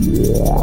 Yeah.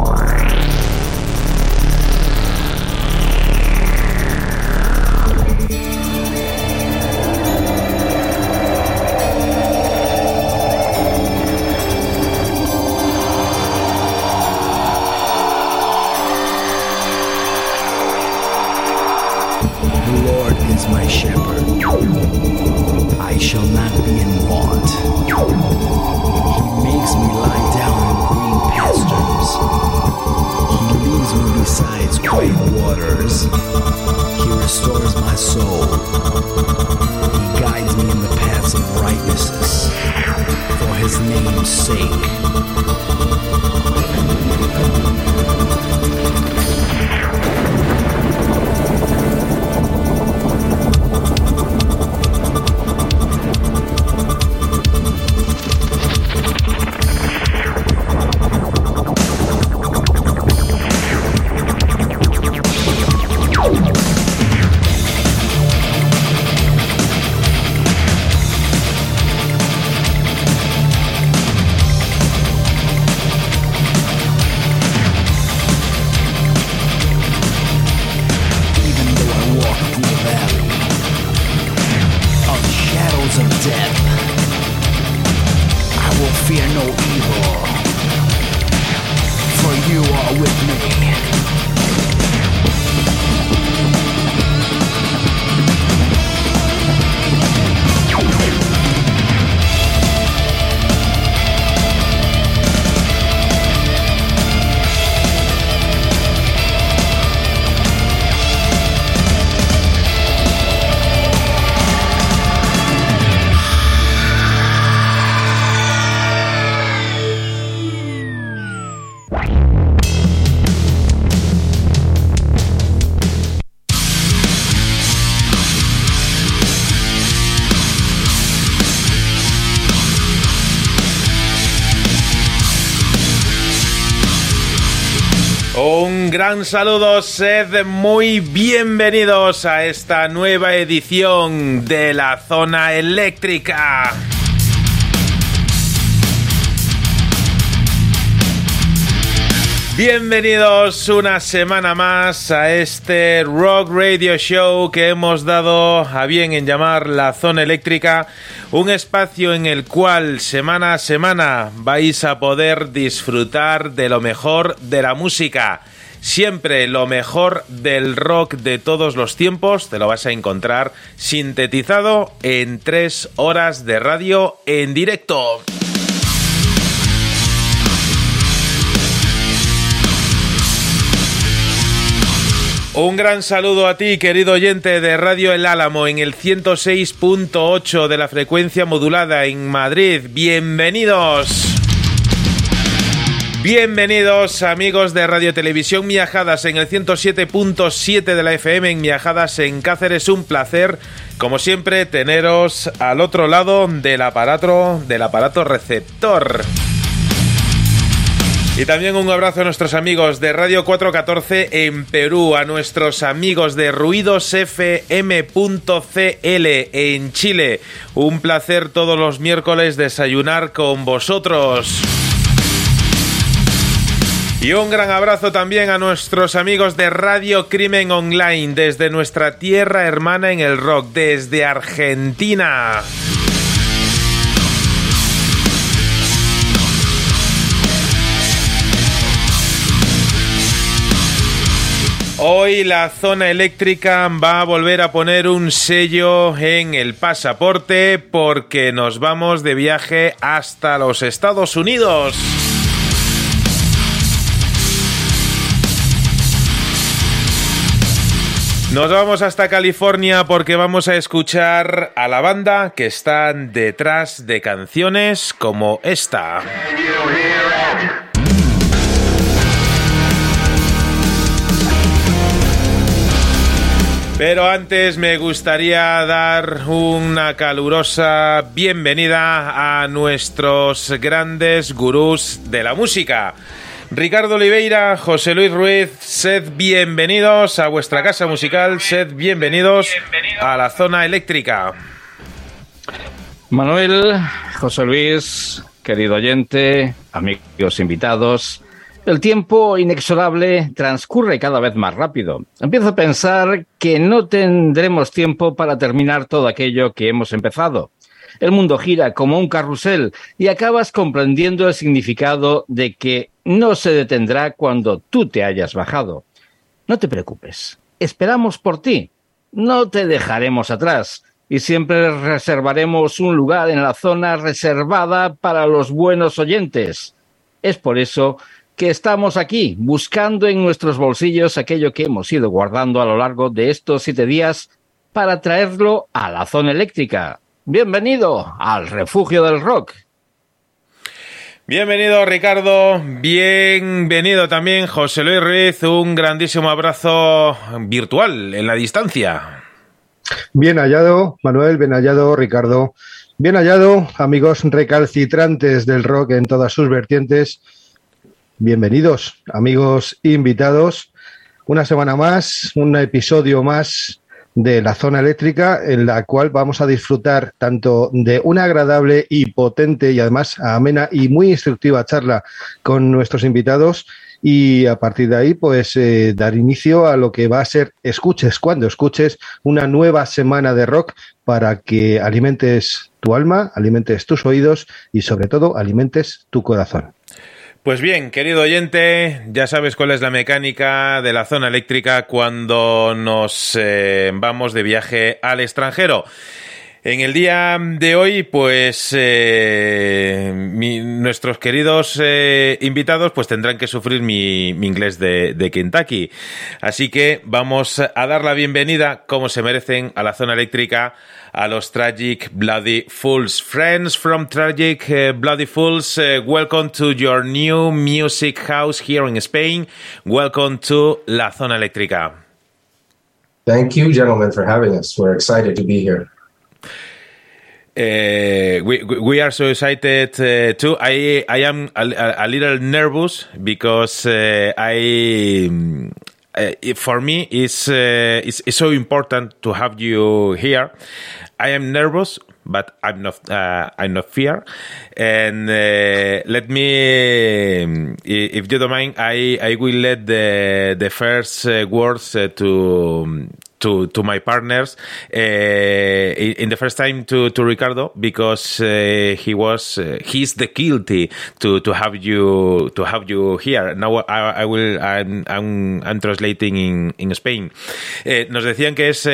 Gran saludo, sed muy bienvenidos a esta nueva edición de la zona eléctrica. Bienvenidos una semana más a este Rock Radio Show que hemos dado a bien en llamar la zona eléctrica, un espacio en el cual semana a semana vais a poder disfrutar de lo mejor de la música Siempre lo mejor del rock de todos los tiempos te lo vas a encontrar sintetizado en tres horas de radio en directo. Un gran saludo a ti, querido oyente de Radio El Álamo, en el 106.8 de la frecuencia modulada en Madrid. Bienvenidos. Bienvenidos amigos de Radio Televisión Miajadas en el 107.7 de la FM en Miajadas en Cáceres. Un placer, como siempre, teneros al otro lado del aparato, del aparato receptor. Y también un abrazo a nuestros amigos de Radio 414 en Perú, a nuestros amigos de ruidosfm.cl en Chile. Un placer todos los miércoles desayunar con vosotros. Y un gran abrazo también a nuestros amigos de Radio Crimen Online desde nuestra tierra hermana en el rock, desde Argentina. Hoy la zona eléctrica va a volver a poner un sello en el pasaporte porque nos vamos de viaje hasta los Estados Unidos. Nos vamos hasta California porque vamos a escuchar a la banda que están detrás de canciones como esta. Pero antes me gustaría dar una calurosa bienvenida a nuestros grandes gurús de la música. Ricardo Oliveira, José Luis Ruiz, sed bienvenidos a vuestra casa musical, sed bienvenidos a la zona eléctrica. Manuel, José Luis, querido oyente, amigos invitados, El tiempo inexorable transcurre cada vez más rápido. Empiezo a pensar que no tendremos tiempo para terminar todo aquello que hemos empezado. El mundo gira como un carrusel y acabas comprendiendo el significado de que no se detendrá cuando tú te hayas bajado. No te preocupes, esperamos por ti. No te dejaremos atrás y siempre reservaremos un lugar en la zona reservada para los buenos oyentes. Es por eso que estamos aquí, buscando en nuestros bolsillos aquello que hemos ido guardando a lo largo de estos siete días para traerlo a la zona eléctrica. Bienvenido al refugio del rock. Bienvenido Ricardo, bienvenido también José Luis Ruiz, un grandísimo abrazo virtual en la distancia. Bien hallado, Manuel, bien hallado, Ricardo. Bien hallado, amigos recalcitrantes del rock en todas sus vertientes. Bienvenidos, amigos invitados. Una semana más, un episodio más de la zona eléctrica en la cual vamos a disfrutar tanto de una agradable y potente y además amena y muy instructiva charla con nuestros invitados y a partir de ahí pues eh, dar inicio a lo que va a ser escuches cuando escuches una nueva semana de rock para que alimentes tu alma, alimentes tus oídos y sobre todo alimentes tu corazón. Pues bien, querido oyente, ya sabes cuál es la mecánica de la zona eléctrica cuando nos eh, vamos de viaje al extranjero. En el día de hoy, pues eh, nuestros queridos eh, invitados pues tendrán que sufrir mi, inglés de, Kentucky. Así que vamos a dar la bienvenida, como se merecen, a la zona eléctrica a los Tragic Bloody Fools. Friends from Tragic uh, Bloody Fools, welcome to your new music house here in Spain. Welcome to La Zona Eléctrica. Thank you, gentlemen, for having us. We're excited to be here. Uh, we we are so excited uh, too. I I am a, a little nervous because uh, I uh, for me it's, uh, it's, it's so important to have you here. I am nervous, but I'm not. Uh, I'm not fear. And let me, if you don't mind, I I will let the the first words to to to my partners uh, in the first time to to Ricardo because uh, he was uh, he's the guilty to to have you to have you here. Now I, I will I'm, I'm, I'm translating in in Spain. Nos decían que es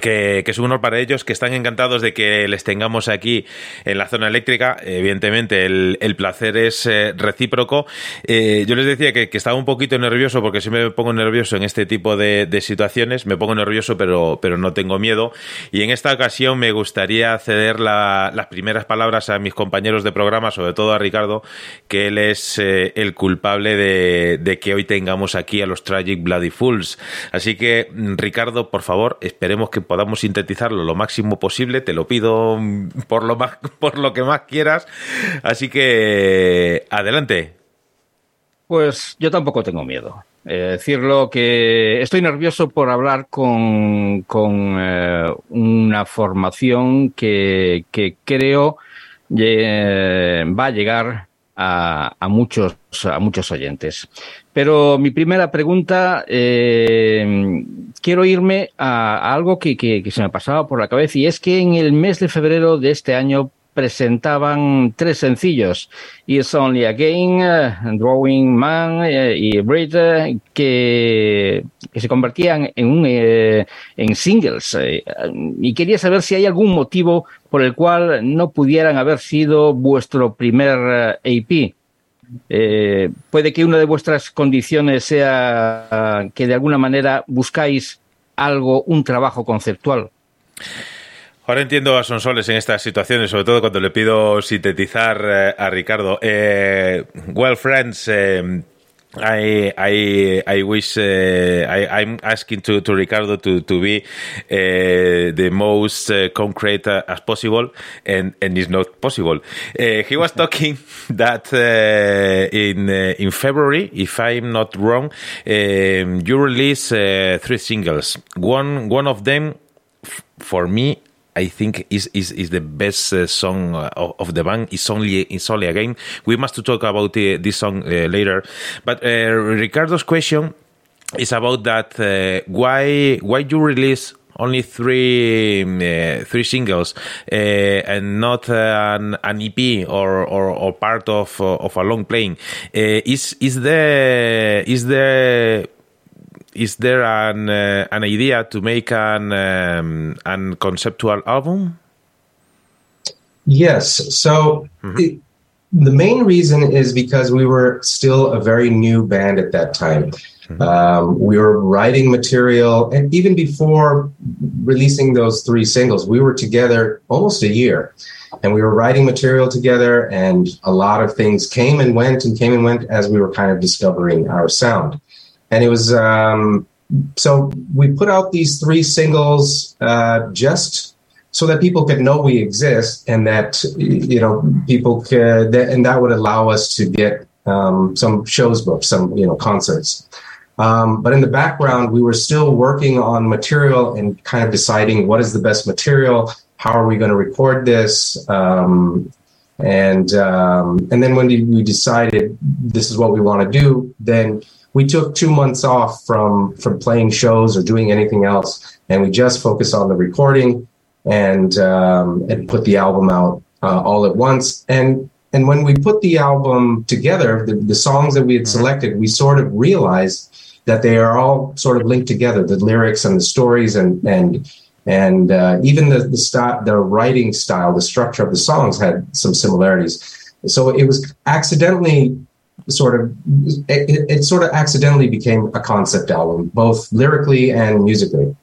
que, es un honor para ellos, que están encantados de que les tengamos aquí en la zona eléctrica. Evidentemente, el, placer es eh, recíproco. Eh, yo les decía que, estaba un poquito nervioso porque siempre me pongo nervioso en este tipo de, situaciones. Me pongo nervioso, pero, pero no tengo miedo. Y en esta ocasión me gustaría ceder las primeras palabras a mis compañeros de programa, sobre todo a Ricardo, que él es eh, el culpable de, de que hoy tengamos aquí a los Tragic Bloody Fools. Así que, Ricardo, por favor, esperemos que podamos sintetizarlo lo máximo posible. Te lo pido por lo, más, por lo que más quieras. Así que, adelante. Pues yo tampoco tengo miedo. Eh, decirlo que estoy nervioso por hablar con, con eh, una formación que, que creo eh, va a llegar a, a, muchos, a muchos oyentes. Pero mi primera pregunta, eh, quiero irme a, algo que, se me pasaba por la cabeza y es que en el mes de febrero de este año presentaban tres sencillos, It's Only a Game, uh, Drawing Man uh, y Brit, que, se convertían en, un, uh, en singles. y quería saber si hay algún motivo por el cual no pudieran haber sido vuestro primer AP. Eh, puede que una de vuestras condiciones sea que de alguna manera buscáis algo, un trabajo conceptual. Ahora entiendo a Sonsoles en estas situaciones, sobre todo cuando le pido sintetizar eh, a Ricardo. Eh, well, friends, eh, I I I wish uh, I, I'm asking to, to Ricardo to to be uh, the most uh, concrete uh, as possible, and and it's not possible. Uh, he was talking that uh, in in February, if I'm not wrong, um, you release three singles. One one of them, for me, I think is is, is the best uh, song uh, of, the band. It's only it's only again. We must talk about uh, this song uh, later. But uh, Ricardo's question is about that. Uh, why why you release only three uh, three singles uh, and not uh, an, an, EP or, or, or part of of a long playing. is is there is there is there an an idea to make an um, an conceptual album? Yes. So. Mm-hmm. It, the main reason is because we were still a very new band at that time. Mm-hmm. Um, we were writing material, and even before releasing those three singles, we were together almost a year, and we were writing material together. And a lot of things came and went and came and went as we were kind of discovering our sound. And it was um, so we put out these three singles uh, just so that people could know we exist and that you know people could and that would allow us to get um, some shows booked some you know concerts. Um, but in the background, we were still working on material and kind of deciding what is the best material, how are we going to record this, um, and um, and then when we decided this is what we want to do, then we took two months off from from playing shows or doing anything else, and we just focused on the recording and um, and put the album out uh, all at once. And and when we put the album together, the, the songs that we had mm-hmm. selected, we sort of realized that they are all sort of linked together the lyrics and the stories and and and uh, even the the, st- the writing style the structure of the songs had some similarities so it was accidentally sort of it, sort of accidentally became a concept album both lyrically and musically.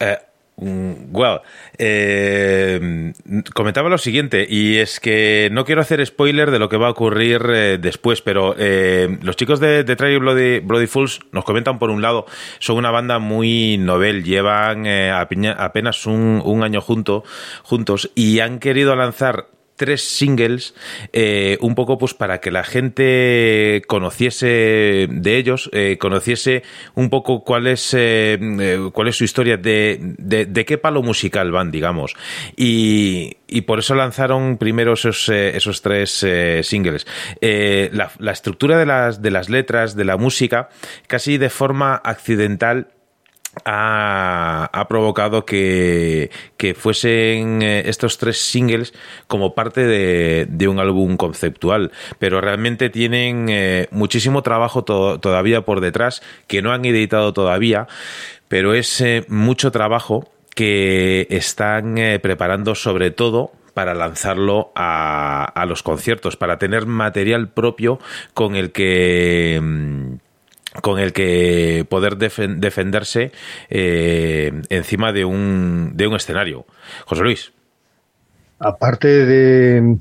Uh, Mm, well, eh, comentaba lo siguiente, y es que no quiero hacer spoiler de lo que va a ocurrir eh, después, pero eh, los chicos de, de Bloody, Bloody, Fools nos comentan, por un lado, son una banda muy novel, llevan apenas un, un año junto, juntos y han querido lanzar tres singles, eh, un poco pues para que la gente conociese de ellos, eh, conociese un poco cuál es, eh, cuál es su historia, de, de, qué palo musical van, digamos. Y, y por eso lanzaron primero esos, esos tres singles. La, la, estructura de las, de las letras, de la música, casi de forma accidental, ha, provocado que, fuesen eh, estos tres singles como parte de, un álbum conceptual, pero realmente tienen eh, muchísimo trabajo todavía por detrás que no han editado todavía, pero es eh, mucho trabajo que están preparando sobre todo para lanzarlo a, a, los conciertos, para tener material propio con el que mm, con el que poder defenderse eh, encima de un, de un escenario. José Luis. Aparte de,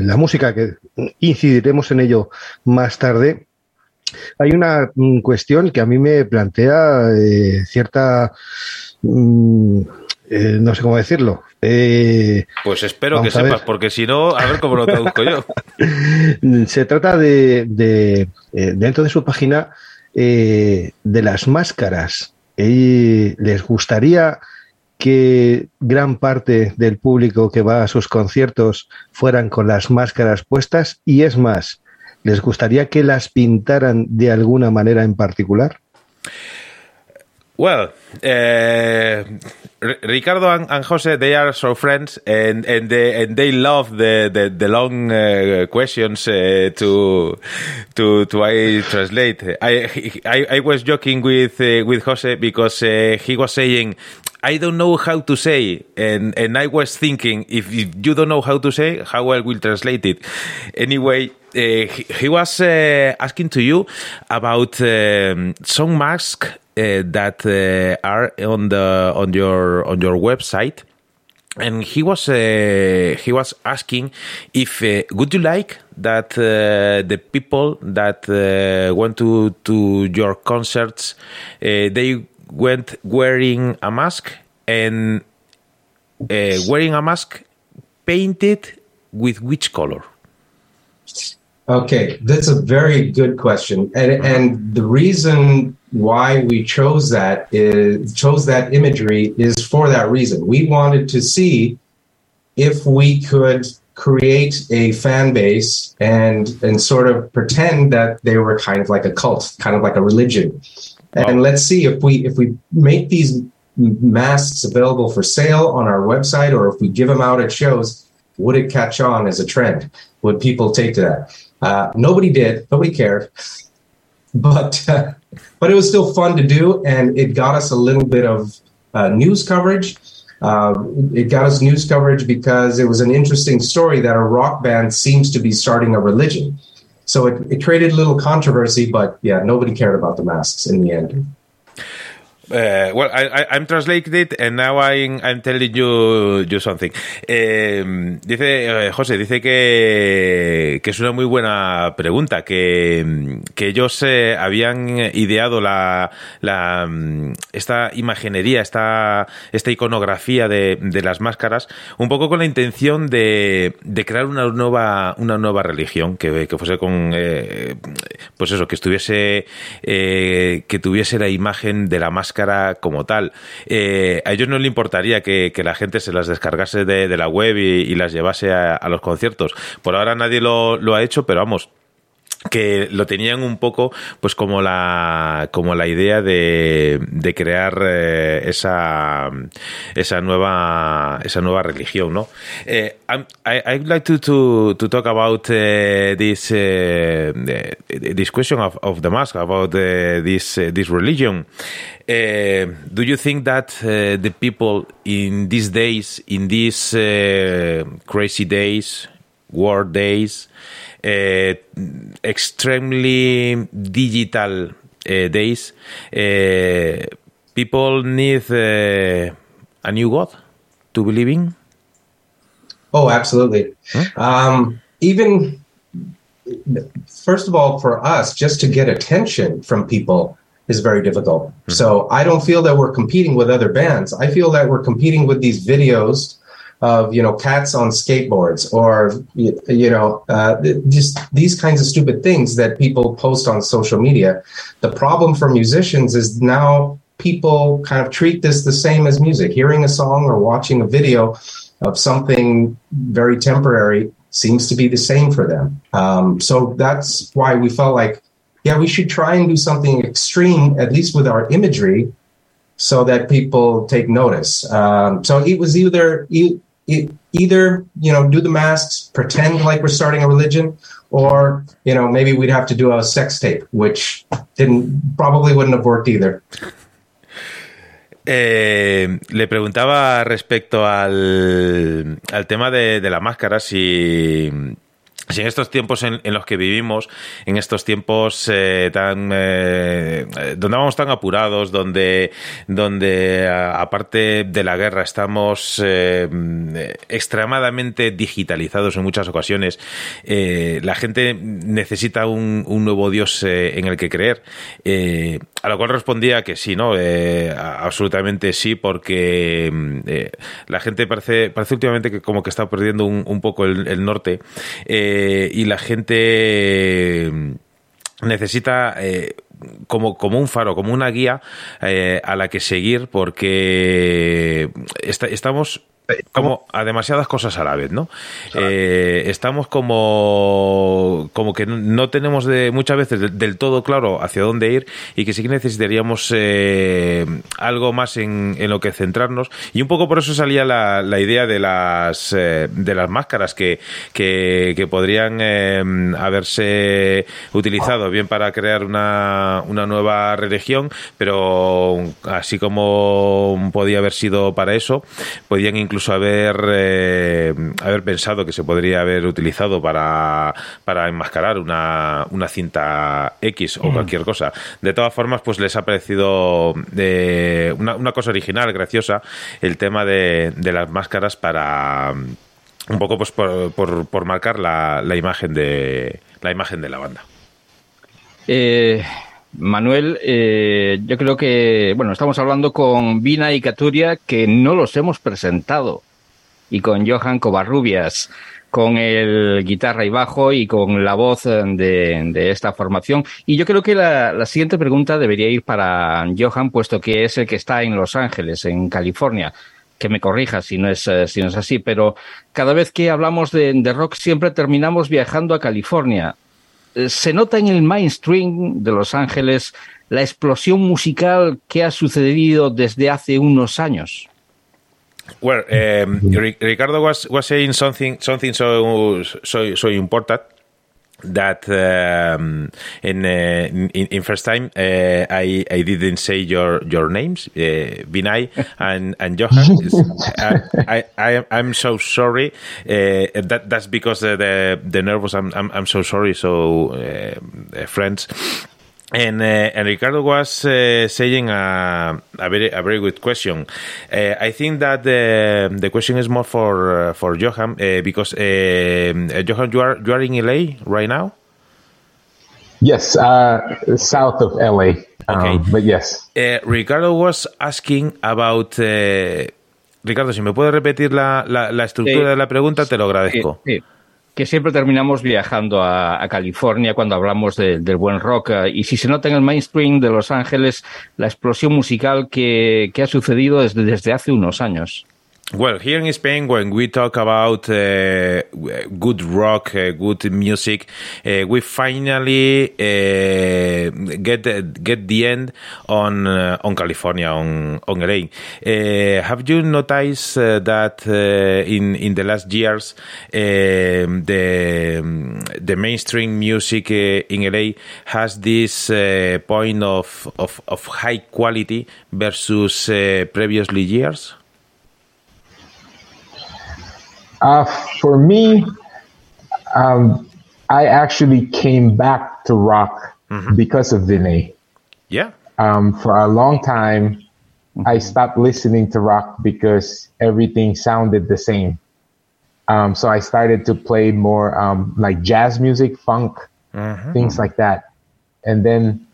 la música, que incidiremos en ello más tarde, hay una cuestión que a mí me plantea eh, cierta, mm, eh, no sé cómo decirlo, eh, pues espero que sepas, porque si no, a ver cómo lo traduzco yo. Se trata de, de eh, dentro de su página, eh, de las máscaras. Y les gustaría que gran parte del público que va a sus conciertos fueran con las máscaras puestas y es más, ¿les gustaría que las pintaran de alguna manera en particular? Well, uh, Ricardo and, and, Jose, they are so friends, and and they and they love the the, the long uh, questions uh, to to to I translate. I I, I was joking with with Jose because he was saying. I don't know how to say, and and I was thinking if, you don't know how to say, how I will translate it. Anyway, he, he, was asking to you about um, some mask that uh, are on the on your on your website. And he was uh, he was asking if uh, would you like that uh, the people that uh, went to to your concerts they went wearing a mask and wearing a mask painted with which color Okay, that's a very good question, and uh-huh. and the reason why we chose that is chose that imagery is for that reason. We wanted to see if we could create a fan base and and sort of pretend that they were kind of like a cult, kind of like a religion. And let's see if we if we make these masks available for sale on our website or if we give them out at shows, would it catch on as a trend? Would people take to that? Uh, nobody did. Nobody cared. But uh, but it was still fun to do, and it got us a little bit of uh, news coverage. Uh, it got us news coverage because it was an interesting story that a rock band seems to be starting a religion. So it, it created a little controversy, but yeah, nobody cared about the masks in the end. Uh, well, I'm translating it and now I'm, telling you, something. Eh, dice, eh, José, dice que, que es una muy buena pregunta, que, que ellos eh, habían ideado la, la, esta imaginería, esta, esta iconografía de, de las máscaras, un poco con la intención de, de crear una nueva, una nueva religión, que, que fuese con, eh, pues eso, que estuviese, eh, que tuviese la imagen de la máscara como tal. Eh, a ellos no le importaría que, la gente se las descargase de, la web y, las llevase a, los conciertos. Por ahora nadie lo ha hecho, pero vamos, que lo tenían un poco pues como la como la idea de, de crear eh, esa esa nueva esa nueva religión no eh, I, I'd like to to, to talk about uh, this uh, this question of, of the mask about uh, this this religion. Do you think that the people in these days in these crazy days war days extremely digital uh, days, uh, people need a new God to believe in? Oh, absolutely. Huh? Um, even first of all, for us, just to get attention from people is very difficult. Mm-hmm. So I don't feel that we're competing with other bands. I feel that we're competing with these videos of you know cats on skateboards or you know uh, just these kinds of stupid things that people post on social media. The problem for musicians is now people kind of treat this the same as music. Hearing a song or watching a video of something very temporary seems to be the same for them. Um, so that's why we felt like yeah we should try and do something extreme at least with our imagery so that people take notice. Um, so it was either either you know do the masks, pretend like we're starting a religion, or you know maybe we'd have to do a sex tape, which didn't probably wouldn't have worked either. Eh, le preguntaba respecto al, al tema de, de la máscara si si en estos tiempos en, los que vivimos, en estos tiempos eh, tan eh, donde vamos tan apurados, donde, donde aparte de la guerra estamos eh, extremadamente digitalizados en muchas ocasiones, la gente necesita un, un nuevo Dios en el que creer. a lo cual respondía que sí, ¿no? absolutamente sí, porque la gente parece, parece últimamente que como que está perdiendo un, poco el, norte. Eh, y la gente necesita eh, como, como un faro, como una guía eh, a la que seguir porque estamos como a demasiadas cosas a la vez, ¿no? Eh, estamos como, como que no tenemos de, muchas veces del, todo claro hacia dónde ir y que sí que necesitaríamos eh, algo más en, en, lo que centrarnos. Y un poco por eso salía la, la idea de las, eh, de las máscaras que, que, que podrían haberse utilizado bien para crear una, una nueva religión, pero así como podía haber sido para eso, podían incluso haber, eh, haber pensado que se podría haber utilizado para, para enmascarar una, una cinta X o cualquier cosa. De todas formas, pues les ha parecido eh, una, una, cosa original, graciosa, el tema de, de las máscaras para un poco pues por, por, por marcar la, la, imagen de la imagen de la banda. Eh, Manuel, eh, yo creo que, bueno, estamos hablando con Vina y Caturia, que no los hemos presentado, y con Johan Covarrubias. con el guitarra y bajo y con la voz de, esta formación. Y yo creo que la, la, siguiente pregunta debería ir para Johan, puesto que es el que está en Los Ángeles, en California. Que me corrija si no es, eh, si no es así, pero cada vez que hablamos de, de rock siempre terminamos viajando a California. Eh, ¿Se nota en el mainstream de Los Ángeles la explosión musical que ha sucedido desde hace unos años? Well, um, Ricardo was was saying something something so so so important that um, in, uh, in, in first time uh, I I didn't say your your names uh, Vinay and and Johan. I, I I'm so sorry uh, that that's because the the nervous I'm I'm, I'm so sorry. So uh, friends and, uh, and Ricardo was uh, saying a, a, very a very good question. Uh, I think that the the question is more for uh, for Johan uh, because uh, Johan, you are you are in LA right now. Yes, south of LA. Okay, um, but yes. Ricardo was asking about. Ricardo, si me puedes repetir la, la, la estructura sí. de la pregunta, te lo agradezco. Sí, sí. Que siempre terminamos viajando a, California cuando hablamos de, del buen rock. Y si se nota en el mainstream de Los Ángeles la explosión musical que, que ha sucedido desde, desde hace unos años. Well, here in Spain, when we talk about uh, good rock, uh, good music, uh, we finally uh, get get the end on uh, on California, on on LA. Uh, have you noticed that in in the last years the the mainstream music in LA has this point of, of of high quality versus previously years? Uh, for me, um, I actually came back to rock mm-hmm. because of Vinay. Yeah. Um, for a long time, mm-hmm. I stopped listening to rock because everything sounded the same. Um, so I started to play more um, like jazz music, funk, mm-hmm. things like that. And then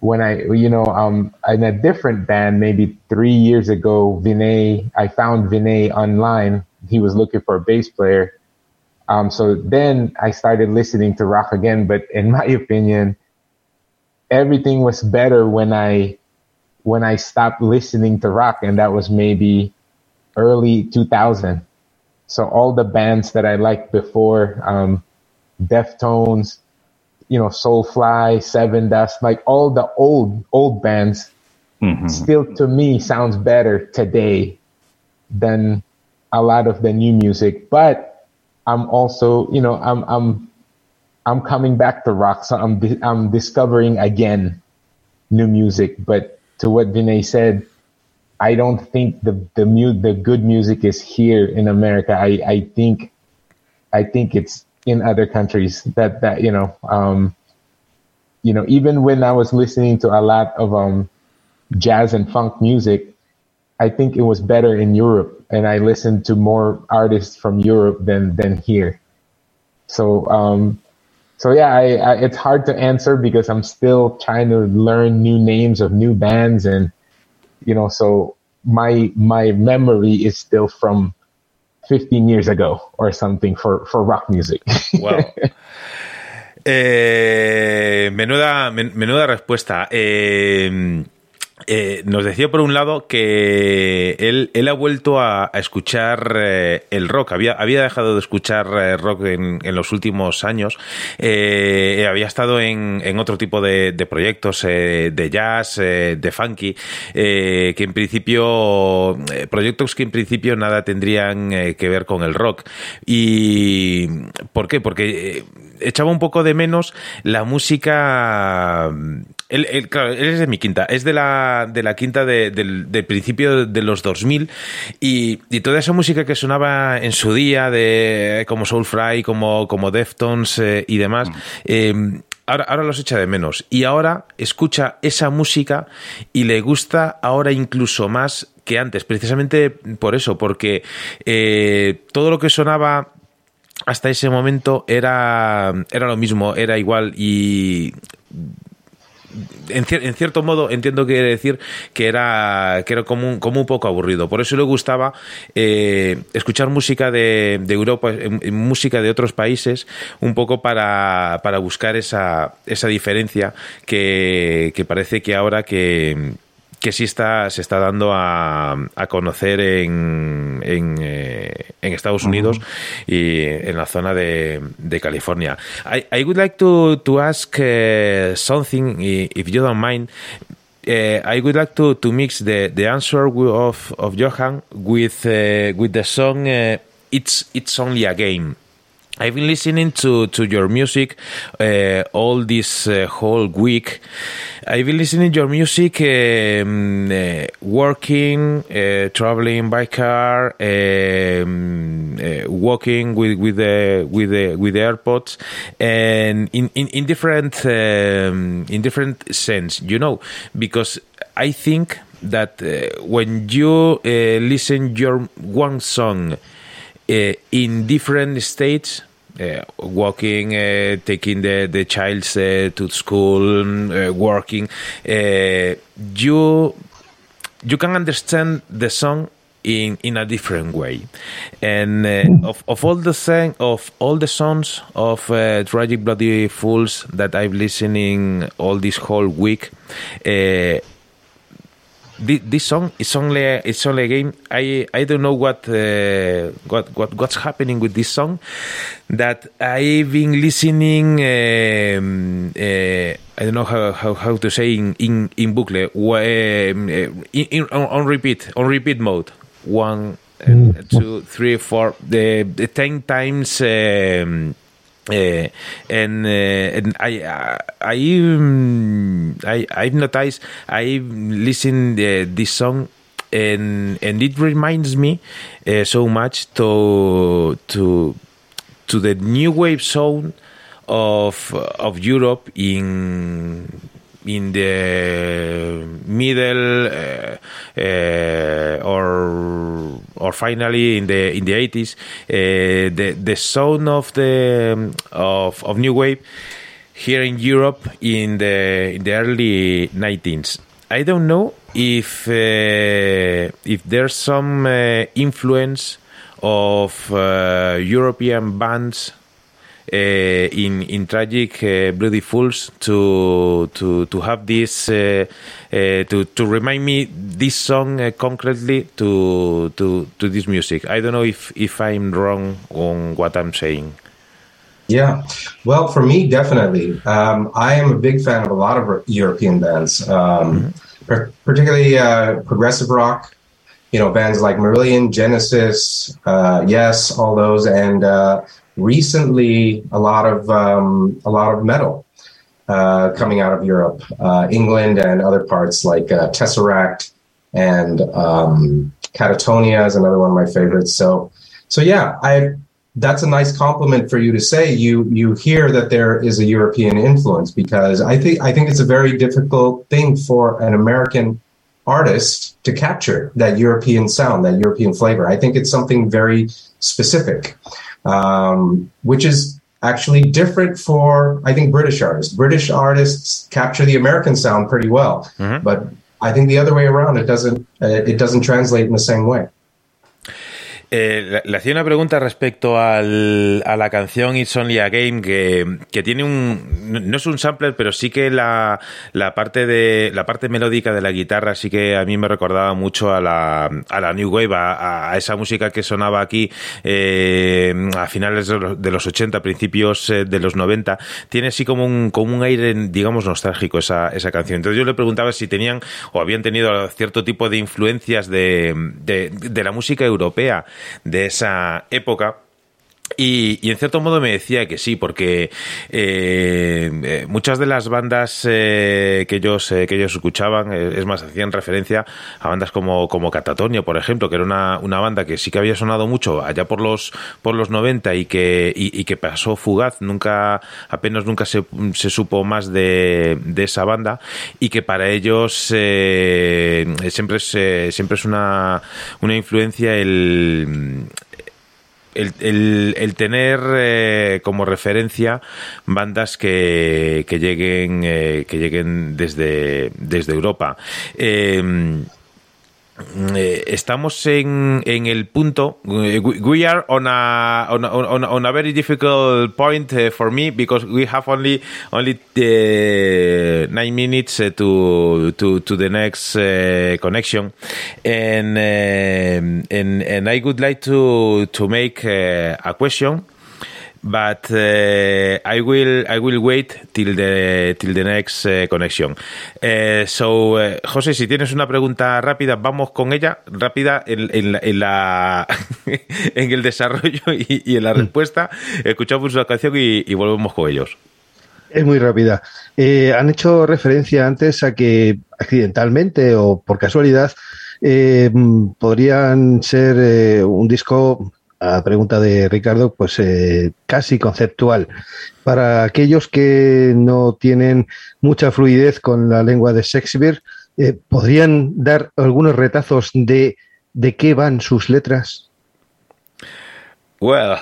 when I, you know, um, in a different band, maybe three years ago, Vinay, I found Vinay online he was looking for a bass player. Um, so then I started listening to rock again. But in my opinion, everything was better when I when I stopped listening to rock, and that was maybe early 2000. So all the bands that I liked before, um, Deftones, you know, Soulfly, Seven Dust, like all the old old bands, mm-hmm. still to me sounds better today than a lot of the new music, but I'm also, you know, I'm I'm I'm coming back to rock, so I'm di- I'm discovering again new music. But to what Vinay said, I don't think the the mu- the good music is here in America. I I think I think it's in other countries that that you know um you know even when I was listening to a lot of um jazz and funk music, I think it was better in Europe and I listened to more artists from Europe than than here. So um, so yeah, I, I, it's hard to answer because I'm still trying to learn new names of new bands, and you know, so my my memory is still from 15 years ago or something for for rock music. Wow. Eh, menuda, menuda respuesta. Eh, Eh, nos decía por un lado que él, él ha vuelto a, escuchar eh, el rock. Había, había dejado de escuchar eh, rock en, los últimos años. había estado en, en, otro tipo de, proyectos de jazz, de funky, que en principio, proyectos que en principio nada tendrían que ver con el rock. ¿Y por qué? Porque echaba un poco de menos la música él, claro, él es de mi quinta, es de la, de la quinta de, del, principio de los 2000 y, y, toda esa música que sonaba en su día, de como Soulfly, como, como Deftones eh, y demás, mm. eh, ahora, ahora los echa de menos. Y ahora escucha esa música y le gusta ahora incluso más que antes, precisamente por eso, porque eh, todo lo que sonaba hasta ese momento era, era lo mismo, era igual y en, cierto modo entiendo que decir que era, que era como, un, poco aburrido. Por eso le gustaba eh, escuchar música de, Europa, música de otros países, un poco para, para buscar esa, esa diferencia que, que parece que ahora que que sí está, se está dando a, a conocer en, en, eh, en Estados Unidos uh -huh. y en la zona de, de California. I, I would like to, to ask uh, something, if you don't mind. Uh, I would like to, to mix the, the answer of, of Johan with, uh, with the song it's, it's Only a Game. I've been listening to, to your music uh, all this uh, whole week. I've been listening to your music, um, uh, working, uh, traveling by car, um, uh, walking with with the with the with the AirPods, and in in, in different um, in different sense, you know, because I think that uh, when you listen your one song in different states uh, walking, uh, taking the the child uh, to school, uh, working, uh, you you can understand the song in in a different way, and uh, of of all the thing, of all the songs of Tragic Bloody Fools that I've listening all this whole week this song is only it's only a game. I I don't know what uh, what what what's happening with this song. That I've been listening. Um, uh, I don't know how, how, how to say in in in booklet um, uh, in, in, on, on repeat on repeat mode. One, uh, two, three, four. The, the ten times. Um, uh, and uh, and I I I I've noticed I listened uh, this song and and it reminds me uh, so much to to to the new wave sound of of Europe in in the middle uh, uh, or or finally in the in the 80s uh, the the sound of the of of new wave here in Europe in the in the early 19s I don't know if uh, if there's some uh, influence of uh, European bands in in tragic uh, bloody fools to to to have this uh, to to remind me this song concretely to to to this music. I don't know if if I'm wrong on what I'm saying. Yeah, well, for me, definitely. Um, I am a big fan of a lot of European bands, um, mm-hmm. per- particularly uh, progressive rock. You know, bands like Marillion, Genesis, uh, Yes, all those, and uh, recently a lot of um, a lot of metal uh, coming out of Europe, uh, England, and other parts like uh, Tesseract and um, Catatonia is another one of my favorites. So, so yeah, I that's a nice compliment for you to say you you hear that there is a European influence because I think I think it's a very difficult thing for an American artist to capture that European sound, that European flavor. I think it's something very specific um, which is actually different for I think British artists. British artists capture the American sound pretty well, mm-hmm. but I think the other way around it doesn't uh, it doesn't translate in the same way. Eh, le hacía una pregunta respecto al, a la canción It's Only a Game, que, que, tiene un. No es un sampler, pero sí que la, parte de, la parte melódica de la guitarra sí que a mí me recordaba mucho a la, a la New Wave, a, a esa música que sonaba aquí eh, a finales de los, de los 80, principios eh, de los 90. Tiene así como un, como un aire, digamos, nostálgico esa, esa canción. Entonces yo le preguntaba si tenían o habían tenido cierto tipo de influencias de, de, de la música europea de esa época. Y, y, en cierto modo me decía que sí, porque eh, eh muchas de las bandas eh, que ellos eh, que ellos escuchaban, eh, es más, hacían referencia a bandas como, como Catatonia, por ejemplo, que era una, una banda que sí que había sonado mucho allá por los por los 90 y que, y, y que pasó fugaz, nunca, apenas nunca se, se supo más de, de, esa banda, y que para ellos siempre es siempre es una, una influencia el el, tener eh, como referencia bandas que, que lleguen que lleguen desde, desde Europa. Eh, estamos en, en el punto. Eh, we are on a on a, very difficult point uh, for me because we have only only uh, nine minutes to to to the next connection, and and and I would like to to make a question but uh, I will I will wait till the till the next uh, connection. Uh, so, uh, José, si tienes una pregunta rápida, vamos con ella rápida en, en, la, en, la en el desarrollo y, y, en la mm. respuesta. Escuchamos una canción y, y volvemos con ellos. Es muy rápida. Eh, han hecho referencia antes a que accidentalmente o por casualidad eh, podrían ser eh, un disco a pregunta de Ricardo, pues eh, casi conceptual. Para aquellos que no tienen mucha fluidez con la lengua de Shakespeare, eh, ¿podrían dar algunos retazos de, de qué van sus letras? Well,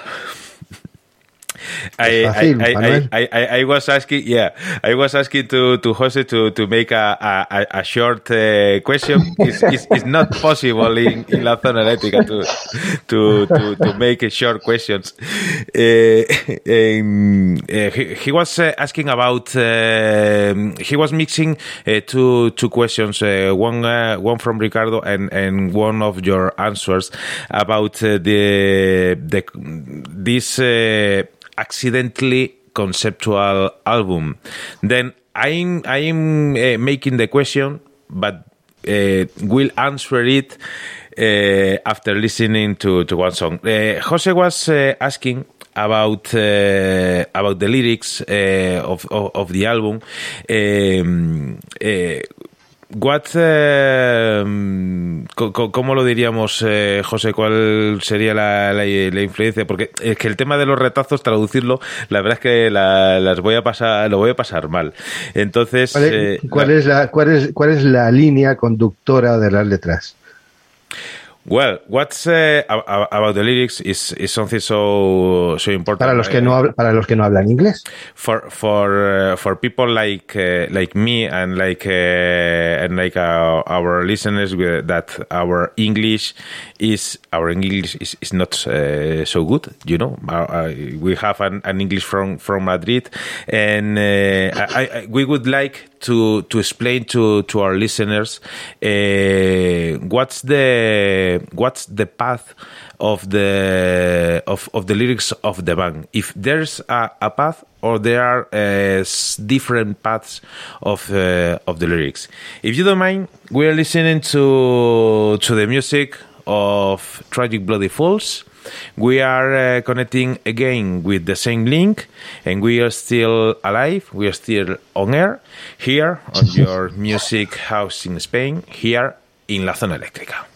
I, I, I, I, I, was asking, yeah, I was asking to, to Jose to, to make a, a, a short uh, question. It's, it's, it's, not possible in, in La Zona Eléctrica to, to, to, to make short questions. Uh, um, uh, he, he, was uh, asking about, uh, he was mixing uh, two, two questions, one, one from Ricardo and, and one of your answers about the, the, this accidentally conceptual album. Then I'm I'm uh, making the question, but uh, will answer it uh, after listening to, to one song. Uh, Jose was asking about about the lyrics of, of, of the album. Um, What, eh, ¿Cómo lo diríamos, eh, José? ¿Cuál sería la, la, influencia? Porque es que el tema de los retazos, traducirlo, la verdad es que las voy a pasar, lo voy a pasar mal. Entonces, ¿cuál, es, eh, la, cuál, es, ¿cuál es la línea conductora de las letras? Well, what's uh, about the lyrics is, is something so so important. Para los que no para los que no hablan inglés. For for uh, for people like uh, like me and like uh, and like uh, our listeners uh, that our English is our English is, is not so good. You know, we have an, an, English from from Madrid, and I, I, we would like to to explain to to our listeners uh, what's the what's the path of the of, of the lyrics of the band? If there's a, a path or there are uh, different paths of uh, of the lyrics. If you don't mind we are listening to to the music of tragic bloody falls we are uh, connecting again with the same link, and we are still alive. We are still on air here on your music house in Spain, here in La Zona Eléctrica.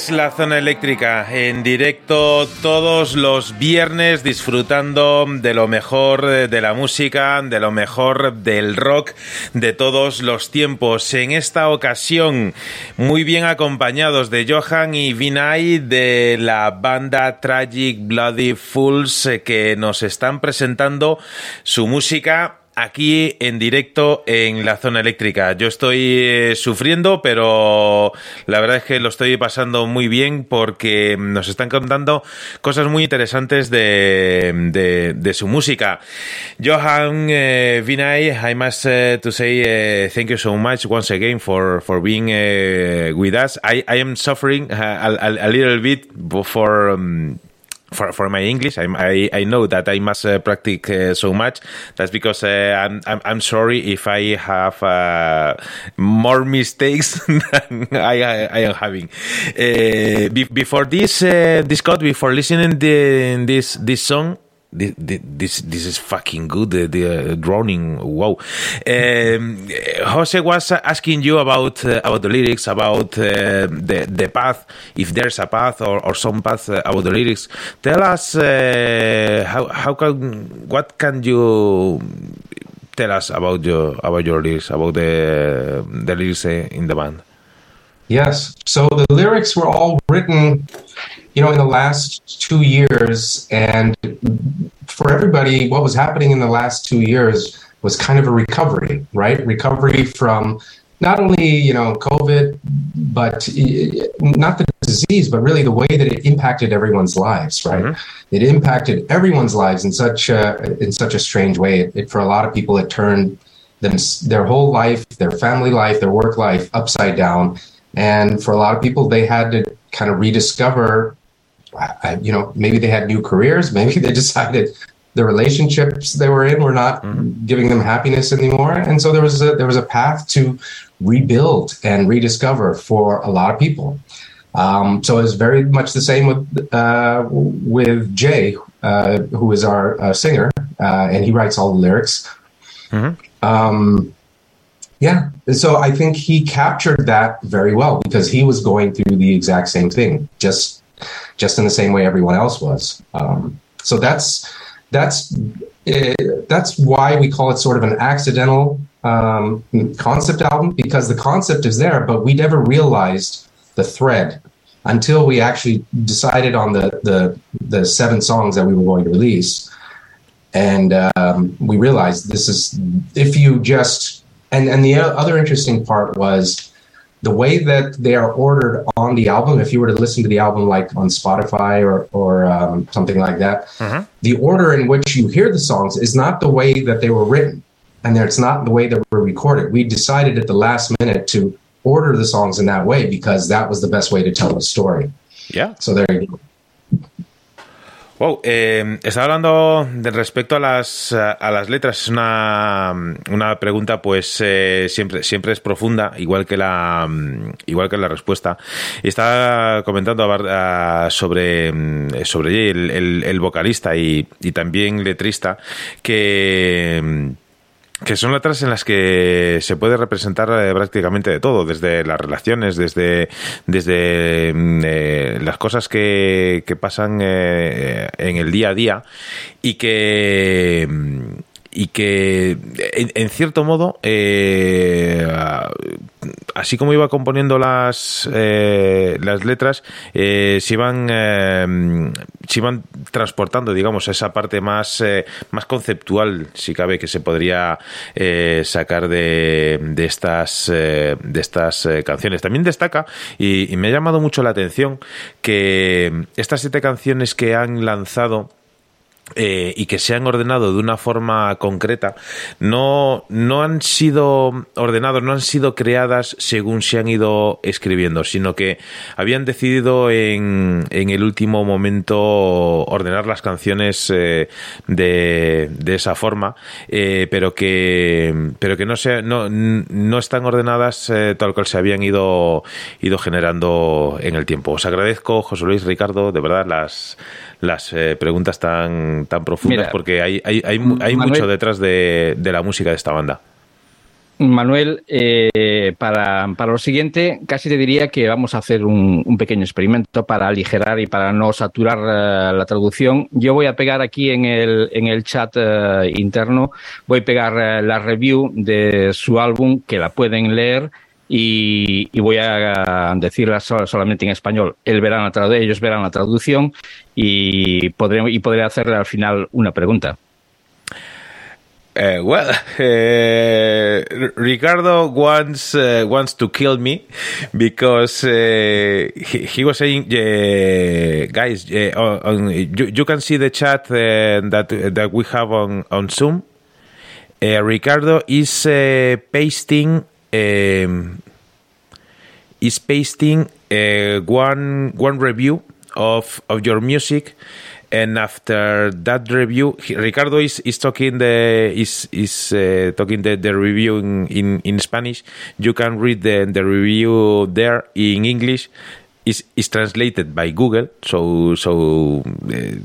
Es la zona eléctrica en directo todos los viernes disfrutando de lo mejor de la música, de lo mejor del rock de todos los tiempos. En esta ocasión muy bien acompañados de Johan y Vinay de la banda Tragic Bloody Fools eh, que nos están presentando su música aquí en directo en la zona eléctrica. Yo estoy eh, sufriendo, pero la verdad es que lo estoy pasando muy bien porque nos están contando cosas muy interesantes de, de, su música. Johan uh, Vinay, I must uh, to say uh, thank you so much once again for, for being with us. I, I am suffering a, a, a little bit for... Um, for, for my English. I, I, I know that I must uh, practice uh, so much. That's because uh, I'm, I'm, I'm sorry if I have uh, more mistakes than I, I, I am having. Uh, be, before this uh, this code, before listening the, this this song, this this, this is fucking good. The, the droning, wow. Um, Jose was asking you about uh, about the lyrics, about uh, the the path, if there's a path or, or some path uh, about the lyrics. Tell us uh, how how can what can you tell us about your about your lyrics, about the the lyrics uh, in the band. Yes. So the lyrics were all written you know, in the last two years, and for everybody, what was happening in the last two years was kind of a recovery, right? Recovery from not only you know COVID, but not the disease, but really the way that it impacted everyone's lives, right? Mm-hmm. It impacted everyone's lives in such a in such a strange way. It, it, for a lot of people, it turned them their whole life, their family life, their work life upside down. And for a lot of people, they had to kind of rediscover I, you know, maybe they had new careers. Maybe they decided the relationships they were in were not mm-hmm. giving them happiness anymore, and so there was a there was a path to rebuild and rediscover for a lot of people. Um, so it's very much the same with uh, with Jay, uh, who is our uh, singer, uh, and he writes all the lyrics. Mm-hmm. Um, yeah, so I think he captured that very well because he was going through the exact same thing, just just in the same way everyone else was. Um, so that's that's uh, that's why we call it sort of an accidental um, concept album because the concept is there, but we never realized the thread until we actually decided on the the, the seven songs that we were going to release, and um, we realized this is if you just and and the other interesting part was the way that they are ordered on the album, if you were to listen to the album like on Spotify or, or um, something like that, mm-hmm. the order in which you hear the songs is not the way that they were written. And it's not the way that were recorded. We decided at the last minute to order the songs in that way because that was the best way to tell the story. Yeah. So there you go. Wow, eh, estaba hablando de respecto a las, a las letras. Es una, una pregunta, pues eh, siempre, siempre es profunda, igual que la, igual que la respuesta. Y estaba comentando sobre, sobre el, el, vocalista y, y también letrista, que que son letras en las que se puede representar eh, prácticamente de todo, desde las relaciones, desde, desde mm, eh, las cosas que, que pasan eh, en el día a día y que mm, y que en, cierto modo eh, así como iba componiendo las eh, las letras eh, se iban se iban transportando digamos esa parte más más conceptual si cabe que se podría sacar de, de estas de estas canciones. También destaca y me ha llamado mucho la atención que estas siete canciones que han lanzado eh, y que se han ordenado de una forma concreta, no, no han sido ordenados, no han sido creadas según se han ido escribiendo, sino que habían decidido en, en el último momento ordenar las canciones eh, de, de, esa forma, eh, pero que, pero que no, se, no, no están ordenadas eh, tal cual se habían ido, ido generando en el tiempo. Os agradezco, José Luis, Ricardo, de verdad, las las eh, preguntas tan, tan profundas porque hay, hay, hay, hay mucho detrás de, de, la música de esta banda. Manuel, eh, para, para, lo siguiente, casi te diría que vamos a hacer un, un pequeño experimento para aligerar y para no saturar uh, la traducción. Yo voy a pegar aquí en el, en el chat uh, interno, voy a pegar uh, la review de su álbum, que la pueden leer y, y, voy a decirla solamente en español. Él verán la ellos verán la traducción y podré, y podré hacerle al final una pregunta. Uh, well, uh, Ricardo wants uh, wants to kill me because he, he, was saying, guys, on, you, you, can see the chat that that we have on on Zoom. Ricardo is pasting um, is pasting uh, one one review of of your music and after that review ricardo is, is talking the is is uh, talking the, the review in, in, in spanish. You can read the, the review there in english. Is is translated by google so so uh,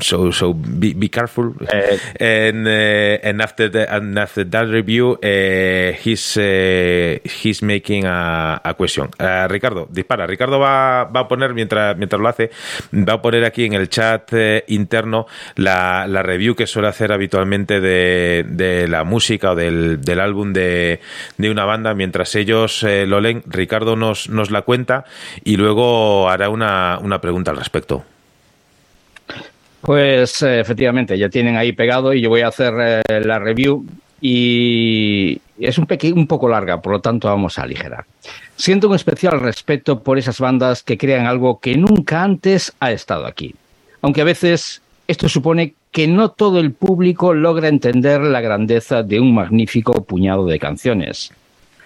so so be, be careful. Uh, and uh, and after the and after that review uh, he's uh, he's making a, a question. Ricardo dispara. Ricardo va, va a poner mientras mientras lo hace va a poner aquí en el chat eh, interno la, la review que suele hacer habitualmente de, de la música o del, del álbum de, de una banda. Mientras ellos eh, lo leen Ricardo nos, nos la cuenta y luego hará una, una pregunta al respecto pues eh, efectivamente, ya tienen ahí pegado y yo voy a hacer eh, la review y es un, un poco larga, por lo tanto vamos a aligerar. Siento un especial respeto por esas bandas que crean algo que nunca antes ha estado aquí, aunque a veces esto supone que no todo el público logra entender la grandeza de un magnífico puñado de canciones.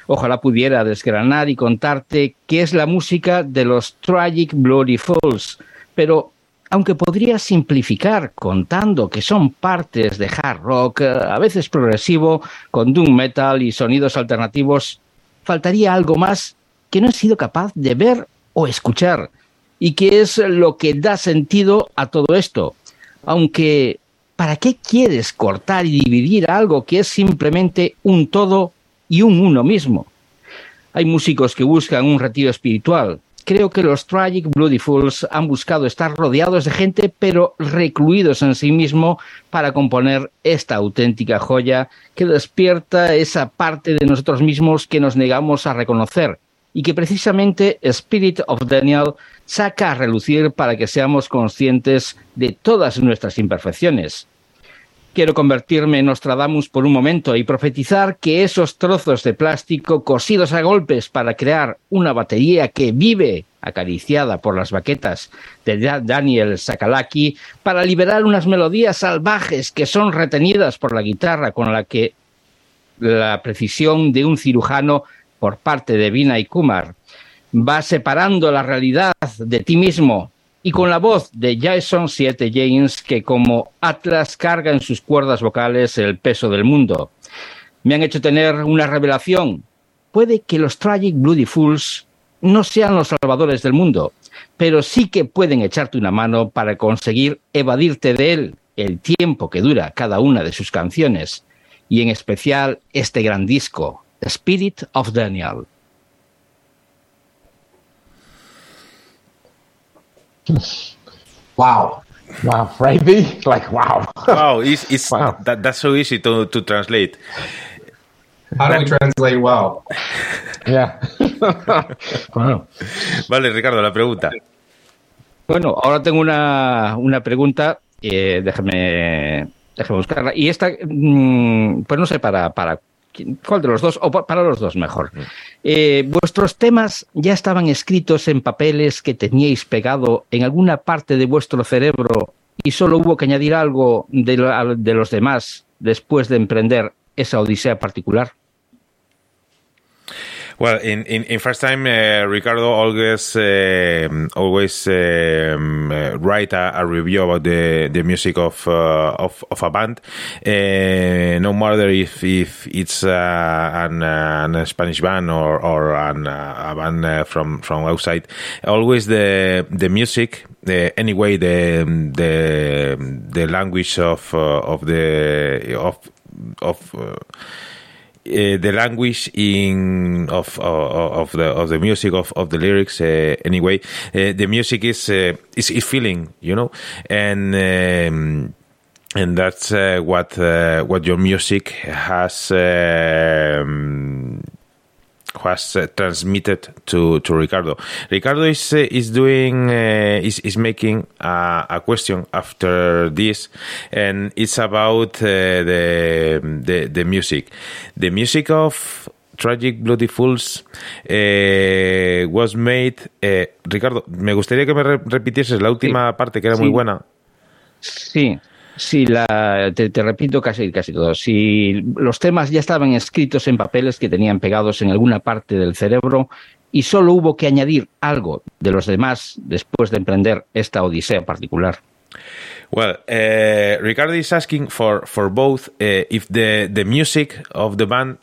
Ojalá pudiera desgranar y contarte qué es la música de los Tragic Bloody Falls, pero aunque podría simplificar contando que son partes de hard rock, eh, a veces progresivo, con doom metal y sonidos alternativos, faltaría algo más que no he sido capaz de ver o escuchar, y que es lo que da sentido a todo esto. Aunque, ¿para qué quieres cortar y dividir algo que es simplemente un todo y un uno mismo? Hay músicos que buscan un retiro espiritual, creo que los Tragic Bloody Fools han buscado estar rodeados de gente, pero recluidos en sí mismo para componer esta auténtica joya que despierta esa parte de nosotros mismos que nos negamos a reconocer y que precisamente Spirit of Daniel saca a relucir para que seamos conscientes de todas nuestras imperfecciones. Quiero convertirme en Nostradamus por un momento y profetizar que esos trozos de plástico cosidos a golpes para crear una batería que vive acariciada por las baquetas de Daniel Sakalaki para liberar unas melodías salvajes que son retenidas por la guitarra con la que la precisión de un cirujano por parte de Vina y Kumar. Va separando la realidad de ti mismo y con la voz de Jason 7 James que como Atlas carga en sus cuerdas vocales el peso del mundo. Me han hecho tener una revelación. Puede que los Tragic Bloody Fools no sean los salvadores del mundo, pero sí que pueden echarte una mano para conseguir evadirte de él el tiempo que dura cada una de sus canciones, y en especial este gran disco, Spirit of Daniel. Wow. Wow? B? Like, wow. Wow, it's, it's wow. That, that's so easy to, to translate. How do we translate wow? Yeah. wow. Vale, Ricardo, la pregunta. Bueno, ahora tengo una, una pregunta. Eh, déjame, déjame buscarla. Y esta, mmm, pues no sé para, para ¿Cuál de los dos? O para los dos mejor. Eh, ¿Vuestros temas ya estaban escritos en papeles que teníais pegado en alguna parte de vuestro cerebro y solo hubo que añadir algo de, de los demás después de emprender esa odisea particular? Well, in, in, in first time, uh, Ricardo always uh, always um, uh, write a, a, review about the, the music of uh, of, of a band. Uh, no matter if if it's uh, an, an Spanish band or or an, a band from from outside, always the the music. anyway, the the the language of of the of of the language in of, of the of the music of, of the lyrics uh, anyway uh, the music is, is is feeling you know? And um, and that's what what your music has um, has uh, transmitted to, to Ricardo. Ricardo is uh, is doing uh, is is making a question after this, and it's about the, the the music, the music of Tragic Bloody Fools was made. Ricardo, me gustaría que me repitieses la última parte que era muy buena. Sí, Sí, la, te, repito casi, casi todo. Si los temas ya estaban escritos en papeles que tenían pegados en alguna parte del cerebro y solo hubo que añadir algo de los demás después de emprender esta odisea particular. Well, uh, Ricardo is asking for for both uh, if the the music of the band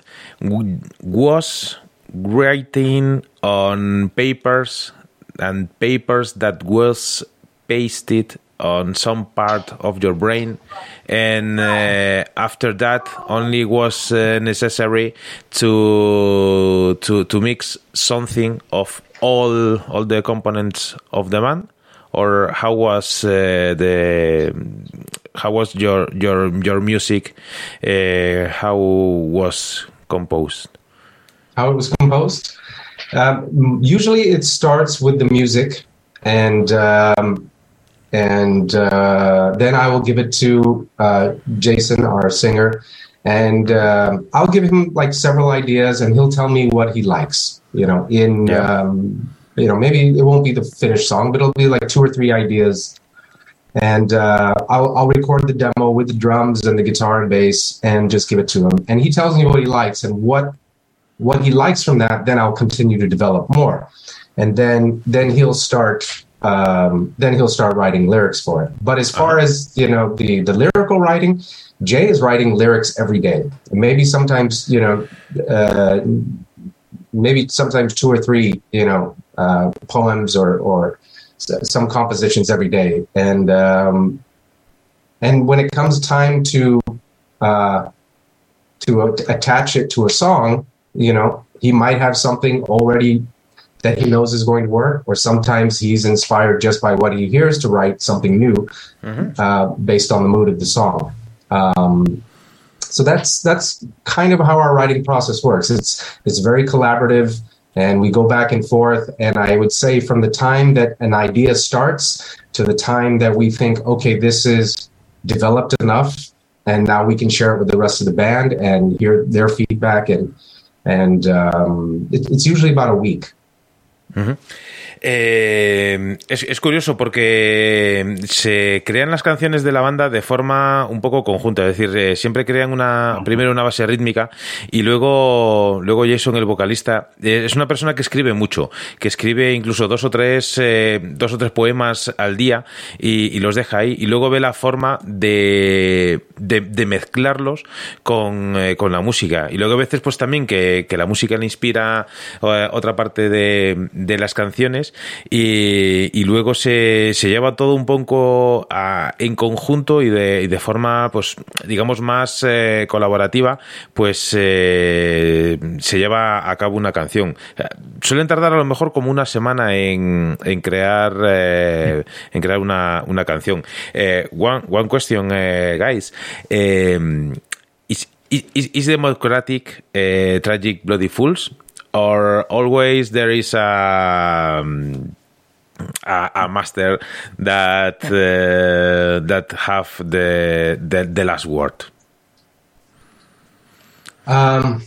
was writing on papers and papers that was pasted on some part of your brain. And uh, after that only was uh, necessary to to to mix something of all all the components of the man or how was uh, the how was your your your music uh, how was composed? How it was composed? Um, usually it starts with the music and um, and uh, then I will give it to uh, Jason, our singer, and uh, I'll give him like several ideas, and he'll tell me what he likes. You know, in yeah. um, you know maybe it won't be the finished song, but it'll be like two or three ideas, and uh, I'll, I'll record the demo with the drums and the guitar and bass, and just give it to him, and he tells me what he likes and what what he likes from that. Then I'll continue to develop more, and then then he'll start um, then he'll start writing lyrics for it. But as far as you know, the the lyrical writing, Jay is writing lyrics every day. Maybe sometimes you know, uh, maybe sometimes two or three you know uh, poems or or some compositions every day. And um, and when it comes time to uh, to attach it to a song, you know, he might have something already that he knows is going to work, or sometimes he's inspired just by what he hears to write something new mm-hmm. uh, based on the mood of the song. Um, so that's that's kind of how our writing process works. It's it's very collaborative, and we go back and forth. And I would say from the time that an idea starts to the time that we think, okay, this is developed enough, and now we can share it with the rest of the band and hear their feedback and and um, it, it's usually about a week Mm-hmm. Eh, es, curioso porque se crean las canciones de la banda de forma un poco conjunta, es decir, eh, siempre crean una primero una base rítmica y luego luego Jason el vocalista eh, es una persona que escribe mucho, que escribe incluso dos o tres dos o tres poemas al día y, los deja ahí. Y luego ve la forma de, de, mezclarlos con, la música. Y luego a veces pues también que, que la música le inspira otra parte de, de las canciones y, luego se, se, lleva todo un poco en conjunto y de, de, forma, pues, digamos, más eh, colaborativa, pues eh, se lleva a cabo una canción. Suelen tardar a lo mejor como una semana en, en crear eh, en crear una, una canción. one, one question, guys. is, is, is Democratic Tragic Bloody Fools? Or always there is a um, a, a, master that uh, that have the, the, the last word. Um,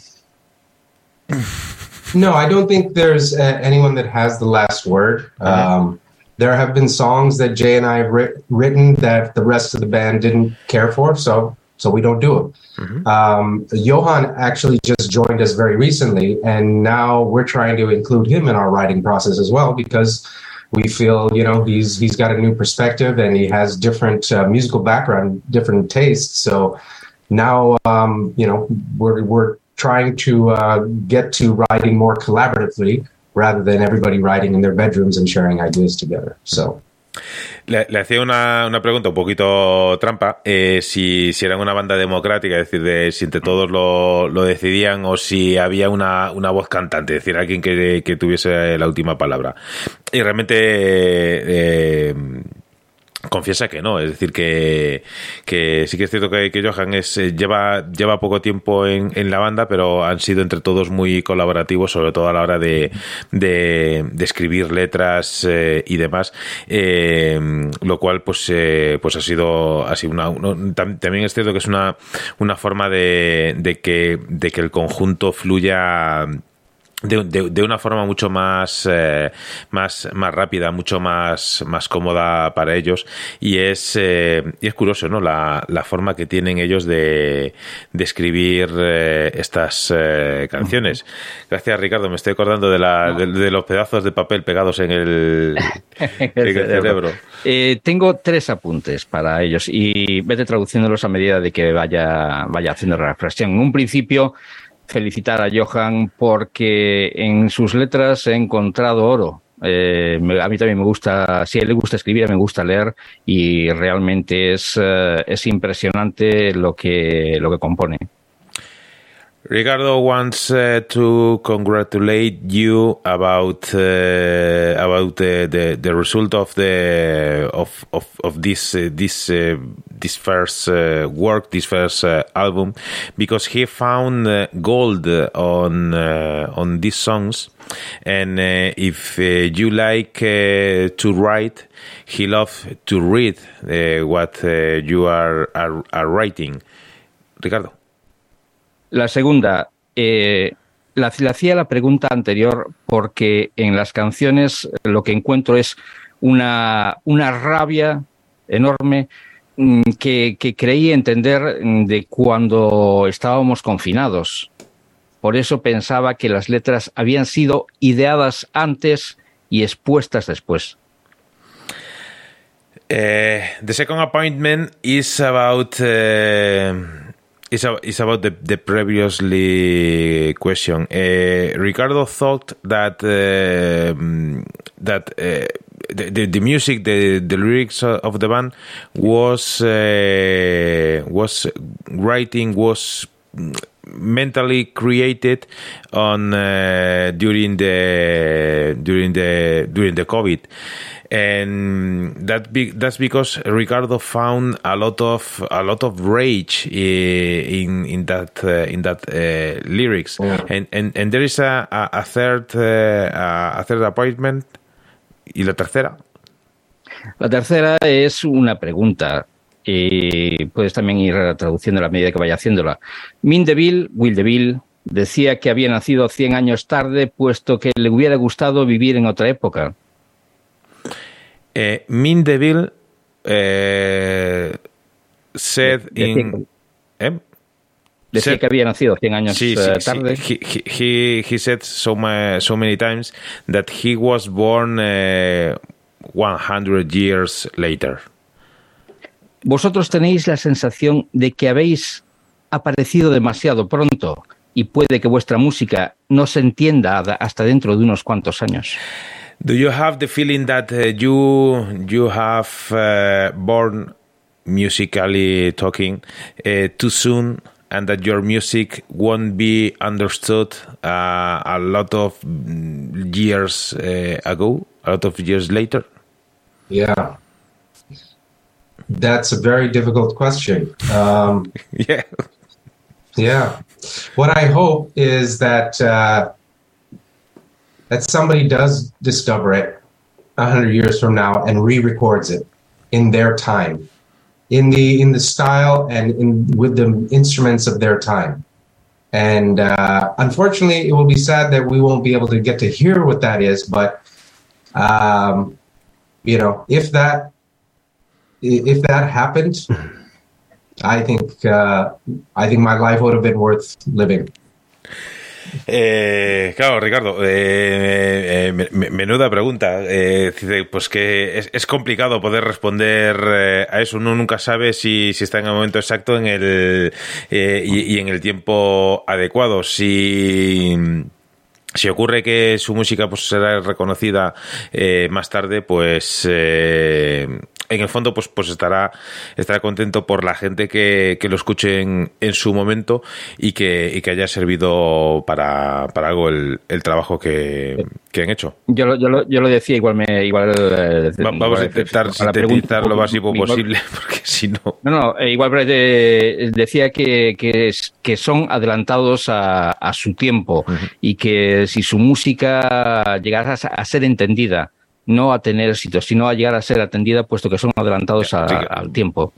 no, I don't think there's uh, anyone that has the last word. Um, there have been songs that Jay and I have writ- written that the rest of the band didn't care for, so so we don't do them. Mm-hmm. Um, Johan actually just joined us very recently, and now we're trying to include him in our writing process as well because we feel you know he's he's got a new perspective and he has different uh, musical background, different tastes. So now um, you know we're we're trying to uh, get to writing more collaboratively rather than everybody writing in their bedrooms and sharing ideas together. So. Le, hacía una, una, pregunta un poquito trampa, eh, si, si eran una banda democrática, es decir, de, si entre todos lo, lo decidían o si había una, una, voz cantante, es decir, alguien que, que tuviese la última palabra. Y realmente eh, confiesa que no, es decir, que, que sí que es cierto que, Johan es, eh, lleva, lleva poco tiempo en, en, la banda, pero han sido entre todos muy colaborativos, sobre todo a la hora de, de, escribir letras eh, y demás, eh, lo cual pues, eh, pues ha sido, así una, una, también es cierto que es una, una forma de, de, que, de que el conjunto fluya de, de, de, una forma mucho más, eh, más, más rápida, mucho más, más cómoda para ellos. Y es, eh, y es curioso, ¿no? La, la, forma que tienen ellos de, de escribir eh, estas eh, canciones. Gracias, Ricardo. Me estoy acordando de, la, de, los pedazos de papel pegados en el, en el cerebro. Eh, tengo tres apuntes para ellos y vete traduciéndolos a medida de que vaya, vaya haciendo la reflexión. En un principio, felicitar a Johan porque en sus letras he encontrado oro. Eh, a mí también me gusta, si a él le gusta escribir, me gusta leer y realmente es, uh, es impresionante lo que, lo que compone. Ricardo wants uh, to congratulate you about uh, about the, the, the result of the of of, of this uh, this uh, this first uh, work, this first uh, album, because he found gold on on these songs, and if you like to write, he loves to read what you are, are are writing. Ricardo. La segunda, eh, la, hacía la pregunta anterior porque en las canciones lo que encuentro es una, una rabia enorme que, que, creí entender de cuando estábamos confinados. Por eso pensaba que las letras habían sido ideadas antes y expuestas después. Uh, the second appointment is about uh It's, it's about the, the previously question. Uh, Ricardo thought that uh, that uh, the, the, the music, the the lyrics of the band was uh, was writing was mentally created on uh, during the during the during the COVID and that be, that's because Ricardo found a lot of a lot of rage in in that uh, in that uh, lyrics, yeah. and, and and there is a a, a third uh, a third appointment y la tercera. La tercera es una pregunta y puedes también ir traduciendo a la medida que vaya haciéndola. Min Deville, Will Deville, decía que había nacido 100 años tarde, puesto que le hubiera gustado vivir en otra época. Uh, Mindeville uh, said in. Eh? Decía said, que había nacido 100 años sí, sí, uh, tarde. Sí. He, he, he said so, my, so many times that he was born uh, 100 years later. Vosotros tenéis la sensación de que habéis aparecido demasiado pronto y puede que vuestra música no se entienda hasta dentro de unos cuantos años. Do you have the feeling that uh, you you have uh, born musically talking uh, too soon, and that your music won't be understood uh, a lot of years uh, ago, a lot of years later? Yeah, that's a very difficult question. Um, yeah, yeah. What I hope is that uh, that somebody does discover it a hundred years from now and re-records it in their time, in the in the style and in with the instruments of their time. And uh, unfortunately, it will be sad that we won't be able to get to hear what that is. But um, you know, if that if that happened, I think uh, I think my life would have been worth living. Eh, claro, Ricardo, eh, eh, menuda pregunta. pues que es, complicado poder responder a eso. Uno nunca sabe si, está en el momento exacto en el, y, en el tiempo adecuado. Si si ocurre que su música pues, será reconocida más tarde, pues en el fondo pues, pues estará, estará contento por la gente que, que lo escuche en, en, su momento y que, y que haya servido para, para algo el, el trabajo que, que, han hecho. Yo lo, yo, lo, yo lo decía, igual me... Igual, eh, vamos a intentar sintetizar lo más posible, porque si no... No, no, eh, igual eh, decía que, que, que son adelantados a, a su tiempo y que si su música llegara a ser entendida no a tener éxito, sino a llegar a ser atendida, puesto que son adelantados al tiempo.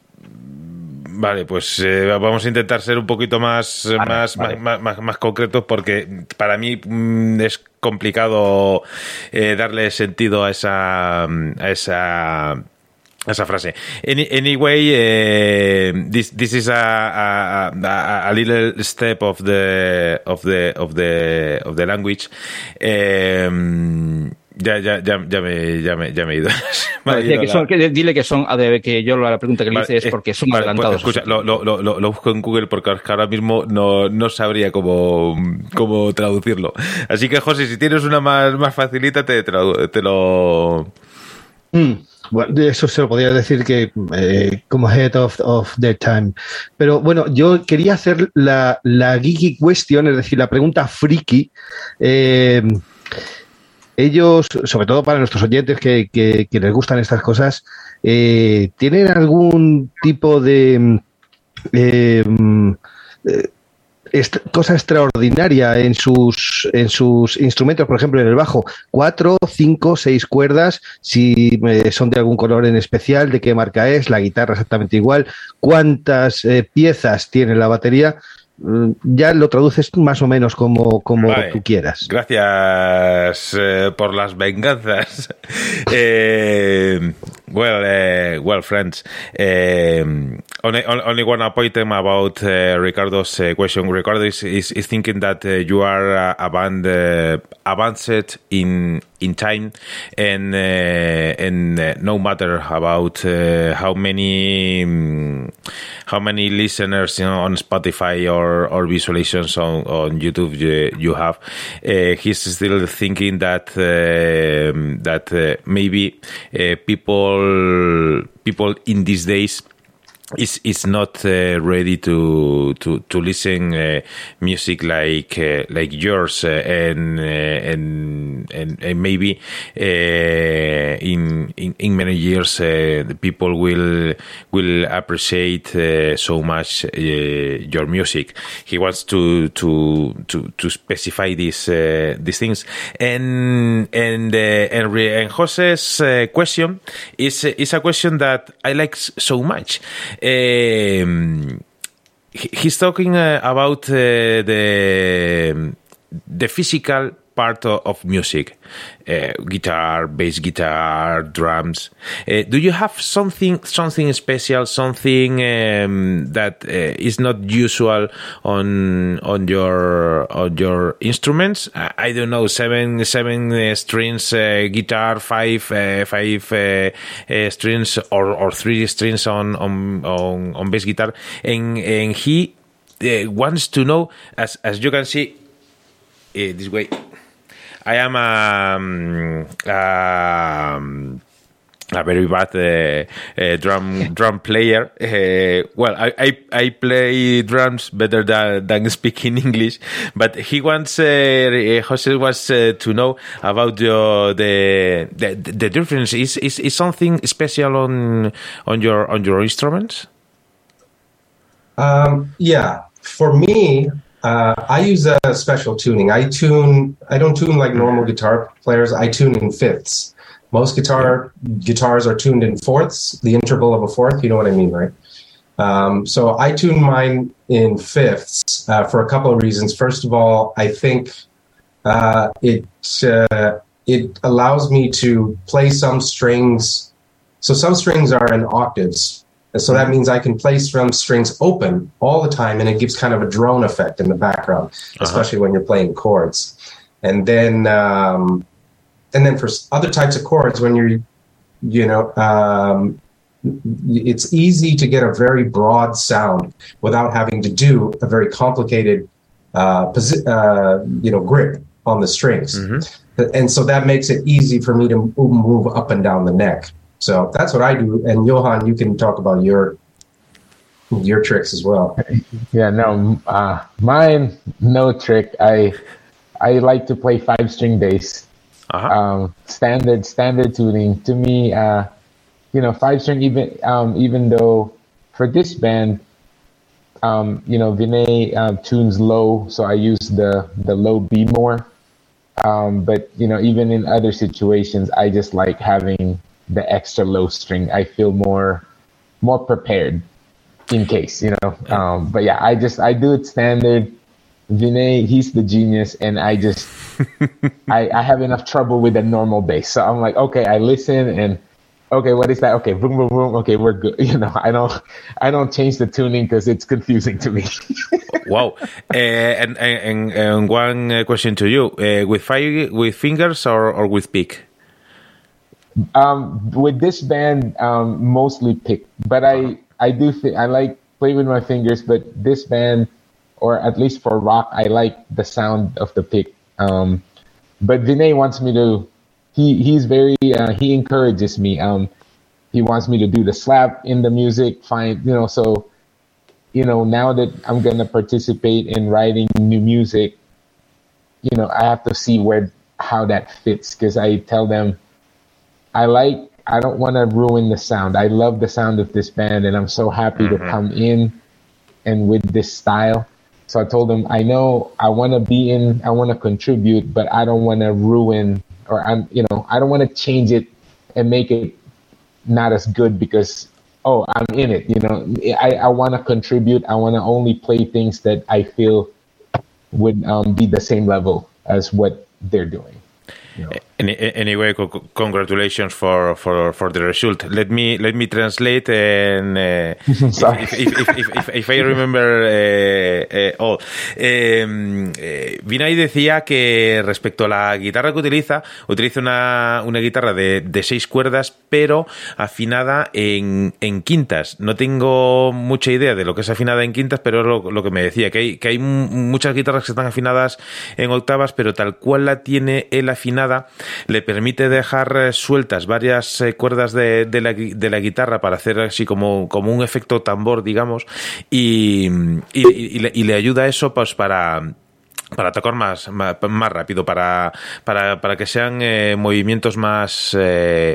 Vale, pues eh, vamos a intentar ser un poquito más, más, Más, concretos porque para mí mm, es complicado eh, darle sentido a esa, a esa esa frase. anyway, eh, this this is a, a, a, little step of the of the of the of the language. Ya, ya, ya, ya, me, ya, me, ya me he ido. que son, que, dile que son, que yo la pregunta que le hice es porque son adelantados. Pues, escucha, lo, lo, lo, lo, busco en Google porque ahora mismo no, no sabría cómo, cómo traducirlo. Así que, José, si tienes una más, más facilita, te, te lo... Mm, bueno, eso se lo podría decir que eh, como head of, of the time. Pero bueno, yo quería hacer la, la geeky question, es decir, la pregunta friki. Eh, ellos, sobre todo para nuestros oyentes que, les gustan estas cosas, eh, ¿tienen algún tipo de eh, cosa extraordinaria en sus, en sus instrumentos? Por ejemplo, en el bajo, cuatro, cinco, seis cuerdas, si eh, son de algún color en especial, de qué marca es, la guitarra exactamente igual, cuántas piezas tiene la batería. Mm, ya lo traduces más o menos como, como tú quieras. Gracias eh, por las venganzas. eh, well, uh, well, friends. Um, only, only one item about uh, Ricardo's uh, question. Ricardo is, is, is thinking that you are a band advanced in in time, and and no matter about how many um, how many listeners you know, on Spotify or or visualizations on on YouTube you, you have, he's still thinking that that maybe people people people in these days is is not uh, ready to to to listen uh, music like uh, like yours uh, and, uh, and, and and maybe uh, in, in in many years the people will will appreciate so much your music. He wants to to to to specify these these things and and and, and Jose's question is is a question that I like so much. Um, he's talking uh, about uh, the the physical part of music uh, guitar bass guitar drums. Uh, do you have something something special something um, that uh, is not usual on on your on your instruments? I, don't know seven seven uh, strings uh, guitar five uh, five strings or, or three strings on on on, on bass guitar. And and he wants to know as as you can see this way I am a, um, um, a very bad uh, uh, drum drum player. Uh, well, I, I, I play drums better than, than speaking English, but he wants uh, Jose wants uh, to know about your, the, the the difference. Is, is is something special on on your on your instruments? Um, yeah, for me, uh, I use a special tuning. I tune. I don't tune like normal guitar players. I tune in fifths. Most guitar guitars are tuned in fourths, the interval of a fourth. You know what I mean, right? Um, so I tune mine in fifths uh, for a couple of reasons. First of all, I think uh, it uh, it allows me to play some strings. So some strings are in octaves. And so that means I can play some strings open all the time, and it gives kind of a drone effect in the background, uh-huh. especially when you're playing chords. And then, um, and then for other types of chords, when you're, you know, um, it's easy to get a very broad sound without having to do a very complicated, uh, posi- uh, you know, grip on the strings. Mm-hmm. And so that makes it easy for me to move up and down the neck. So that's what I do. And Johan, you can talk about your your tricks as well. Yeah, no, uh, mine no trick. I I like to play five string bass. Uh-huh. Um, standard standard tuning to me. Uh, you know, five string even um, even though for this band, um, you know, Vinay uh, tunes low, so I use the the low B more. Um, but you know, even in other situations, I just like having the extra low string. I feel more more prepared in case, you know. Um, but yeah, I just I do it standard. Vinay, he's the genius, and I just I, I have enough trouble with the normal bass. So I'm like, okay, I listen and okay, what is that? Okay, boom, boom, boom. Okay, we're good. You know, I don't, I don't change the tuning because it's confusing to me. wow. Uh, and, and, and one uh, question to you: uh, with five, with fingers or, or with pick? Um, with this band, um, mostly pick, but I I do think I like play with my fingers, but this band, or at least for rock, I like the sound of the pick. Um, but Vinay wants me to. He he's very uh, he encourages me. Um, he wants me to do the slap in the music. Find you know so. You know, now that I'm gonna participate in writing new music, you know, I have to see where how that fits because I tell them I like I don't want to ruin the sound. I love the sound of this band and I'm so happy mm-hmm. to come in and with this style. So I told them, I know I want to be in, I want to contribute, but I don't want to ruin or I'm, you know, I don't want to change it and make it not as good because, oh, I'm in it. You know, I, I want to contribute. I want to only play things that I feel would um, be the same level as what they're doing. You know. Anyway, congratulations for, for, for the result. Let me let me translate and uh, if, if, if, if, I remember uh, uh, all. Um, Vinay decía que respecto a la guitarra que utiliza, utiliza una, una guitarra de, de seis cuerdas, pero afinada en, en quintas. No tengo mucha idea de lo que es afinada en quintas, pero es lo, lo que me decía, que hay, que hay muchas guitarras que están afinadas en octavas, pero tal cual la tiene él afinada, le permite dejar eh, sueltas varias eh, cuerdas de, la, de, la, guitarra para hacer así como, como un efecto tambor, digamos, y, y, le, ayuda eso pues para para tocar más, más, rápido, para, para, para, que sean eh, movimientos más,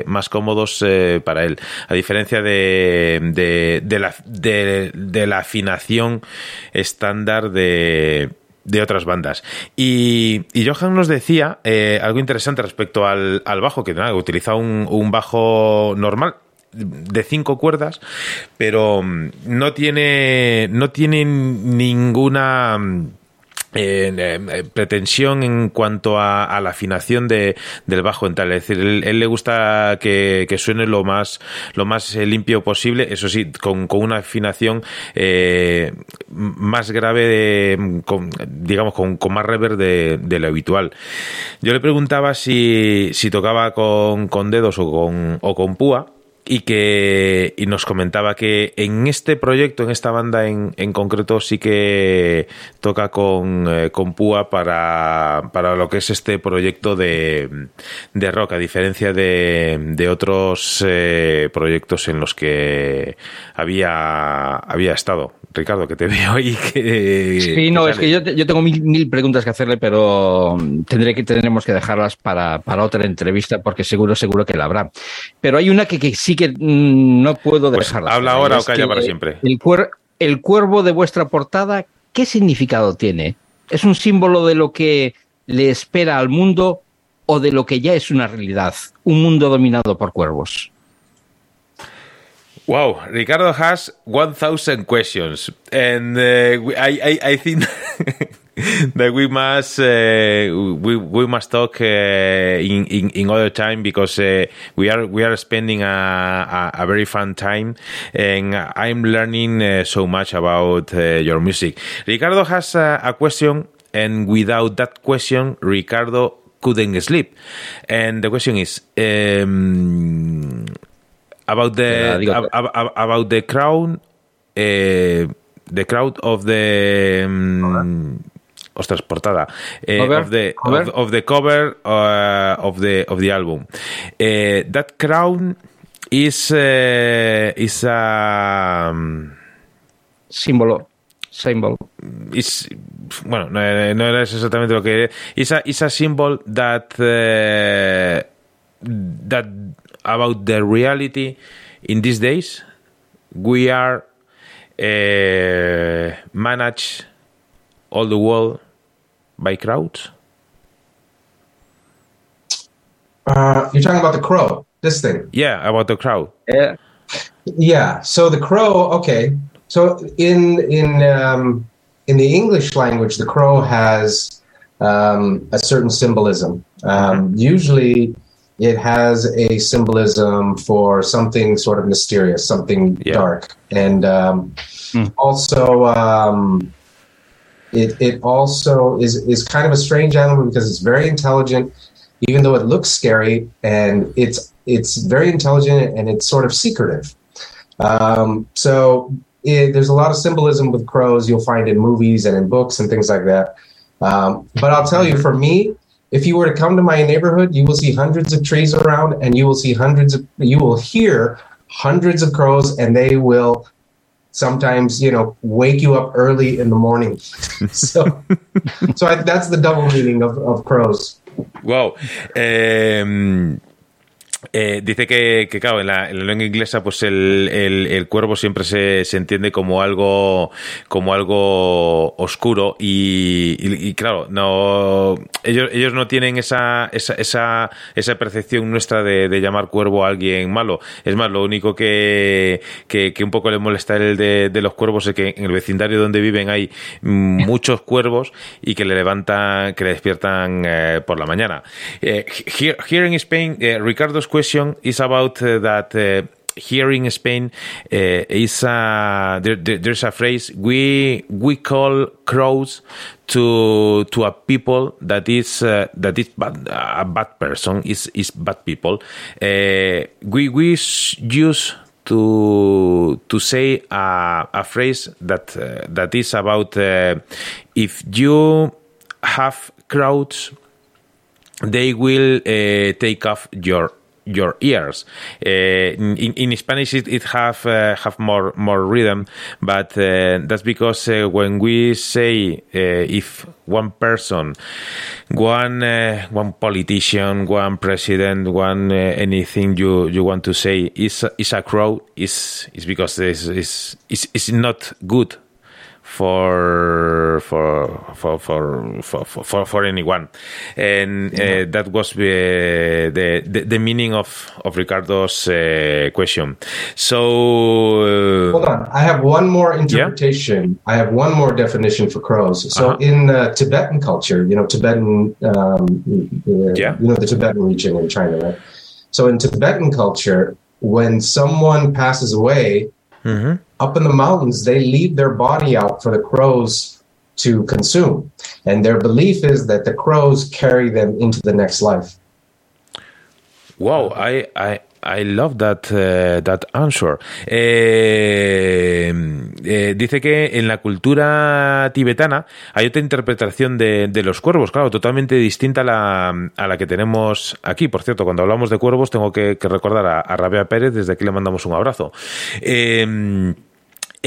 más cómodos para él. A diferencia de, de, de, la, de, de la afinación estándar de, de otras bandas. Y, Johan nos decía eh, algo interesante respecto al, bajo, que nada, utiliza un, un bajo normal, de cinco cuerdas, pero mm, no tiene, no tiene ninguna eh, pretensión en cuanto a, la afinación de, del bajo en tal. Es decir, él, le gusta que, suene lo más, lo más eh, limpio posible, eso sí, con, una afinación eh, más grave, digamos, con, más reverb de, de, lo habitual. Yo le preguntaba si, si tocaba con, con dedos o con, o con púa y que y nos comentaba que en este proyecto, en esta banda en, en concreto, sí que toca con, eh, con Púa para, para, lo que es este proyecto de, de rock, a diferencia de, de otros eh, proyectos en los que había, había estado. Ricardo, que te veo y que... Sí, no, es que yo, yo tengo mil, mil, preguntas que hacerle, pero tendré que, tendremos que dejarlas para, para otra entrevista porque seguro, seguro que la habrá. Pero hay una que, que sí que mm, no puedo pues dejarla. habla ahora o calla para siempre. El, el cuervo de vuestra portada, ¿qué significado tiene? ¿Es un símbolo de lo que le espera al mundo o de lo que ya es una realidad? Un mundo dominado por cuervos. Wow, Ricardo has 1,000 questions, and uh, I, I, I think that we must uh, we we must talk uh, in, in in other time because uh, we are we are spending a, a, a, very fun time and I'm learning uh, so much about uh, your music. Ricardo has a, a question, and without that question, Ricardo couldn't sleep. And the question is um, about the about the crown. Uh, the crowd of the um, ostras portada uh, of the cover? Of, of, the cover uh, of the of the album uh, that crown is uh, is a um, símbolo symbol is bueno no, no es exactamente lo que is a is a symbol that uh, that about the reality in these days we are uh, manage all the world by crowds? Uh, you're talking about the crow, this thing. Yeah, about the crow. Yeah. Yeah. So the crow. Okay. So in in um, in the English language, the crow has um, a certain symbolism. Um, mm-hmm. Usually, it has a symbolism for something sort of mysterious, something yeah. dark, and um, mm. also um, it it also is is kind of a strange animal because it's very intelligent, even though it looks scary, and it's it's very intelligent and it's sort of secretive. Um, so it, there's a lot of symbolism with crows you'll find in movies and in books and things like that. Um, but I'll tell you, for me, if you were to come to my neighborhood, you will see hundreds of trees around, and you will see hundreds of, you will hear hundreds of crows, and they will sometimes, you know, wake you up early in the morning. so, so I, that's the double meaning of, of crows. Wow. Um, Eh, dice que, claro, en la, en la, lengua inglesa, pues el, el, cuervo siempre se, se, entiende como algo, como algo oscuro y, claro, no, ellos, ellos no tienen esa, esa, esa, esa percepción nuestra de, de, llamar cuervo a alguien malo. Es más, lo único que, que, un poco le molesta el de, de, los cuervos es que en el vecindario donde viven hay muchos cuervos y que le levantan, que le despiertan eh, por la mañana. Eh, here, in Spain, eh, question is about uh, that uh, here in Spain uh, is a, there, there, there's a phrase we we call crows to to a people that is uh, that is bad, a bad person is is bad people. Uh, we we use to to say a, a phrase that uh, that is about if you have crowds they will take off your your ears. Uh, in, in Spanish, it, it have uh, have more more rhythm, but uh, that's because uh, when we say uh, if one person, one uh, one politician, one president, one anything you you want to say is is a crow, is is because it's, it's, it's, it's not good for for for for for for, for anyone, and uh, that was the, the the meaning of of Ricardo's uh, question. So uh, hold on, I have one more interpretation. Yeah? I have one more definition for crows. So uh-huh. in Tibetan culture, you know, Tibetan, um, yeah, you know, the Tibetan region in China, right? So in Tibetan culture, when someone passes away Mm-hmm. Up in the mountains, they leave their body out for the crows to consume. And their belief is that the crows carry them into the next life. Wow, I, I, I love that, uh, that answer. Eh, eh, dice que en la cultura tibetana hay otra interpretación de, de, los cuervos, claro, totalmente distinta a la, a la que tenemos aquí. Por cierto, cuando hablamos de cuervos tengo que, recordar a, a, Rabia Pérez, desde aquí le mandamos un abrazo.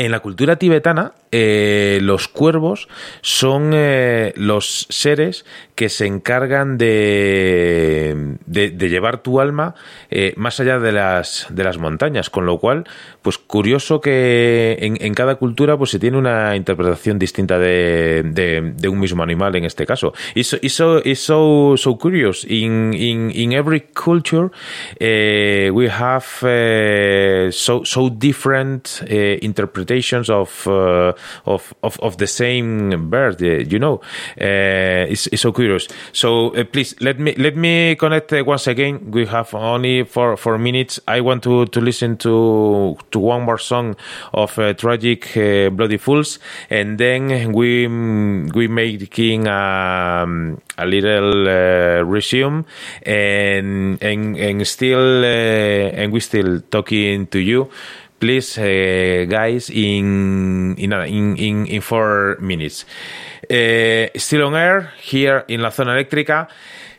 En la cultura tibetana, eh, los cuervos son eh, los seres que se encargan de, de, llevar tu alma eh, más allá de las, de las montañas, con lo cual, pues curioso que en, cada cultura pues se tiene una interpretación distinta de, de, un mismo animal en este caso. It's so, it's so, it's so, so curious. In, in, in every culture, we have so, so different interpretations representations of uh, of, of of the same bird. Uh, you know, uh, it's, it's so curious. So uh, please let me let me connect uh, once again. We have only for four minutes. I want to to listen to to one more song of Tragic Bloody Fools, and then we we making um, a little resume and and and still and we still talking to you please, uh, guys, in, in, in, in, four minutes. Uh, still on air, here in la zona eléctrica.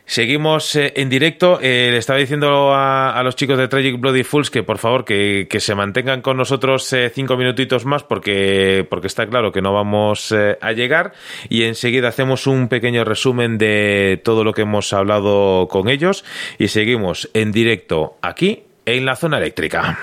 Seguimos eh, en directo. le estaba diciendo a, los chicos de Tragic Bloody Fools que por favor que, se mantengan con nosotros cinco minutitos más porque, porque está claro que no vamos a llegar. Y enseguida hacemos un pequeño resumen de todo lo que hemos hablado con ellos. Y seguimos en directo aquí en la zona eléctrica.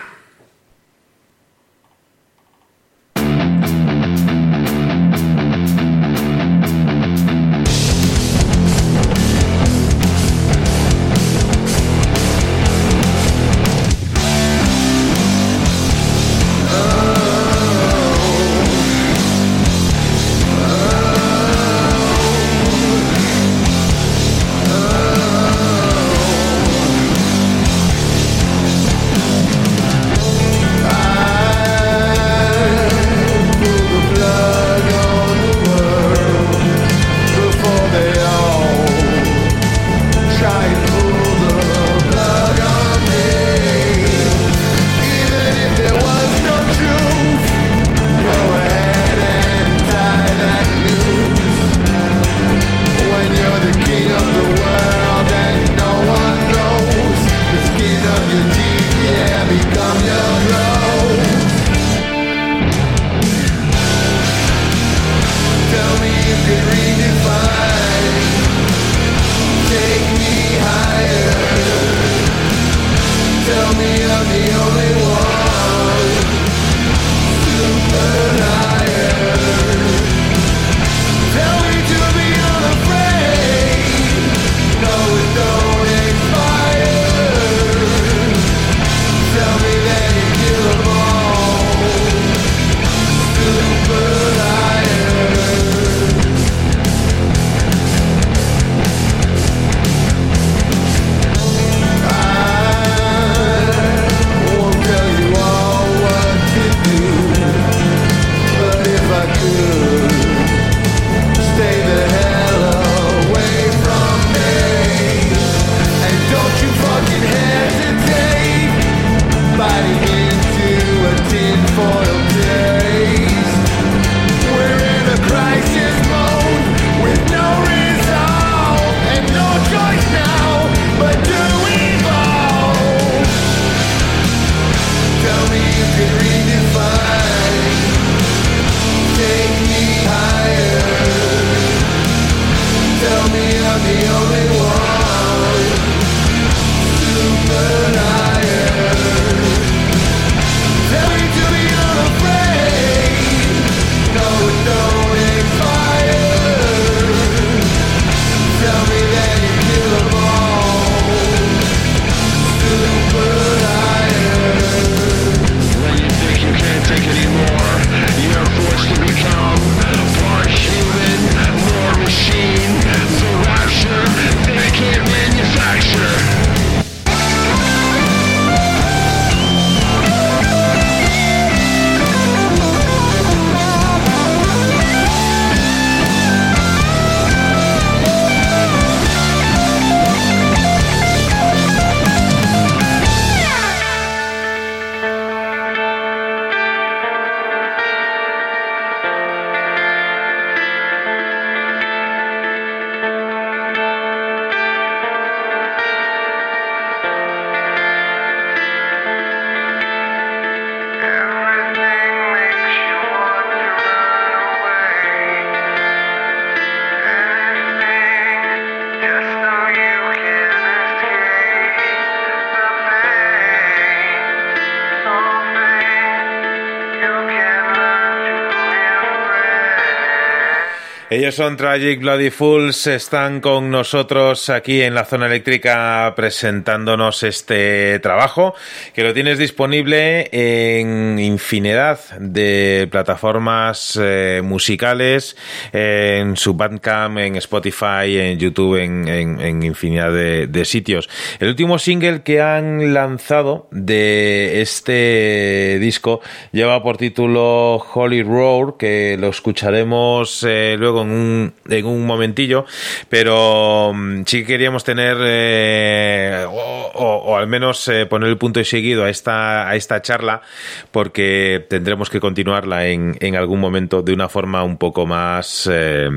Son Tragic Bloody Fools, están con nosotros aquí en la zona eléctrica presentándonos este trabajo que lo tienes disponible en infinidad de plataformas eh, musicales, en su Bandcamp, en Spotify, en YouTube, en, infinidad de, sitios. El último single que han lanzado de este disco lleva por título Holy Roar, que lo escucharemos eh, luego en un, en un momentillo, pero mm, sí que queríamos tener, eh, o, al menos eh, poner el punto y seguido a esta, a esta charla, porque tendremos que continuarla en, en algún momento de una forma un poco más, eh,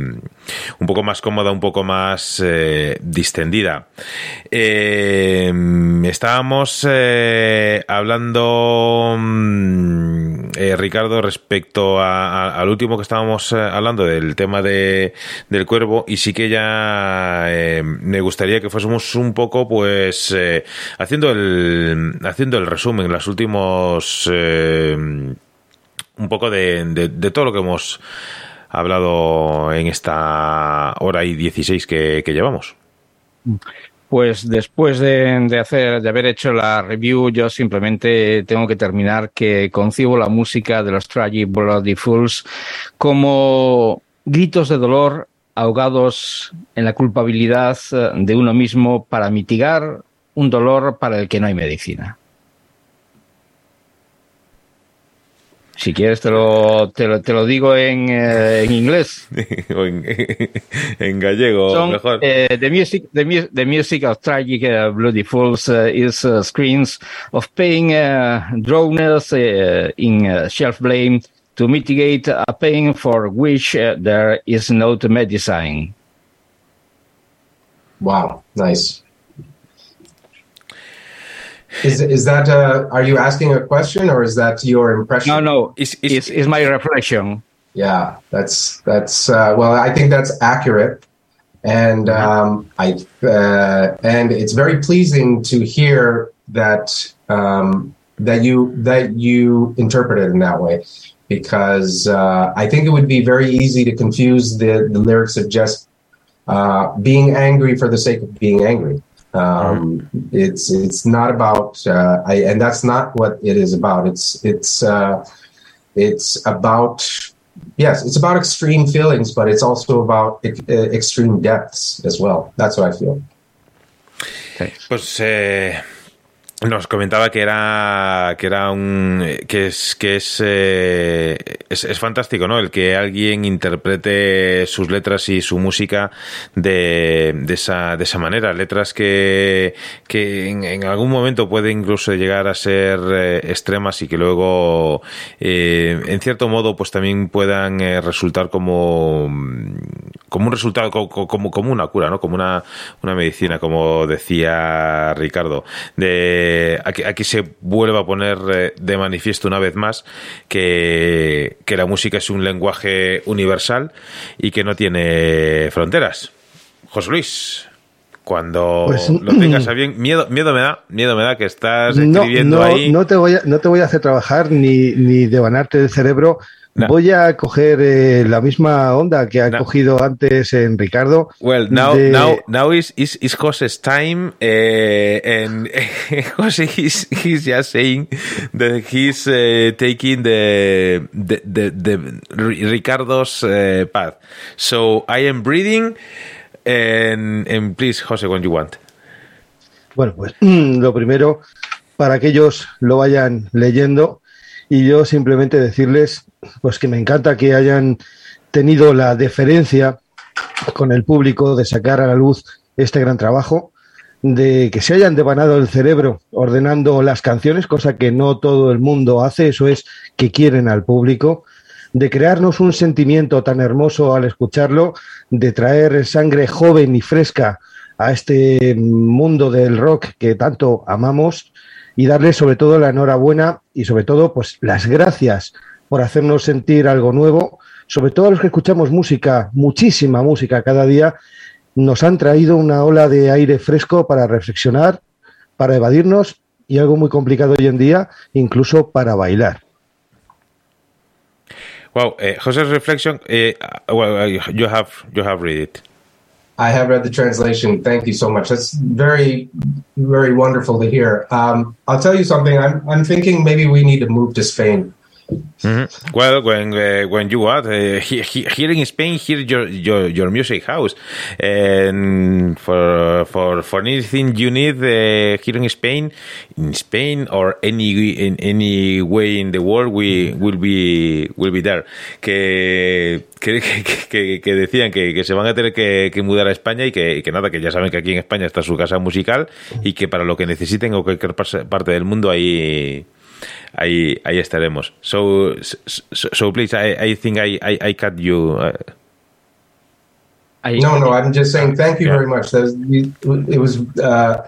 un poco más cómoda, un poco más distendida. estábamos hablando, mm, Ricardo, respecto al último que estábamos hablando del tema de del cuervo y sí que ya eh, me gustaría que fuésemos un poco pues eh, haciendo el haciendo el resumen los últimos eh, un poco de, todo lo que hemos hablado en esta hora y 16 que, llevamos. Pues después de, hacer, de haber hecho la review, yo simplemente tengo que terminar que concibo la música de los Tragic Bloody Fools como gritos de dolor ahogados en la culpabilidad eh, de uno mismo para mitigar un dolor para el que no hay medicina. Si quieres te lo, te lo, digo en, eh, en inglés. o en, en, gallego, mejor. Uh, the, music, the, the, music of Tragic uh, Bloody Fools uh, is screens of pain, drowners in self-blame, to mitigate a pain for which uh, there is no medicine. Wow, nice. Is is that uh, are you asking a question or is that your impression? No, no, it's it's, it's my reflection. Yeah, that's that's uh, well, I think that's accurate, and um, I uh, and it's very pleasing to hear that um, that you that you interpret it in that way because uh, I think it would be very easy to confuse the, the lyrics of just uh, being angry for the sake of being angry. Um. It's it's not about, uh, I, and that's not what it is about. It's it's uh, it's about yes, it's about extreme feelings, but it's also about uh, extreme depths as well. That's what I feel. Okay. Pues eh, nos comentaba que era que era un que es que es, eh, es, es fantástico no el que alguien interprete sus letras y su música de, de esa de esa manera. Letras que que en, algún momento puede incluso llegar a ser eh, extremas y que luego eh, en cierto modo pues también puedan resultar como como un resultado como, como una cura no como una una medicina como decía Ricardo. De aquí, se vuelve a poner eh, de manifiesto una vez más que, la música es un lenguaje universal y que no tiene fronteras. José Luis cuando pues, lo tengas a bien. Miedo, miedo me da, miedo me da que estás escribiendo ahí. No te voy a, no te voy a hacer trabajar ni, ni devanarte el cerebro Voy a coger eh, la misma onda que ha cogido antes en Ricardo. Well, now, now, now is, is, is Jose's time, uh, and Jose is he's just saying that he's uh, taking the, the, the, the Ricardo's uh, path. So I am breathing, and, and please, Jose, when you want. Bueno, pues lo primero, para que ellos lo vayan leyendo, y yo simplemente decirles pues que me encanta que hayan tenido la deferencia con el público de sacar a la luz este gran trabajo, de que se hayan devanado el cerebro ordenando las canciones, cosa que no todo el mundo hace, eso es que quieren al público, de crearnos un sentimiento tan hermoso al escucharlo, de traer sangre joven y fresca a este mundo del rock que tanto amamos y darle sobre todo la enhorabuena y sobre todo pues las gracias por hacernos sentir algo nuevo. Sobre todo a los que escuchamos música, muchísima música cada día, nos han traído una ola de aire fresco para reflexionar, para evadirnos y algo muy complicado hoy en día, incluso para bailar. Well, uh, Jose's reflection. Uh, well, you have you have read it. I have read the translation. Thank you so much. That's very, very wonderful to hear. Um, I'll tell you something. I'm, I'm thinking maybe we need to move to Spain. Mm-hmm. Well, when uh, when you are uh, he, he, here in Spain, here your your, your music house, and for for for anything you need uh, here in Spain, in Spain or any in any way in the world, we will be will be there. Que que, que, que decían que, que, se van a tener que, mudar a España y que, nada, que ya saben que aquí en España está su casa musical y que para lo que necesiten o cualquier parte del mundo ahí ahí, ahí estaremos. So, so, so please, I, I think I, I, I cut you. Uh, I, no, no, I'm just saying thank you yeah. very much. Was, it was. Uh,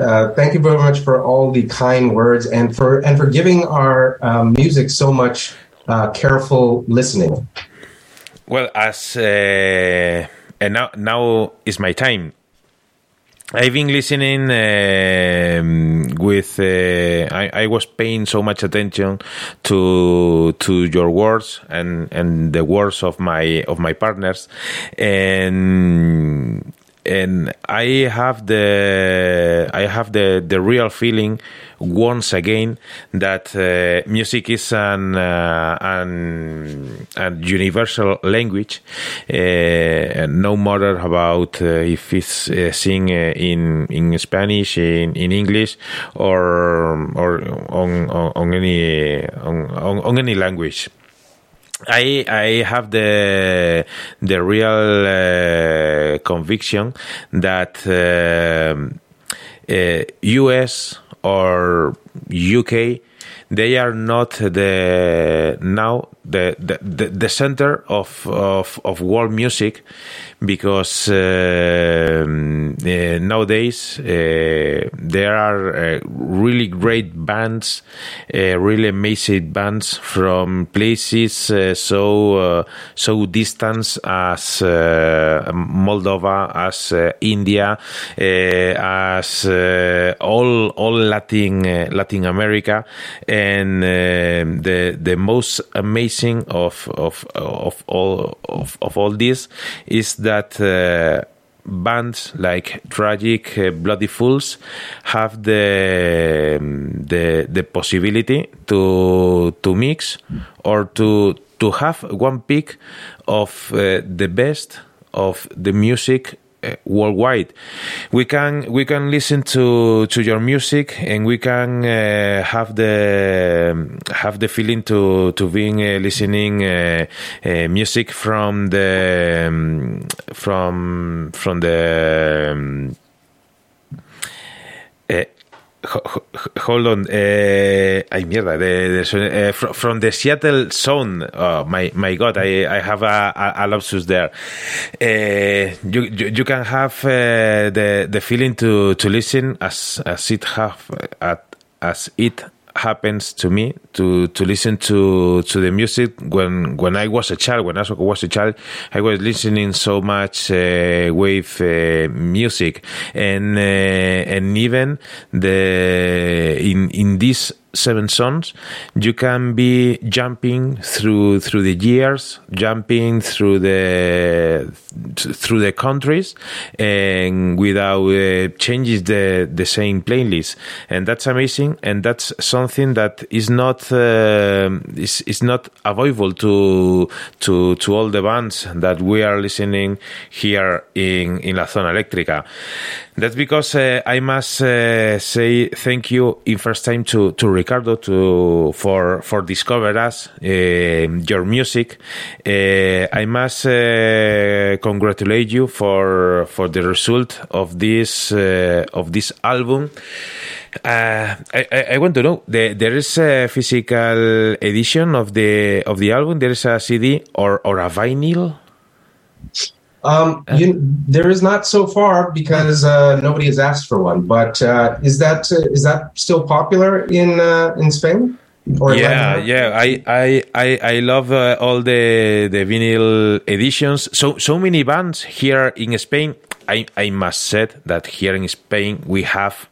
uh, thank you very much for all the kind words and for and for giving our um, music so much uh, careful listening. Well, as uh, and now now is my time I've been listening uh, with. Uh, I, I, was paying so much attention to to your words and and the words of my of my partners, and and I have the I have the the real feeling once again that uh, music is an, uh, an, an universal language, uh, no matter about uh, if it's uh, sing in in Spanish, in, in English, or or on on, on any on, on any language. I I have the the real uh, conviction that uh, uh, U.S. or U.K. they are not the now the the, the center of, of of world music because uh, uh, nowadays uh, there are uh, really great bands, uh, really amazing bands from places so so distant as Moldova, as India, as all all Latin Latin America, and the the most amazing of of of all of, of all this is that uh, bands like Tragic, uh, Bloody Fools have the um, the the possibility to to mix or to to have one pick of uh, the best of the music worldwide. We can we can listen to to your music and we can uh, have the have the feeling to to being uh, listening uh, uh, music from the um, from from the um, hold on. Uh, ay, mierda. The, the, uh, from the Seattle zone. Oh, my, my God. I, I have a, a, a lapsus there. Uh, you, you, you, can have uh, the, the feeling to, to listen as, as it have, as it happens to me to to listen to to the music when when I was a child. When I was a child, I was listening so much uh, with uh, music, and uh, and even the in in this seven songs, you can be jumping through through the years, jumping through the through the countries, and without uh, changes the the same playlist, and that's amazing, and that's something that is not uh, is is not avoidable to to to all the bands that we are listening here in in La Zona Eléctrica. That's because uh, I must uh, say thank you in first time to, to Ricardo to for for discover us uh, your music. Uh, I must uh, congratulate you for for the result of this uh, of this album. I, I, I, want to know the, there is a physical edition of the of the album. There is a CD or or a vinyl. Um, you, there is not so far because uh, nobody has asked for one. But uh, is that uh, is that still popular in uh, in Spain? yeah, yeah. I I I, I love uh, all the the vinyl editions. So so many bands here in Spain. I I must say that here in Spain we have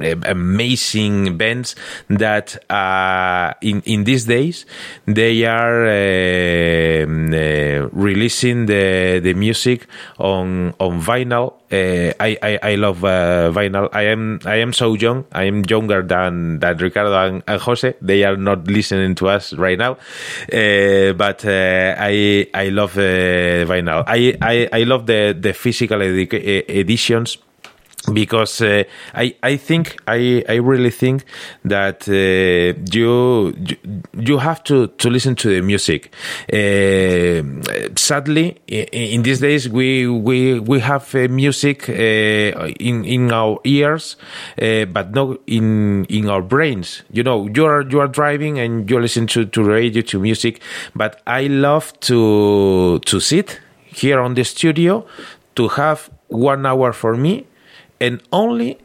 amazing bands that uh, in in these days they are uh, uh, releasing the the music on on vinyl. Uh, I, I, I love uh, vinyl. I am I am so young. I am younger than than Ricardo and, and Jose. They are not listening to us right now, uh, but I I love vinyl. I, I I love the the physical edi- editions because uh, I I think I I really think that uh, you, you have to to listen to the music. Uh, sadly, in, these days we we we have uh, music uh, in in our ears, uh, but not in in our brains. You know, you are you are driving and you listen to to radio to music, but I love to to sit here on the studio to have one hour for me and only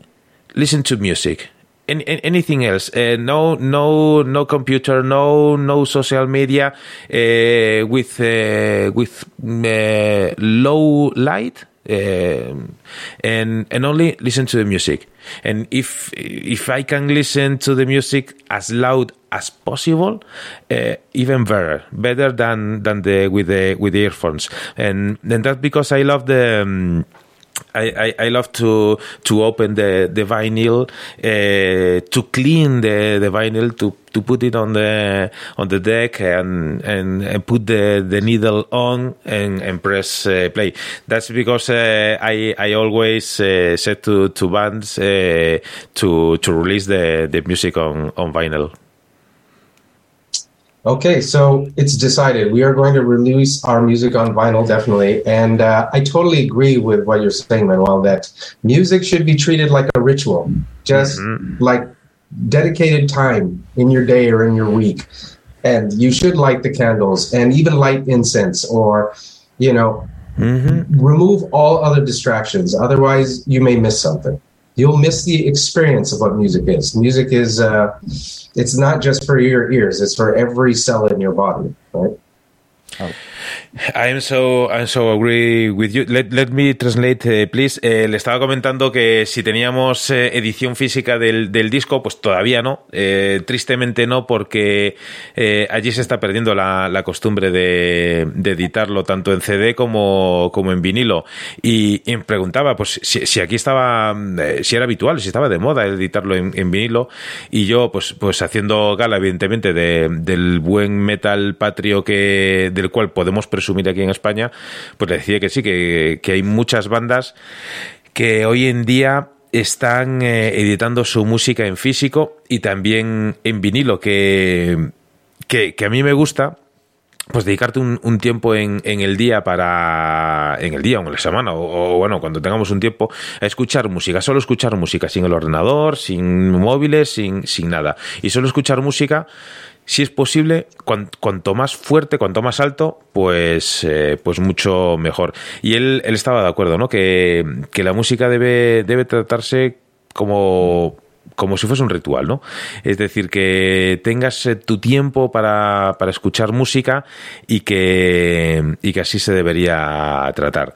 listen to music. And, anything else? Uh, no, no, no computer, no, no social media uh, with uh, with uh, low light, uh, and and only listen to the music. And if if I can listen to the music as loud as possible, uh, even better, better than than the with the with the earphones. And and that's because I love the. Um, I, I, I, love to to open the the vinyl uh, to clean the, the vinyl to to put it on the on the deck and and, and put the, the needle on and, and press uh, play. That's because uh, I I always uh, said to to bands uh, to to release the the music on on vinyl. Okay, so it's decided. We are going to release our music on vinyl, definitely. And uh, I totally agree with what you're saying, Manuel, that music should be treated like a ritual, just mm-hmm. like dedicated time in your day or in your week. And you should light the candles and even light incense or, you know, mm-hmm. remove all other distractions. Otherwise, you may miss something. You'll miss the experience of what music is. Music is. Uh, it's not just for your ears; it's for every cell in your body, right? Oh. I'm so, I'm so agree with you. Let, let me translate, uh, please. Eh, le estaba comentando que si teníamos eh, edición física del, del, disco, pues todavía no. Tristemente no, porque allí se está perdiendo la, la costumbre de, de, editarlo tanto en CD como, como en vinilo. Y, me preguntaba, pues, si, si aquí estaba, si era habitual, si estaba de moda editarlo en, en, vinilo. Y yo, pues, pues haciendo gala, evidentemente, de, del buen metal patrio que, del cual podemos presumir aquí en España, pues le decía que sí, que, que hay muchas bandas que hoy en día están eh, editando su música en físico y también en vinilo, que, que, a mí me gusta, pues dedicarte un, un tiempo en, el día para en el día o en la semana o, o, bueno cuando tengamos un tiempo a escuchar música. Solo escuchar música sin el ordenador sin móviles sin, sin nada. Y solo escuchar música si es posible, cuanto, más fuerte, cuanto más alto, pues, eh, pues mucho mejor. Y él, él estaba de acuerdo, ¿no? Que, que la música debe, debe tratarse como como si fuese un ritual, ¿no? Es decir, que tengas eh, tu tiempo para, para escuchar música y que, y que así se debería tratar.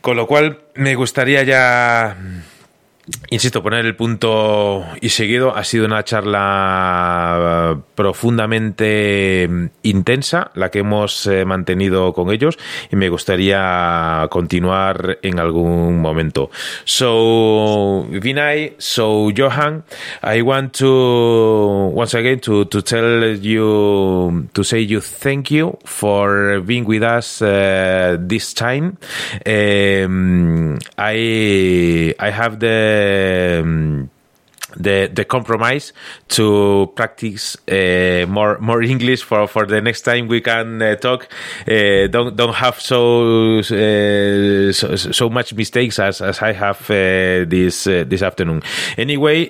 Con lo cual, me gustaría ya Insisto, poner el punto y seguido ha sido una charla profundamente intensa, la que hemos eh, mantenido con ellos, y me gustaría continuar en algún momento. So, Vinay, so Johan, I want to once again to, to tell you to say you thank you for being with us uh, this time. Um, I I have the um, the the compromise to practice uh, more more English for, for the next time we can uh, talk. Uh, don't don't have so, uh, so, so much mistakes as, as I have uh, this uh, this afternoon. Anyway,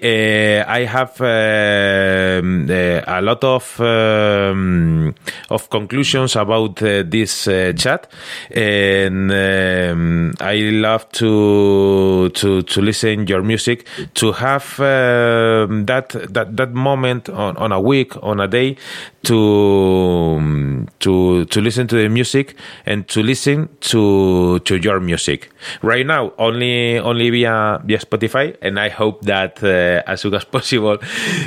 I have um, a lot of um, of conclusions about this chat, and um, I love to to to listen your music to have uh, that that that moment on, on a week on a day to um, to to listen to the music and to listen to to your music. Right now, only only via via Spotify, and I hope that uh, as soon as possible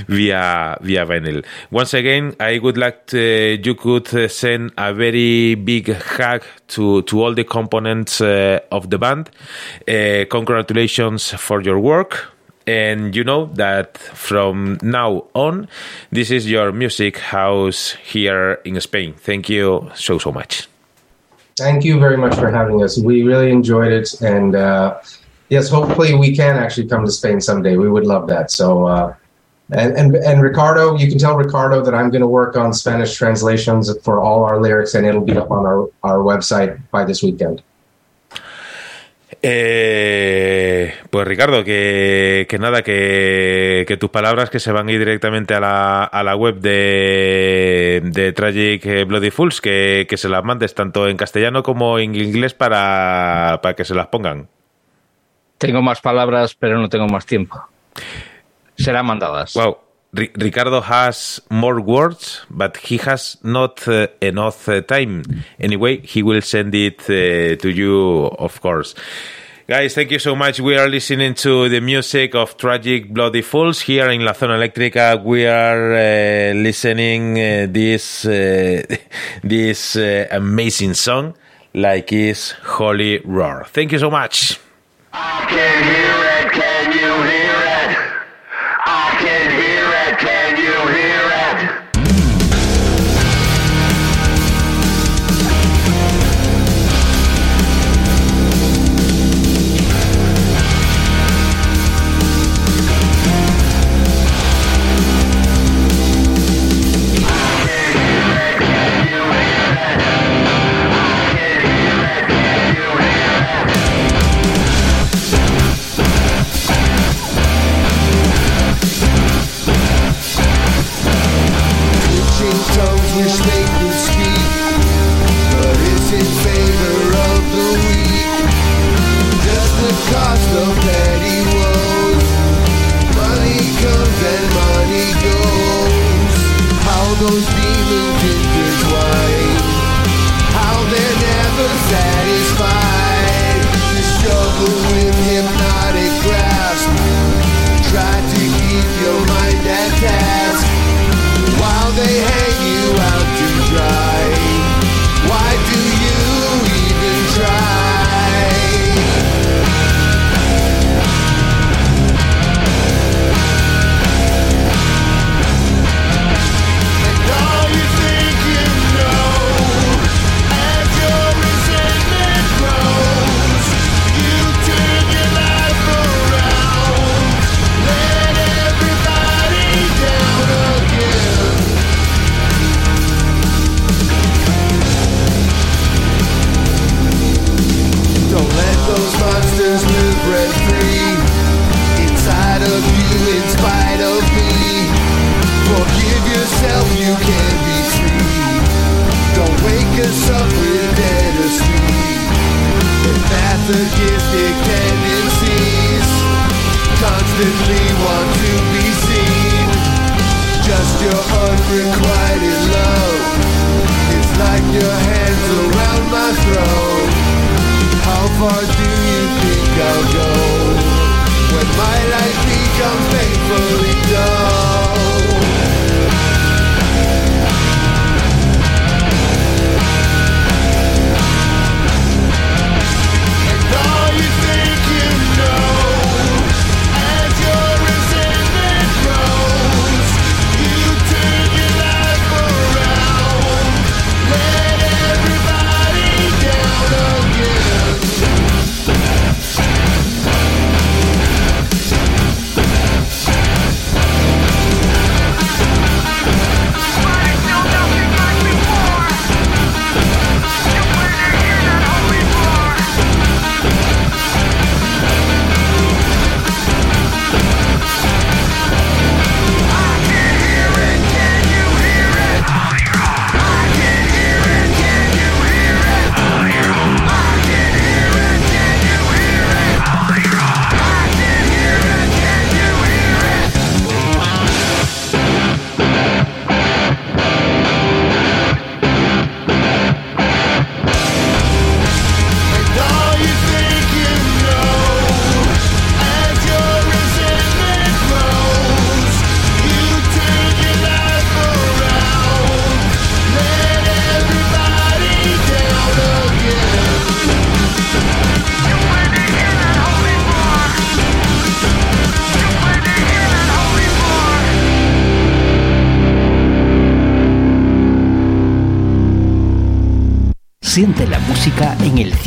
via via vinyl. Once again, I would like to, you could uh, send a very big hug to to all the components uh, of the band. Uh, congratulations for your work and you know that from now on this is your music house here in spain. Thank you so so much. Thank you very much for having us. We really enjoyed it. And uh, yes hopefully we can actually come to spain someday. We would love that. So uh, and, and and ricardo you can tell ricardo that i'm going to work on spanish translations for all our lyrics and it'll be up on our, our website by this weekend Eh, pues Ricardo, que, que nada, que, que, tus palabras que se van a ir directamente a la, a la web de, de Tragic Bloody Fools, que, que, se las mandes tanto en castellano como en inglés para, para que se las pongan. Tengo más palabras, pero no tengo más tiempo. Serán mandadas. Wow. Ricardo has more words, but he has not uh, enough uh, time. Anyway, he will send it uh, to you, of course. Guys, thank you so much. We are listening to the music of Tragic Bloody Fools here in La Zona Eléctrica. We are uh, listening uh, this uh, this amazing song, like is Holy Roar. Thank you so much. Siente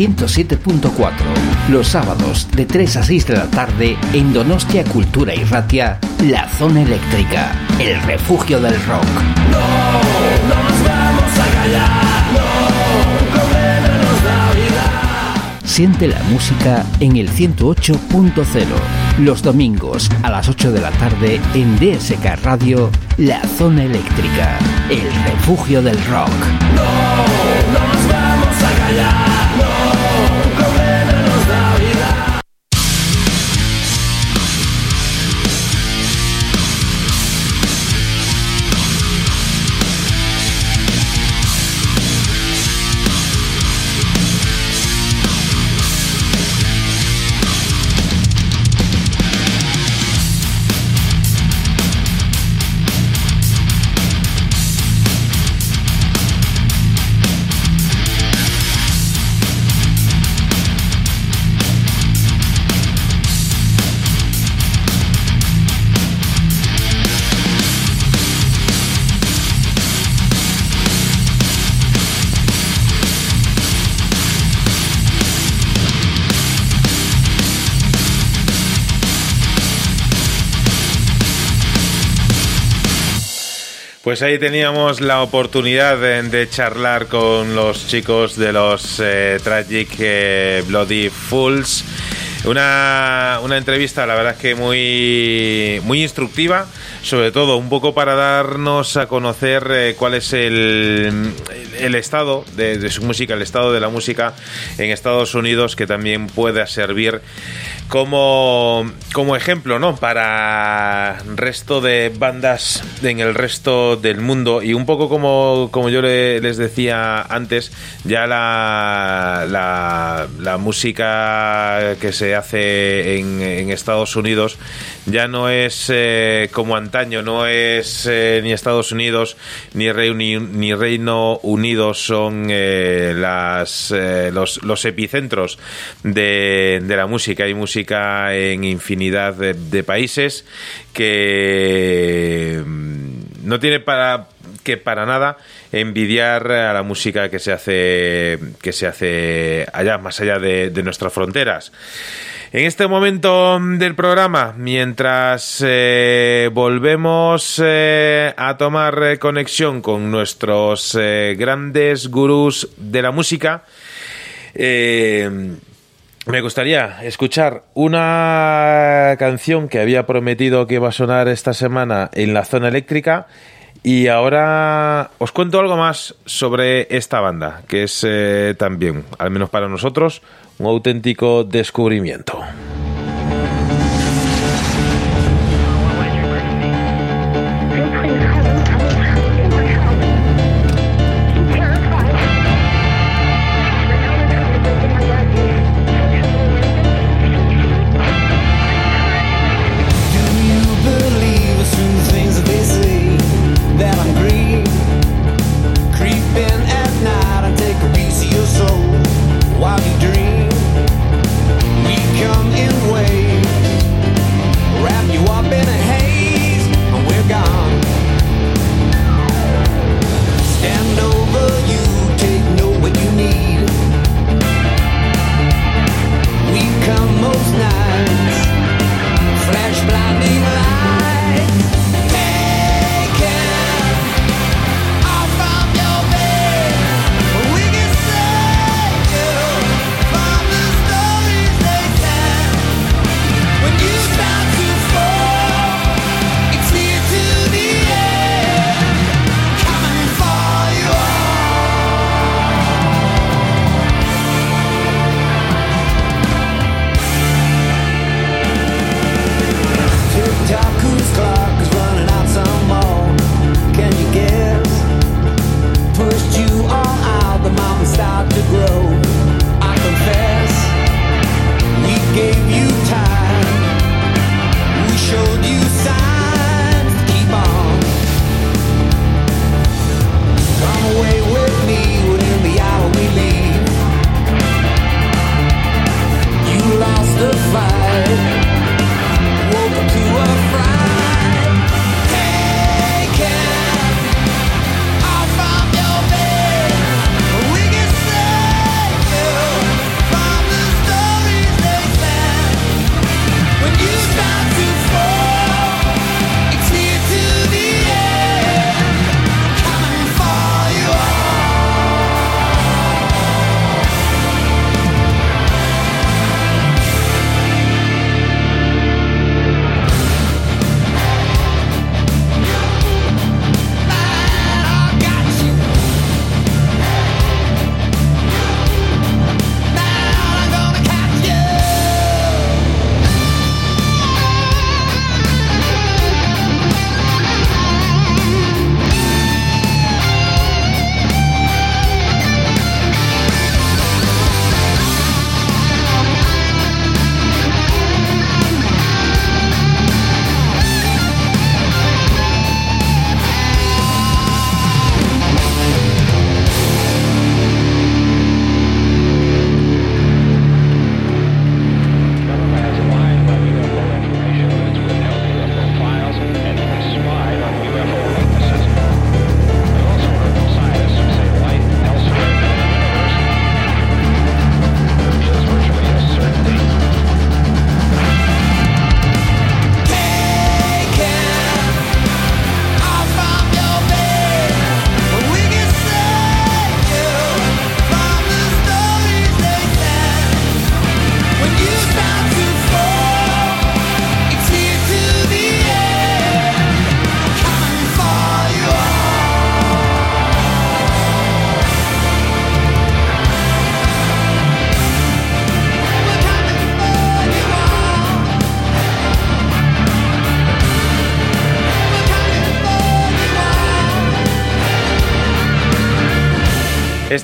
107.4. Los sábados de 3 a 6 de la tarde en Donostia Cultura y Ratia, La Zona Eléctrica, el refugio del rock. No, no nos vamos a callar. Siente la música en el 108.0. Los domingos a las 8 de la tarde en DSK Radio, La Zona Eléctrica, el refugio del rock. No, no nos vamos a callar. Pues ahí teníamos la oportunidad de, charlar con los chicos de los eh, Tragic eh, Bloody Fools. Una, una, entrevista, la verdad es que muy, muy instructiva, sobre todo un poco para darnos a conocer eh, cuál es el, el estado de, de, su música, el estado de la música en Estados Unidos, que también pueda servir como, como ejemplo, ¿no? Para resto de bandas en el resto del mundo y un poco como, como yo les decía antes, ya la, la, música que se hace en, Estados Unidos ya no es eh, como antaño, no es eh, ni Estados Unidos ni Reino, ni Reino Unido son eh, las, los, los epicentros de, de la música. Hay música en infinidad de, países que mm, no tiene para que para nada envidiar a la música que se hace que se hace allá más allá de, nuestras fronteras. En este momento del programa, mientras eh, volvemos eh, a tomar conexión con nuestros eh, grandes gurús de la música, me gustaría escuchar una canción que había prometido que iba a sonar esta semana en la zona eléctrica y ahora os cuento algo más sobre esta banda, que es eh, también, al menos para nosotros, un auténtico descubrimiento.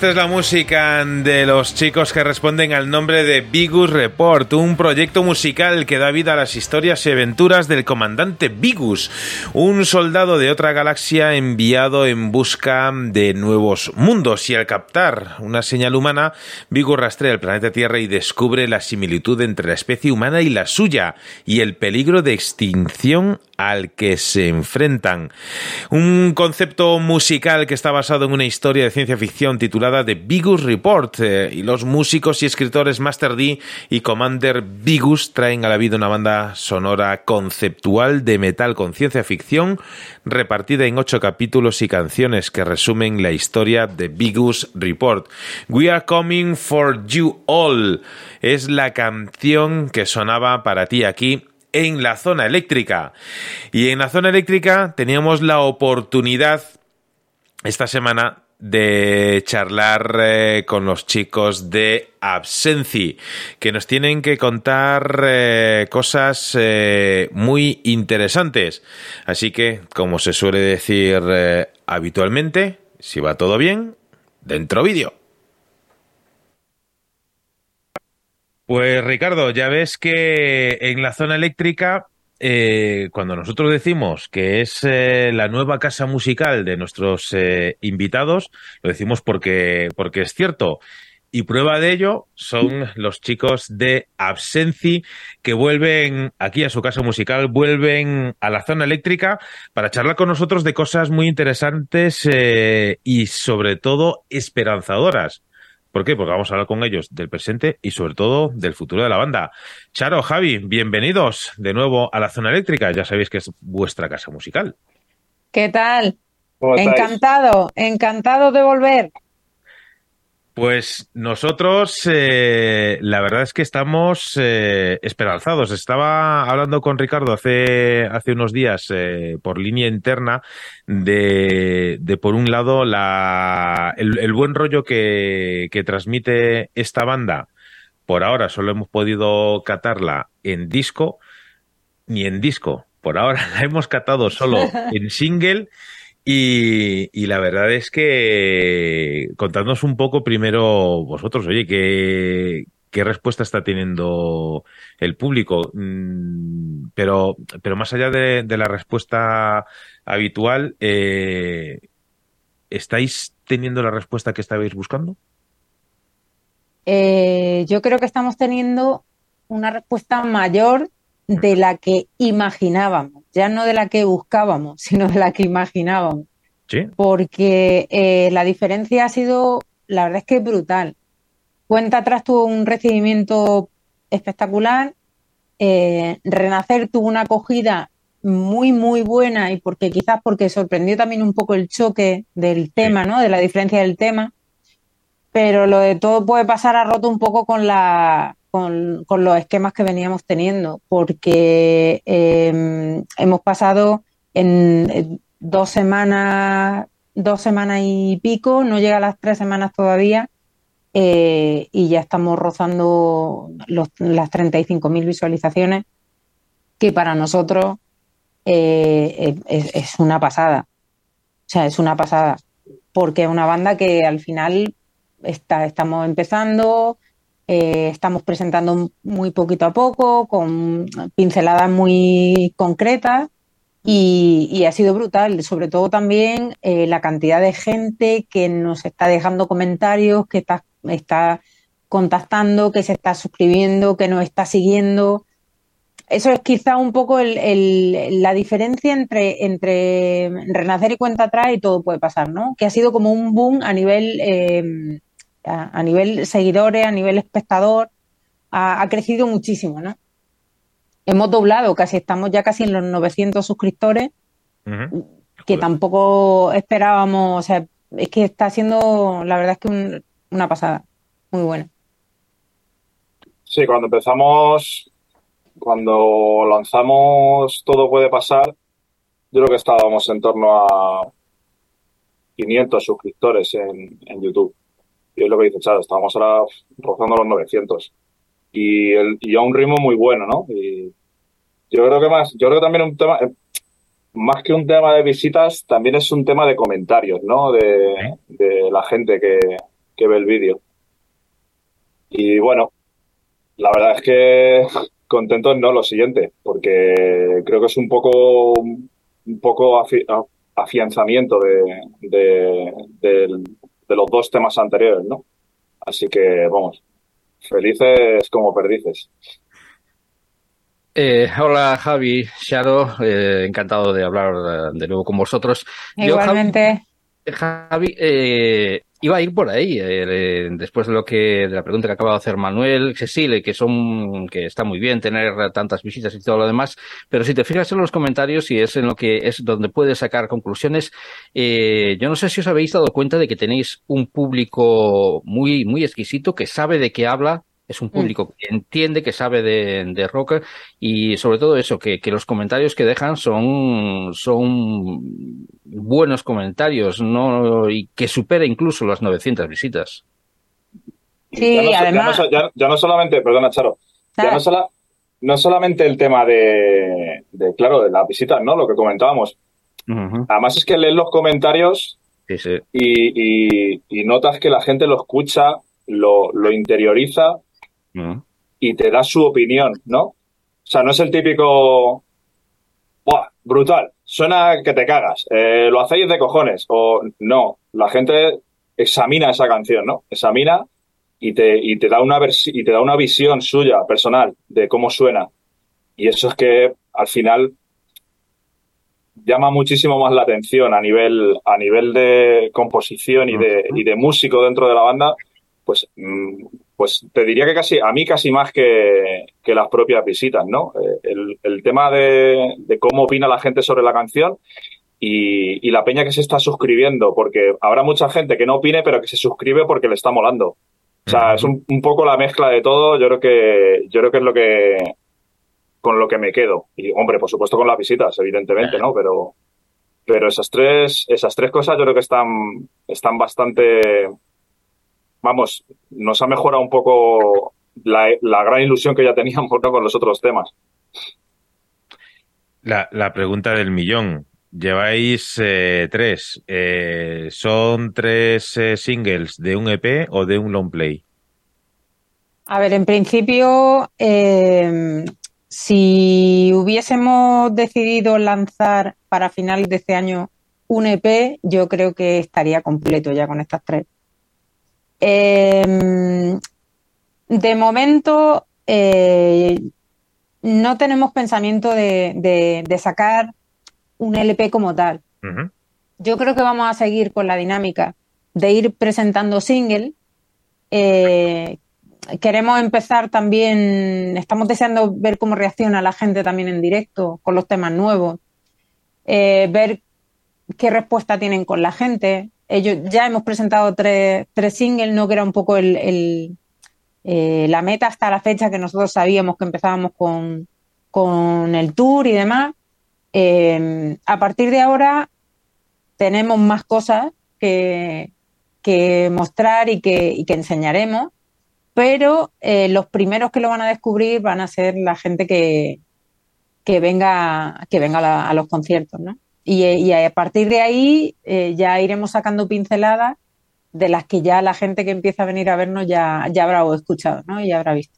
Esta es la música de los chicos que responden al nombre de Bigus Report, un proyecto musical que da vida a las historias y aventuras del comandante Bigus, un soldado de otra galaxia enviado en busca de nuevos mundos y al captar una señal humana, Bigus rastrea el planeta Tierra y descubre la similitud entre la especie humana y la suya y el peligro de extinción al que se enfrentan. Un concepto musical que está basado en una historia de ciencia ficción titulada The Bigus Report eh, y los músicos y escritores Master D y Commander Bigus traen a la vida una banda sonora conceptual de metal con ciencia ficción repartida en ocho capítulos y canciones que resumen la historia de Bigus Report. We are coming for you all es la canción que sonaba para ti aquí en la zona eléctrica. Y en la zona eléctrica teníamos la oportunidad esta semana de charlar eh, con los chicos de Absenci, que nos tienen que contar eh, cosas eh, muy interesantes. Así que, como se suele decir habitualmente, si va todo bien, dentro vídeo. Pues Ricardo, ya ves que en la zona eléctrica, eh, cuando nosotros decimos que es eh, la nueva casa musical de nuestros eh, invitados, lo decimos porque, porque es cierto. Y prueba de ello son los chicos de Absenci que vuelven aquí a su casa musical, vuelven a la zona eléctrica para charlar con nosotros de cosas muy interesantes y sobre todo esperanzadoras. ¿Por qué? Porque vamos a hablar con ellos del presente y sobre todo del futuro de la banda. Charo, Javi, bienvenidos de nuevo a la zona eléctrica. Ya sabéis que es vuestra casa musical. ¿Qué tal? Encantado, encantado de volver. Pues nosotros, eh, la verdad es que estamos eh, esperanzados. Estaba hablando con Ricardo hace, hace unos días eh, por línea interna de, de por un lado, la, el, buen rollo que, que transmite esta banda. Por ahora solo hemos podido catarla en disco, ni en disco. Por ahora la hemos catado solo en single y, la verdad es que contadnos un poco primero vosotros, oye, ¿qué, qué respuesta está teniendo el público? Mm, pero, pero más allá de, la respuesta habitual, eh, ¿estáis teniendo la respuesta que estabais buscando? Eh, yo creo que estamos teniendo una respuesta mayor de la que imaginábamos, ya no de la que buscábamos, sino de la que imaginábamos. ¿Sí? Porque eh, la diferencia ha sido, la verdad es que brutal. Cuenta atrás tuvo un recibimiento espectacular, eh, Renacer tuvo una acogida muy, muy buena y porque quizás porque sorprendió también un poco el choque del tema, ¿no? De la diferencia del tema. Pero lo de todo puede pasar a roto un poco con la, con, los esquemas que veníamos teniendo, porque em, hemos pasado en, dos semanas, dos semanas y pico, no llega a las tres semanas todavía, eh, y ya estamos rozando los, las 35.000 visualizaciones, que para nosotros eh, es, una pasada. O sea, es una pasada, porque es una banda que al final está, estamos empezando, eh, estamos presentando muy poquito a poco, con pinceladas muy concretas y, ha sido brutal. Sobre todo también eh, la cantidad de gente que nos está dejando comentarios, que está, está contactando, que se está suscribiendo, que nos está siguiendo. Eso es quizá un poco la diferencia entre, entre renacer y cuenta atrás y todo puede pasar, ¿no? Que ha sido como un boom a nivel eh, a, nivel seguidores, a nivel espectador, ha, crecido muchísimo, ¿no? Hemos doblado, casi estamos ya casi en los 900 suscriptores, que tampoco esperábamos, o sea, es que está siendo, la verdad es que una pasada, muy buena. Sí, cuando empezamos, cuando lanzamos Todo puede pasar, yo creo que estábamos en torno a 500 suscriptores en, en YouTube. Y es lo que dice Charo, estábamos ahora rozando los 900. Y, el, y a un ritmo muy bueno, ¿no? Y yo creo que más, yo creo que también un tema, eh, más que un tema de visitas, también es un tema de comentarios, ¿no? De, de la gente que, que ve el vídeo. Y bueno, la verdad es que contentos no lo siguiente, porque creo que es un poco un poco afianzamiento de, de, los dos temas anteriores, ¿no? Así que vamos, felices como perdices. Eh, hola Javi, Shadow, eh, encantado de hablar de nuevo con vosotros. Igualmente. Javi, eh, iba a ir por ahí, eh, después de lo que, de la pregunta que acaba de hacer Manuel, Cecile, que son, que está muy bien tener tantas visitas y todo lo demás, pero si te fijas en los comentarios y es en lo que es donde puedes sacar conclusiones, eh, yo no sé si os habéis dado cuenta de que tenéis un público muy, muy exquisito que sabe de qué habla, es un mm. público que entiende, que sabe de, de rock y sobre todo eso, que, que, los comentarios que dejan son, son buenos comentarios no y que supera incluso las 900 visitas. Sí, ya no, además... Ya no, solamente, perdona Charo, ya no, no solamente el tema de, de, claro, de las visitas, ¿no? Lo que comentábamos. Además es que lees los comentarios Y, y, y, notas que la gente lo escucha, lo, lo interioriza y te da su opinión, ¿no? O sea, no es el típico. ¡Buah! Brutal. Suena que te cagas. Eh, lo hacéis de cojones. O no. La gente examina esa canción, ¿no? Examina y te, y te da una y te da una visión suya, personal, de cómo suena. Y eso es que al final llama muchísimo más la atención a nivel, a nivel de composición y de, y de músico dentro de la banda, pues mm, pues te diría que casi, a mí casi más que, las propias visitas, ¿no? Eh, el, tema de, cómo opina la gente sobre la canción y, la peña que se está suscribiendo, porque habrá mucha gente que no opine, pero que se suscribe porque le está molando. O sea, es un, poco la mezcla de todo, yo creo que, yo creo que es lo que, con lo que me quedo. Y, hombre, por supuesto con las visitas, evidentemente, ¿no? Pero, pero esas tres, esas tres cosas yo creo que están, están bastante, vamos, nos ha mejorado un poco la, gran ilusión que ya teníamos con los otros temas. La, pregunta del millón. Lleváis eh, tres. Eh, ¿Son tres eh, singles de un EP o de un long play? A ver, en principio, si hubiésemos decidido lanzar para finales de este año un EP, yo creo que estaría completo ya con estas tres. Em, de momento, eh, no tenemos pensamiento de, sacar un LP como tal. Yo creo que vamos a seguir con la dinámica de ir presentando single. Eh, queremos empezar también, estamos deseando ver cómo reacciona la gente también en directo con los temas nuevos, eh, ver qué respuesta tienen con la gente, ellos, ya hemos presentado tres, tres singles, ¿no? Que era un poco el, eh, la meta hasta la fecha que nosotros sabíamos que empezábamos con, el tour y demás. Eh, a partir de ahora tenemos más cosas que, que mostrar y que, que enseñaremos, pero eh, los primeros que lo van a descubrir van a ser la gente que, que venga, que venga a los conciertos, ¿no? Y, a partir de ahí eh, ya iremos sacando pinceladas de las que ya la gente que empieza a venir a vernos ya, ya habrá escuchado ¿no? y ya habrá visto.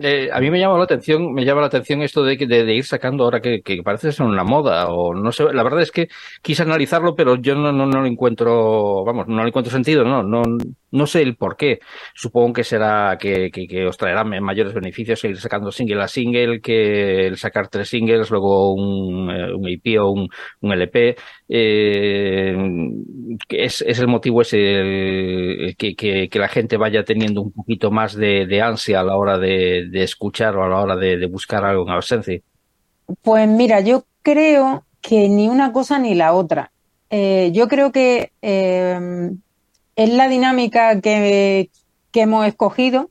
Eh, a mí me llama la atención, me llama la atención esto de, de, ir sacando ahora que, parece ser una moda o no sé. La verdad es que quise analizarlo, pero yo no, no, no lo encuentro, vamos, no le encuentro sentido, no, no, no sé el por qué. Supongo que será que, os traerá mayores beneficios ir sacando single a single que el sacar tres singles, luego un, eh, un o un, un LP. Eh, es, es, el motivo ese que, que, la gente vaya teniendo un poquito más de, ansia a la hora de, de, escuchar o a la hora de, de buscar algo en ausencia. Pues mira, yo creo que ni una cosa ni la otra. Eh, yo creo que es la dinámica que, hemos escogido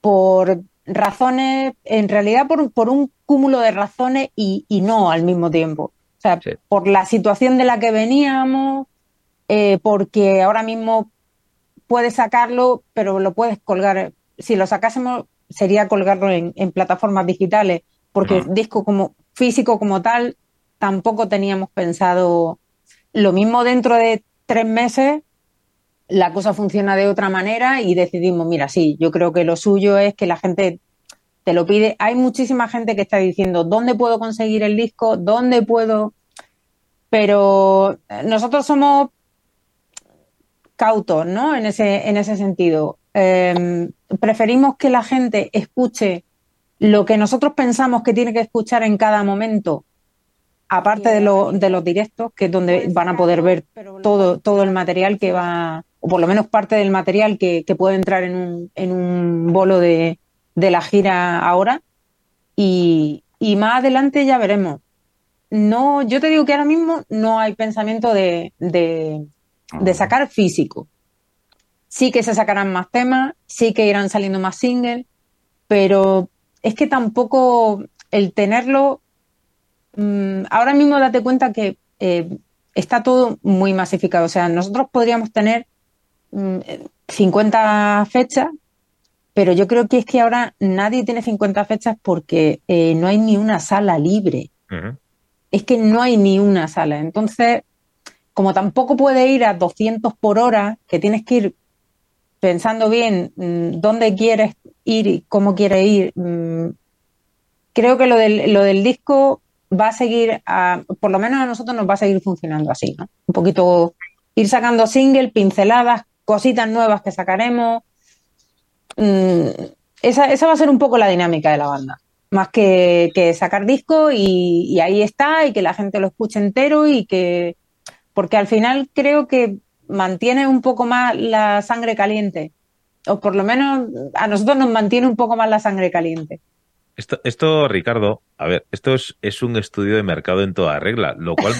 por razones, en realidad por, un cúmulo de razones y, no al mismo tiempo. O sea, por la situación de la que veníamos, eh, porque ahora mismo puedes sacarlo, pero lo puedes colgar. Si lo sacásemos, sería colgarlo en, plataformas digitales, porque disco como físico como tal, tampoco teníamos pensado lo mismo dentro de tres meses la cosa funciona de otra manera y decidimos, mira, sí, yo creo que lo suyo es que la gente te lo pide. Hay muchísima gente que está diciendo, ¿dónde puedo conseguir el disco? ¿Dónde puedo? Pero nosotros somos cautos, ¿no? En ese, en ese sentido. Em, preferimos que la gente escuche lo que nosotros pensamos que tiene que escuchar en cada momento, aparte de, de los directos, que es donde van a poder ver todo, todo el material que va, o por lo menos parte del material que, puede entrar en un, en un bolo de, de la gira ahora. Y, y, más adelante ya veremos. No, yo te digo que ahora mismo no hay pensamiento de, de, de sacar físico. Sí que se sacarán más temas, sí que irán saliendo más singles, pero es que tampoco el tenerlo, mm, ahora mismo date cuenta que eh, está todo muy masificado. O sea, nosotros podríamos tener 50 mm, fechas, pero yo creo que es que ahora nadie tiene 50 fechas porque eh, no hay ni una sala libre. Es que no hay ni una sala. Entonces, como tampoco puede ir a 200 por hora, que tienes que ir pensando bien mm, dónde quieres ir y cómo quieres ir, mm, creo que lo del, lo del disco va a seguir, por lo menos a nosotros nos va a seguir funcionando así, ¿no? Un poquito ir sacando single, pinceladas, cositas nuevas que sacaremos. Mm, esa, esa, va a ser un poco la dinámica de la banda. Más que, que sacar disco y, y, ahí está, y que la gente lo escuche entero y que, porque al final creo que mantiene un poco más la sangre caliente, o por lo menos a nosotros nos mantiene un poco más la sangre caliente. Esto, esto Ricardo, a ver, esto es, es, un estudio de mercado en toda regla, lo cual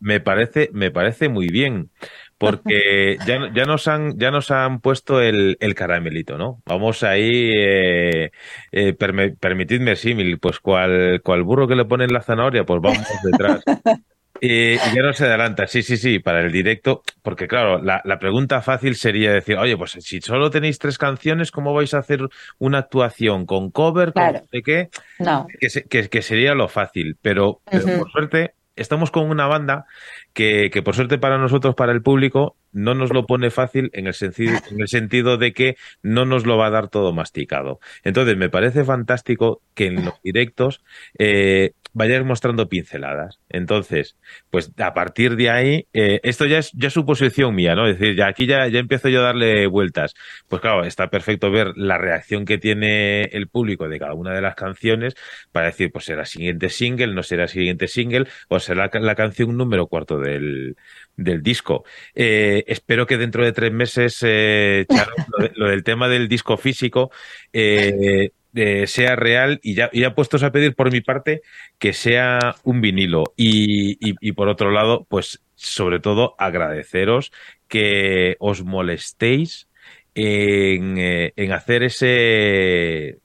me, parece, me parece muy bien, porque ya, ya, nos han, ya nos han puesto el, el caramelito, ¿no? Vamos ahí, eh, eh, permitidme símil, pues cual, cual burro que le ponen la zanahoria, pues vamos detrás. y ya no se adelanta, sí, sí, sí, para el directo, porque claro, la, la, pregunta fácil sería decir, oye, pues si solo tenéis tres canciones, ¿cómo vais a hacer una actuación con cover, con no sé qué? No. Que, que, sería lo fácil, pero, pero por suerte estamos con una banda que, que, por suerte para nosotros, para el público, no nos lo pone fácil en el, sentido, en el sentido de que no nos lo va a dar todo masticado. Entonces, me parece fantástico que en los directos eh, vayáis mostrando pinceladas. Entonces, pues a partir de ahí, eh, esto ya es ya suposición mía, ¿no? Es decir, ya aquí ya, ya empiezo yo a darle vueltas. Pues claro, está perfecto ver la reacción que tiene el público de cada una de las canciones para decir, pues será siguiente single, no será siguiente single, o será la canción número cuarto del, del disco. Eh, espero que dentro de tres meses, eh, Charo, lo, del tema del disco físico eh, eh, sea real y ya, ya puestos a pedir por mi parte que sea un vinilo. Y, y, y por otro lado, pues sobre todo agradeceros que os molestéis en, en hacer ese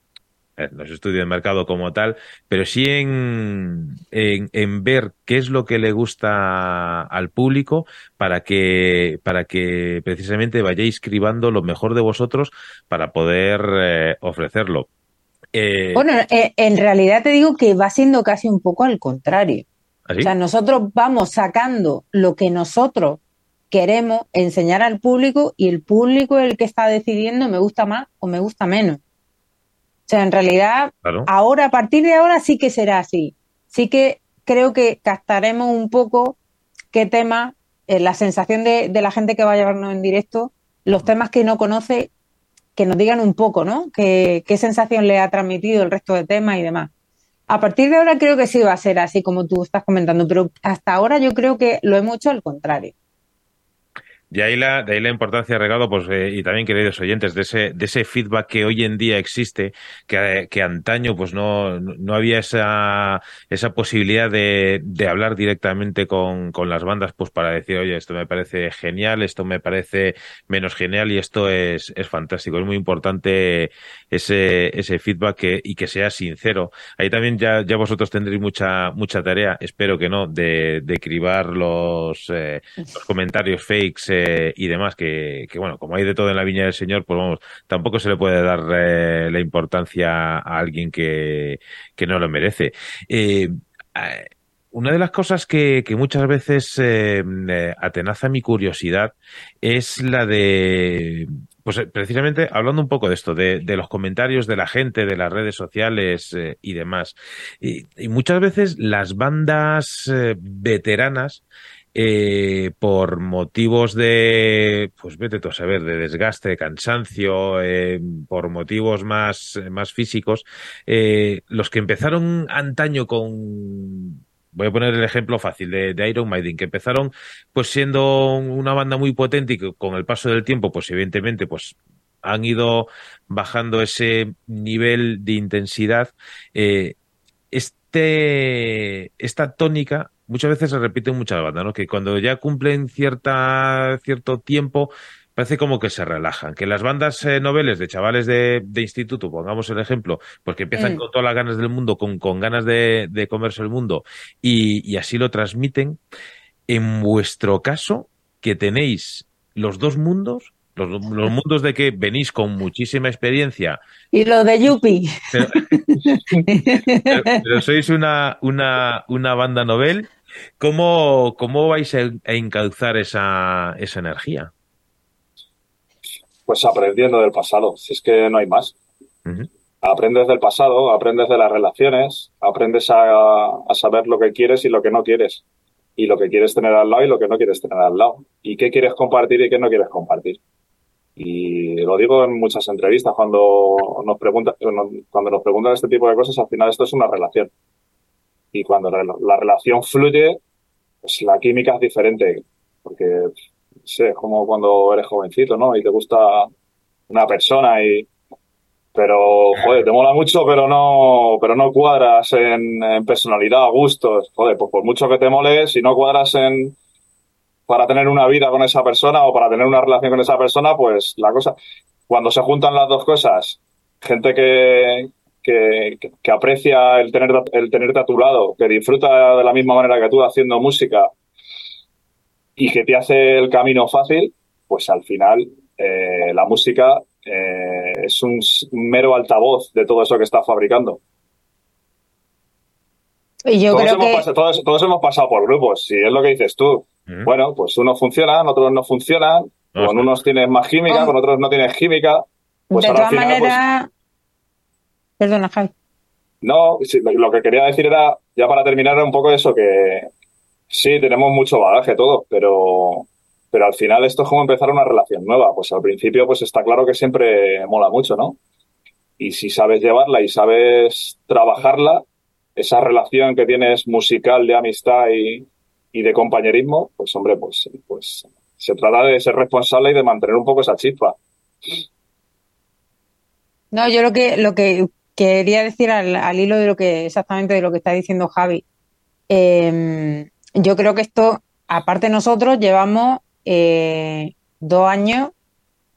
no es estudio de mercado como tal, pero sí en, en, en, ver qué es lo que le gusta al público para que, para que precisamente vayáis cribando lo mejor de vosotros para poder eh, ofrecerlo. Eh, bueno, eh, en realidad te digo que va siendo casi un poco al contrario. ¿Así? O sea, nosotros vamos sacando lo que nosotros queremos enseñar al público y el público es el que está decidiendo me gusta más o me gusta menos. O sea, en realidad, claro. ahora, a partir de ahora sí que será así. Sí que creo que captaremos un poco qué tema, eh, la sensación de, de, la gente que va a llevarnos en directo, los temas que no conoce, que nos digan un poco, ¿no? Qué, qué sensación le ha transmitido el resto de temas y demás. A partir de ahora creo que sí va a ser así como tú estás comentando, pero hasta ahora yo creo que lo hemos hecho al contrario. De ahí la, de ahí la importancia, Regado, pues, eh, y también, queridos oyentes, de ese, de ese feedback que hoy en día existe, que, que antaño, pues, no, no había esa, esa posibilidad de, de hablar directamente con, con las bandas, pues, para decir, oye, esto me parece genial, esto me parece menos genial y esto es, es fantástico. Es muy importante ese, ese feedback que, y que sea sincero. Ahí también ya, ya vosotros tendréis mucha, mucha tarea, espero que no, de, de cribar los, eh, los comentarios fakes, eh, y demás, que, que, bueno, como hay de todo en la viña del Señor, pues vamos, tampoco se le puede dar eh, la importancia a alguien que, que no lo merece. Una de las cosas que, muchas veces atenaza mi curiosidad es la de, pues precisamente hablando un poco de esto, de, los comentarios de la gente, de las redes sociales y demás. Y, muchas veces las bandas veteranas eh, por motivos de, pues vete tú a saber, de desgaste, de cansancio, eh, por motivos más, más físicos, eh, los que empezaron antaño con voy a poner el ejemplo fácil de, Iron Maiden, que empezaron pues siendo una banda muy potente y que con el paso del tiempo, pues evidentemente, pues han ido bajando ese nivel de intensidad. este, esta tónica muchas veces se repite en muchas bandas, ¿no? Que cuando ya cumplen cierta, cierto tiempo, parece como que se relajan. Que las bandas eh, noveles de chavales de, instituto, pongamos el ejemplo, pues que empiezan mm. con todas las ganas del mundo, con, con ganas de, de comerse el mundo, y, y así lo transmiten. En vuestro caso, que tenéis los dos mundos, los, los, mundos de que venís con muchísima experiencia. Y lo de Yupi. Pero, sois una, una, una banda novel ¿Cómo, cómo vais a, encauzar esa, esa energía? Pues aprendiendo del pasado, si es que no hay más. Aprendes del pasado, aprendes de las relaciones, aprendes a, a, saber lo que quieres y lo que no quieres. Y lo que quieres tener al lado y lo que no quieres tener al lado. Y qué quieres compartir y qué no quieres compartir. Y lo digo en muchas entrevistas cuando nos preguntan, cuando nos preguntan este tipo de cosas, al final esto es una relación y cuando la relación fluye, pues la química es diferente, porque sé, es como cuando eres jovencito, ¿no? Y te gusta una persona y pero joder, te mola mucho, pero no, pero no cuadras en, personalidad, gustos, joder, pues por mucho que te mole, si no cuadras en para tener una vida con esa persona o para tener una relación con esa persona, pues la cosa, cuando se juntan las dos cosas, gente que, que, aprecia el, tener, el tenerte a tu lado, que disfruta de la misma manera que tú haciendo música y que te hace el camino fácil, pues al final eh, la música eh, es un, mero altavoz de todo eso que estás fabricando. Y yo todos, hemos pasado, todos, hemos pasado por grupos, si es lo que dices tú. Bueno, pues unos funcionan, otros no funcionan, con unos tienes más química, con otros no tienes química. Pues de todas maneras, Perdona, Javi. No, lo que quería decir era, ya para terminar, un poco eso, que sí, tenemos mucho bagaje todo, pero, pero al final esto es como empezar una relación nueva. Pues al principio, pues está claro que siempre mola mucho, ¿no? Y si sabes llevarla y sabes trabajarla, esa relación que tienes musical de amistad y, y de compañerismo, pues hombre, pues, pues se trata de ser responsable y de mantener un poco esa chispa. No, yo lo que, lo que quería decir al, hilo de lo que exactamente de lo que está diciendo Javi. Em, yo creo que esto, aparte nosotros, llevamos eh, dos años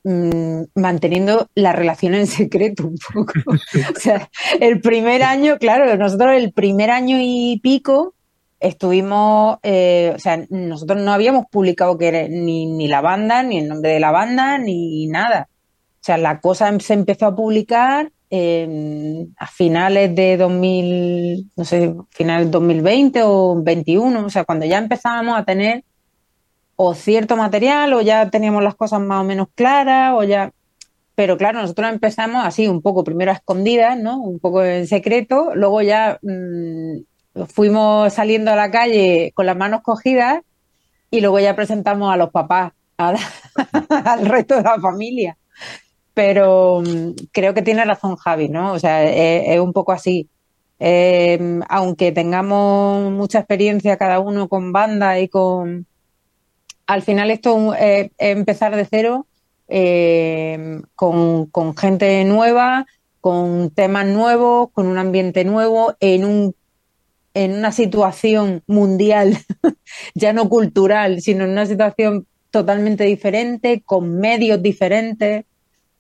mm, manteniendo la relación en secreto un poco. o sea, el primer año, claro, nosotros el primer año y pico estuvimos, eh, o sea, nosotros no habíamos publicado ni, ni la banda, ni el nombre de la banda, ni nada. O sea, la cosa se empezó a publicar a finales de 2000, no sé, finales 2020 o 21, o sea, cuando ya empezábamos a tener o cierto material o ya teníamos las cosas más o menos claras o ya... Pero claro, nosotros empezamos así, un poco primero a escondidas, ¿no? Un poco en secreto, luego ya mm, fuimos saliendo a la calle con las manos cogidas y luego ya presentamos a los papás, al resto de la familia pero mm, creo que tiene razón Javi, ¿no? O sea, es, un poco así. Em, aunque tengamos mucha experiencia cada uno con banda y con... Al final esto es, empezar de cero em, con, con gente nueva, con temas nuevos, con un ambiente nuevo, en un en una situación mundial, ya no cultural, sino en una situación totalmente diferente, con medios diferentes.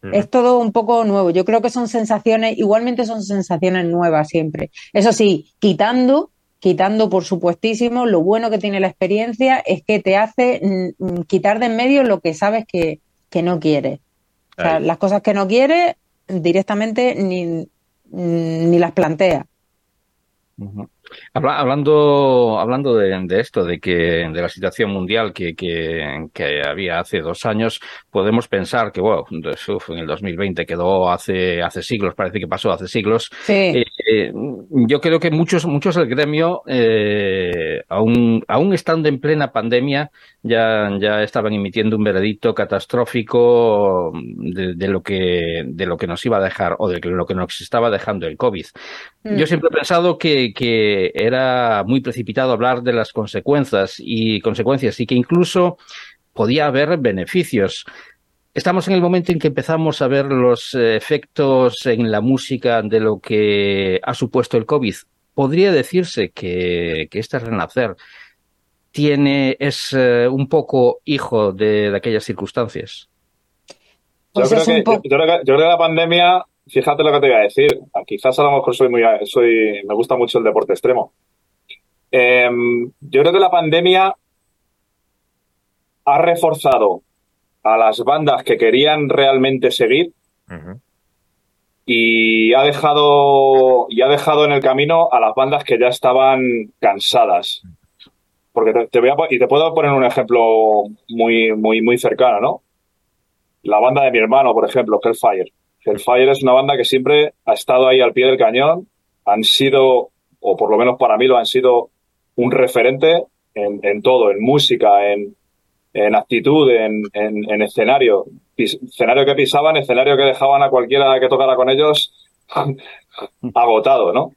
Es todo un poco nuevo. Yo creo que son sensaciones, igualmente son sensaciones nuevas siempre. Eso sí, quitando, quitando por supuestísimo, lo bueno que tiene la experiencia es que te hace mm, mm, quitar de en medio lo que sabes que, no quieres. O sea, las cosas que no quieres directamente ni, ni las Hablando, hablando de, esto, de que de la situación mundial que, que, había hace dos años, podemos pensar que, wow, en el 2020 quedó hace, hace siglos, parece que pasó hace siglos. Eh, eh, yo creo que muchos, muchos del gremio, eh, aún, aún estando en plena pandemia, ya, ya estaban emitiendo un veredicto catastrófico de, lo que, de lo que nos iba a dejar o de lo que nos estaba dejando el COVID. Mm. Yo siempre he pensado que, que era muy precipitado hablar de las consecuencias y consecuencias y que incluso podía haber beneficios. Estamos en el momento en que empezamos a ver los efectos en la música de lo que ha supuesto el COVID. Podría decirse que, que este renacer tiene, es eh, un poco hijo de, aquellas circunstancias. Yo, creo que, yo, la pandemia, fíjate lo que te voy a decir, quizás a lo mejor soy muy, soy, me gusta mucho el deporte extremo. Em, yo creo que la pandemia ha reforzado a las bandas que querían realmente seguir y ha dejado y ha dejado en el camino a las bandas que ya estaban cansadas. Porque te, voy a, y te puedo poner un ejemplo muy, muy, muy cercano, ¿no? La banda de mi hermano, por ejemplo, Hellfire. Hellfire es una banda que siempre ha estado ahí al pie del cañón. Han sido, o por lo menos para mí lo han sido, un referente en, todo, en música, en, actitud, en, en, escenario. escenario que pisaban, escenario que dejaban a cualquiera que tocara con ellos agotado, ¿no?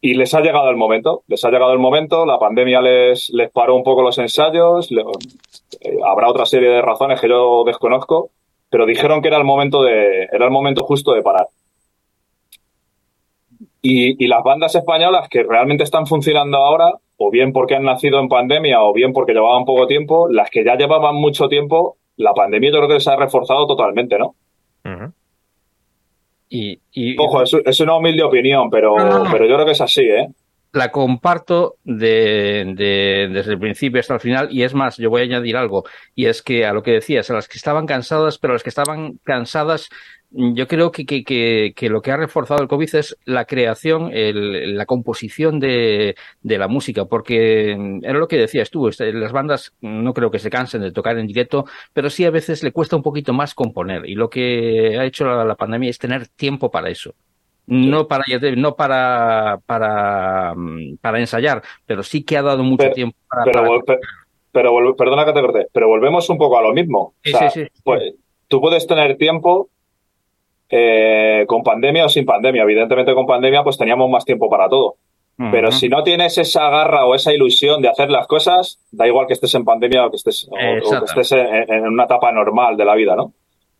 Y les ha llegado el momento, les ha llegado el momento, la pandemia les, les paró un poco los ensayos, eh, habrá otra serie de razones que yo desconozco, pero dijeron que era el momento de, era el momento justo de parar. Y, y, las bandas españolas que realmente están funcionando ahora, o bien porque han nacido en pandemia, o bien porque llevaban poco tiempo, las que ya llevaban mucho tiempo, la pandemia yo creo que les ha reforzado totalmente, ¿no? Y, Ojo, es, una humilde opinión, pero, pero yo creo que es así, ¿eh? La comparto de, desde el principio hasta el final y es más, yo voy a añadir algo y es que a lo que decías, a las que estaban cansadas, pero a las que estaban cansadas yo creo que, que, que, lo que ha reforzado el COVID es la creación, el, la composición de, de, la música, porque era lo que decías tú, este, las bandas no creo que se cansen de tocar en directo, pero sí a veces le cuesta un poquito más componer y lo que ha hecho la, pandemia es tener tiempo para eso. No para no para, para, para ensayar, pero sí que ha dado mucho tiempo para, pero, pero, perdona que te corté, pero volvemos un poco a lo mismo. Sí, sí, sí. Pues, tú puedes tener tiempo eh, con pandemia o sin pandemia. Evidentemente con pandemia pues teníamos más tiempo para todo. Pero si no tienes esa garra o esa ilusión de hacer las cosas, da igual que estés en pandemia o que estés, o, que estés en, una etapa normal de la vida, ¿no?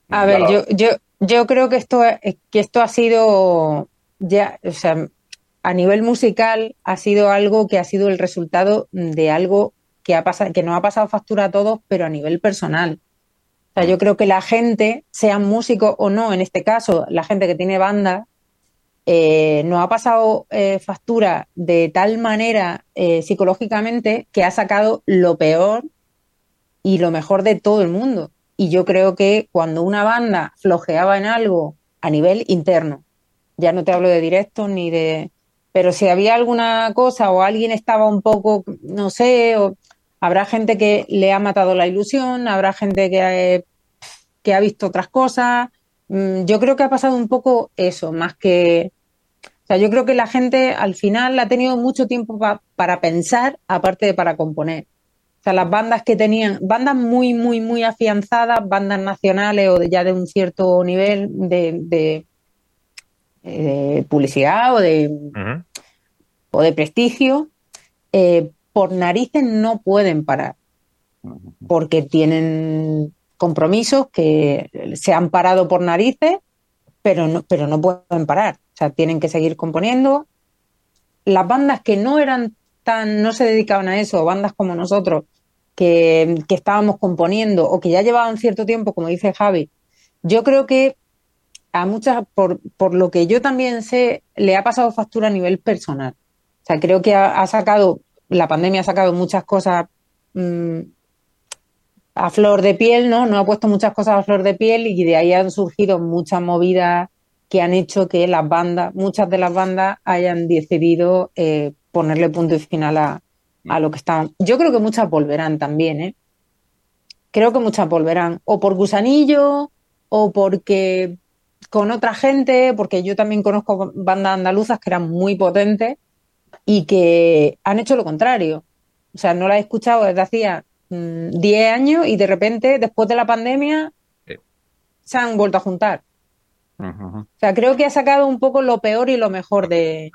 A ver, yo, yo, yo creo que esto, que esto ha sido ya, o sea, a nivel musical ha sido algo que ha sido el resultado de algo que ha pasado, que no ha pasado factura a todos, pero a nivel personal. Sea, yo creo que la gente, sea músico o no, en este caso, la gente que tiene banda, eh, nos ha pasado eh, factura de tal manera eh, psicológicamente que ha sacado lo peor y lo mejor de todo el mundo. Y yo creo que cuando una banda flojeaba en algo a nivel interno, ya no te hablo de directo ni de... Pero si había alguna cosa o alguien estaba un poco, no sé, o Habrá gente que le ha matado la ilusión, habrá gente que, que ha visto otras cosas. Mm, yo creo que ha pasado un poco eso, más que... O sea, yo creo que la gente al final ha tenido mucho tiempo para pensar, aparte de para componer. O sea, las bandas que tenían, bandas muy, muy, muy afianzadas, bandas nacionales o de, ya de un cierto nivel de, de, eh, publicidad o de, o de prestigio, eh, por narices no pueden parar, porque tienen compromisos que se han parado por narices, pero no, pero no pueden parar. O sea, tienen que seguir componiendo. Las bandas que no eran tan, no se dedicaban a eso, bandas como nosotros, que, estábamos componiendo o que ya llevaban cierto tiempo, como dice Javi, yo creo que a muchas, por, por lo que yo también sé, le ha pasado factura a nivel personal. O sea, creo que ha sacado la pandemia ha sacado muchas cosas mm, a flor de piel, ¿no? No ha puesto muchas cosas a flor de piel y de ahí han surgido muchas movidas que han hecho que las bandas, muchas de las bandas hayan decidido eh, ponerle punto y final a, a lo que estaban. Yo creo que muchas volverán también, ¿eh? Creo que muchas volverán, o por gusanillo, o porque con otra gente, porque yo también conozco bandas andaluzas que eran muy potentes y que han hecho lo contrario. O sea, no la he escuchado desde hacía 10 mm, años y de repente, después de la pandemia, se han vuelto a juntar. O sea, creo que ha sacado un poco lo peor y lo mejor de...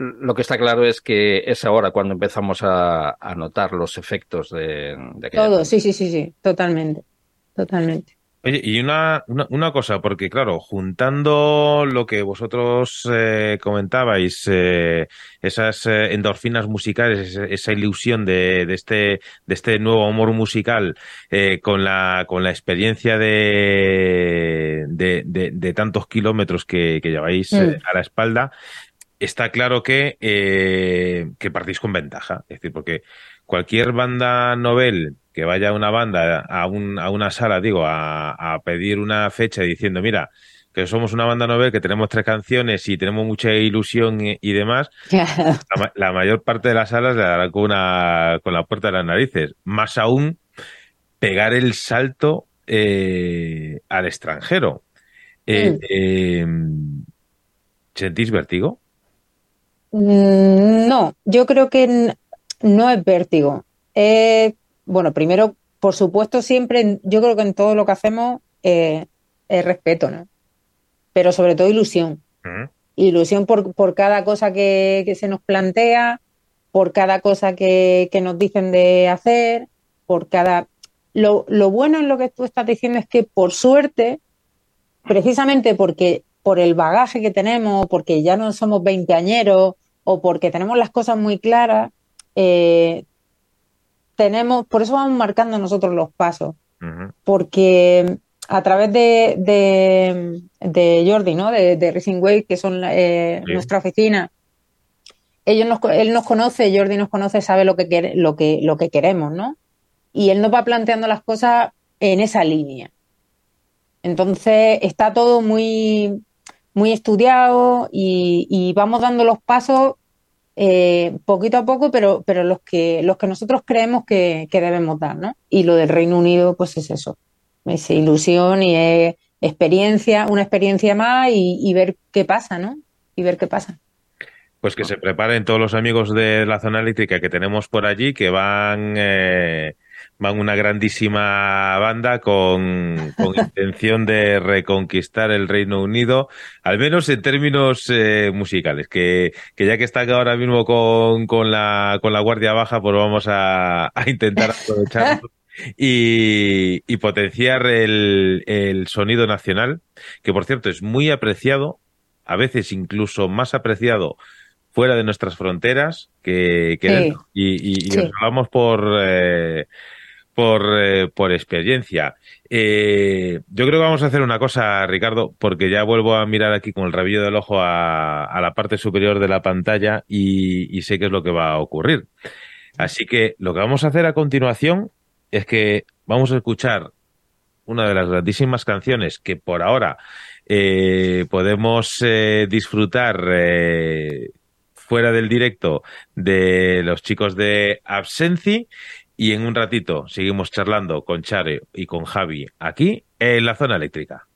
Lo que está claro es que es ahora cuando empezamos a, notar los efectos de, de Todo, sí, sí, sí, sí, totalmente, totalmente. Oye, y una, una, cosa, porque claro, juntando lo que vosotros eh, comentabais, eh, esas eh, endorfinas musicales, esa, ilusión de, de, este, de este nuevo amor musical, con, la, con la experiencia de, de, de, tantos kilómetros que, que lleváis mm. a la espalda, está claro que, que partís con ventaja. Es decir, porque cualquier banda novel que vaya una banda a, un, a una sala, digo, a, pedir una fecha diciendo, mira, que somos una banda novel, que tenemos tres canciones y tenemos mucha ilusión y, demás, la, mayor parte de las salas le darán con, una, con la puerta de las narices. Más aún, pegar el salto eh, al extranjero. Eh, mm. eh, ¿Sentís vértigo? Mm, no, yo creo que no es vértigo. Eh, bueno, primero, por supuesto, siempre, yo creo que en todo lo que hacemos eh, es respeto, ¿no? Pero sobre todo ilusión. Ilusión por, por, cada cosa que, se nos plantea, por cada cosa que, nos dicen de hacer, por cada... Lo, lo bueno en lo que tú estás diciendo es que, por suerte, precisamente porque por el bagaje que tenemos, porque ya no somos veinteañeros o porque tenemos las cosas muy claras, eh, tenemos, por eso vamos marcando nosotros los pasos, porque a través de, de, Jordi, ¿no? De, de Racing Wave, que son eh, nuestra oficina, ellos nos, él nos conoce, Jordi nos conoce, sabe lo que, lo, que, lo que queremos, ¿no? Y él nos va planteando las cosas en esa línea. Entonces está todo muy, muy estudiado y, vamos dando los pasos eh, poquito a poco, pero, pero los, que, los que nosotros creemos que, debemos dar, ¿no? Y lo del Reino Unido, pues es eso, es ilusión y es experiencia, una experiencia más y, ver qué pasa, ¿no? Y ver qué pasa. Pues que se preparen todos los amigos de la zona eléctrica que tenemos por allí, que van eh, van una grandísima banda con, intención de reconquistar el Reino Unido, al menos en términos eh, musicales, que, que, ya que está ahora mismo con, con, la, con la guardia baja, pues vamos a, intentar aprovecharlo. Y, y, potenciar el, el, sonido nacional, que por cierto es muy apreciado, a veces incluso más apreciado fuera de nuestras fronteras que, que y, y, nos hablamos por eh, por, eh, por experiencia. Eh, yo creo que vamos a hacer una cosa, Ricardo, porque ya vuelvo a mirar aquí con el rabillo del ojo a, la parte superior de la pantalla y, y, sé qué es lo que va a ocurrir. Así que lo que vamos a hacer a continuación es que vamos a escuchar una de las grandísimas canciones que por ahora eh, podemos eh, disfrutar eh, fuera del directo de los chicos de Absenci y en un ratito seguimos charlando con Chare y con Javi aquí en la zona eléctrica.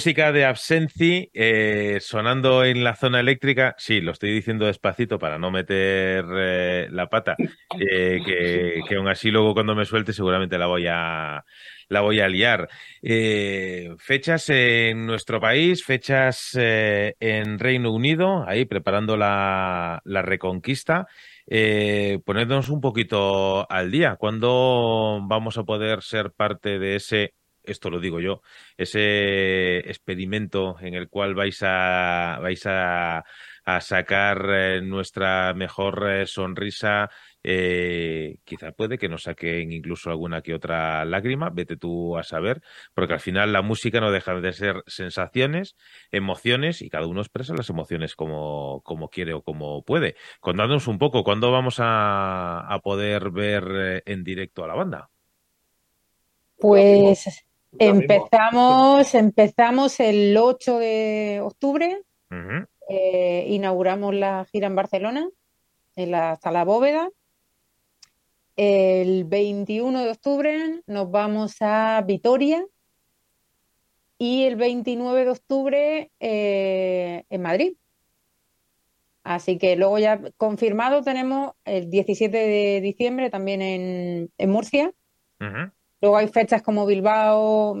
Música de Absenci eh, sonando en la zona eléctrica, sí, lo estoy diciendo despacito para no meter eh, la pata, eh, que, que aún así luego cuando me suelte seguramente la voy a, la voy a liar. Fechas en nuestro país, fechas en Reino Unido, ahí preparando la, la reconquista. Ponednos un poquito al día. ¿Cuándo vamos a poder ser parte de ese, esto lo digo yo, ese experimento en el cual vais a, vais a, sacar eh, nuestra mejor eh, sonrisa eh, quizá puede que nos saquen incluso alguna que otra lágrima, vete tú a saber, porque al final la música no deja de ser sensaciones, emociones y cada uno expresa las emociones como, como quiere o como puede. Contadnos un poco, ¿cuándo vamos a, a poder ver eh, en directo a la banda? Pues empezamos, empezamos el 8 de octubre, Uh -huh. eh, inauguramos la gira en Barcelona, en la sala bóveda. El 21 de octubre nos vamos a Vitoria y el 29 de octubre eh, en Madrid. Así que luego ya confirmado tenemos el 17 de diciembre también en, en Murcia. Uh -huh. Luego hay fechas como Bilbao,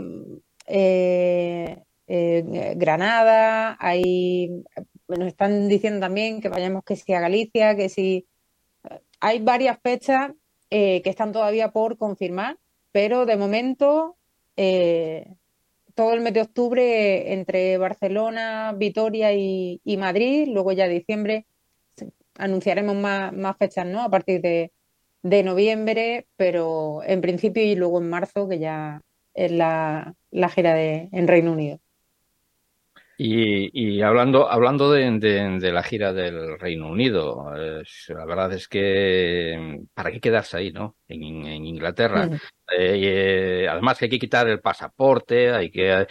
eh, eh, Granada, hay, nos están diciendo también que vayamos que sí a Galicia, que sí. Hay varias fechas eh, que están todavía por confirmar, pero de momento todo el mes de octubre entre Barcelona, Vitoria y, y Madrid, luego ya diciembre anunciaremos más, más fechas, ¿no? A partir de, de, noviembre, pero en principio y luego en marzo, que ya es la, la gira de, en Reino Unido. Y, y, hablando, hablando de, de, de, la gira del Reino Unido, eh, la verdad es que para qué quedarse ahí, ¿no? En, en Inglaterra. Mm. Eh, además que hay que quitar el pasaporte, hay que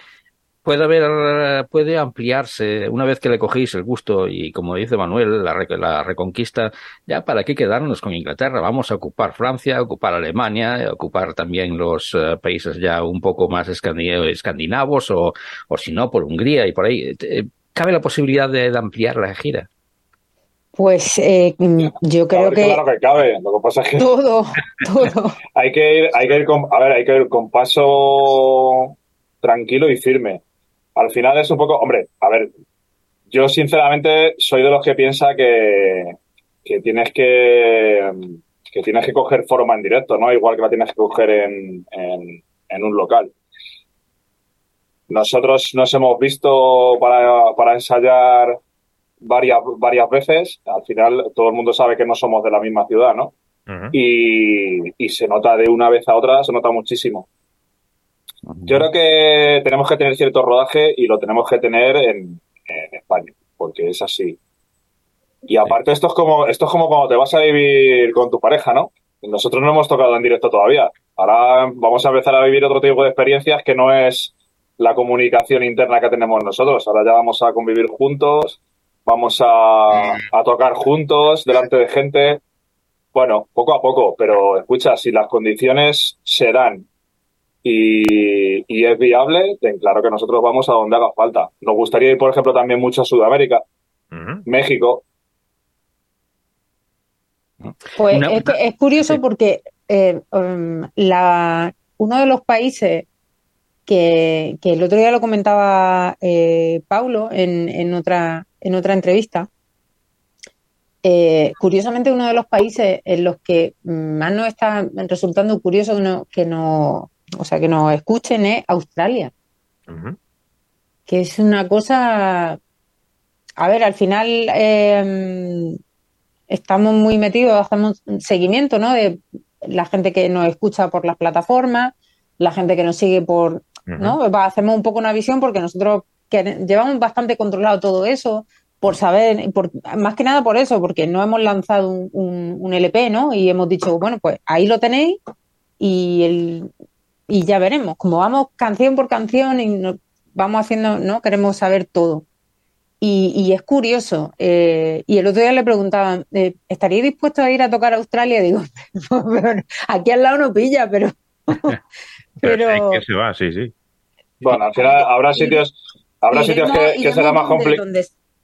puede haber, puede ampliarse una vez que le cogéis el gusto y como dice Manuel, la, la, reconquista, ya para qué quedarnos con Inglaterra, vamos a ocupar Francia, ocupar Alemania, ocupar también los uh, países ya un poco más escandinavos o, o si no, por Hungría y por ahí. ¿Cabe la posibilidad de, de ampliar la gira? Pues eh, yo creo claro, que, claro que cabe. Lo que pasa es que todo, todo. hay que ir, hay que ir con, a ver, hay que ir con paso tranquilo y firme al final es un poco, hombre, a ver, yo sinceramente soy de los que piensa que, que tienes que, que tienes que coger forma en directo, ¿no? Igual que la tienes que coger en, en, en un local. Nosotros nos hemos visto para, para ensayar varias, varias veces. Al final todo el mundo sabe que no somos de la misma ciudad, ¿no? Uh -huh. y, y se nota de una vez a otra, se nota muchísimo. Yo creo que tenemos que tener cierto rodaje y lo tenemos que tener en, en España, porque es así. Y aparte esto es como esto es como cuando te vas a vivir con tu pareja, ¿no? Nosotros no hemos tocado en directo todavía. Ahora vamos a empezar a vivir otro tipo de experiencias que no es la comunicación interna que tenemos nosotros. Ahora ya vamos a convivir juntos, vamos a, a tocar juntos delante de gente. Bueno, poco a poco, pero escucha, si las condiciones se dan y, y, es viable, ten claro que nosotros vamos a donde haga falta. Nos gustaría ir, por ejemplo, también mucho a Sudamérica, uh -huh. México. Pues no, es, es, curioso sí. porque eh, um, la, uno de los países que, que, el otro día lo comentaba eh, Paulo en, en, otra, en otra entrevista, eh, curiosamente uno de los países en los que más nos está resultando curioso que no, que no o sea, que nos escuchen es Australia. Uh -huh. Que es una cosa. A ver, al final eh, estamos muy metidos, hacemos seguimiento, ¿no? De la gente que nos escucha por las plataformas, la gente que nos sigue por. Uh -huh. ¿no? Hacemos un poco una visión porque nosotros que llevamos bastante controlado todo eso, por saber, por, más que nada por eso, porque no hemos lanzado un, un, un LP, ¿no? Y hemos dicho, bueno, pues ahí lo tenéis y el, y ya veremos. Como vamos canción por canción y nos vamos haciendo, ¿no? Queremos saber todo. Y, y es curioso. Eh, y el otro día le preguntaban, eh, ¿estaría dispuesto a ir a tocar a Australia? Digo, aquí al lado no pilla, pero. pero, pero que se va, sí, sí. Bueno, al final habrá sitios, habrá sitios que, que será más complicado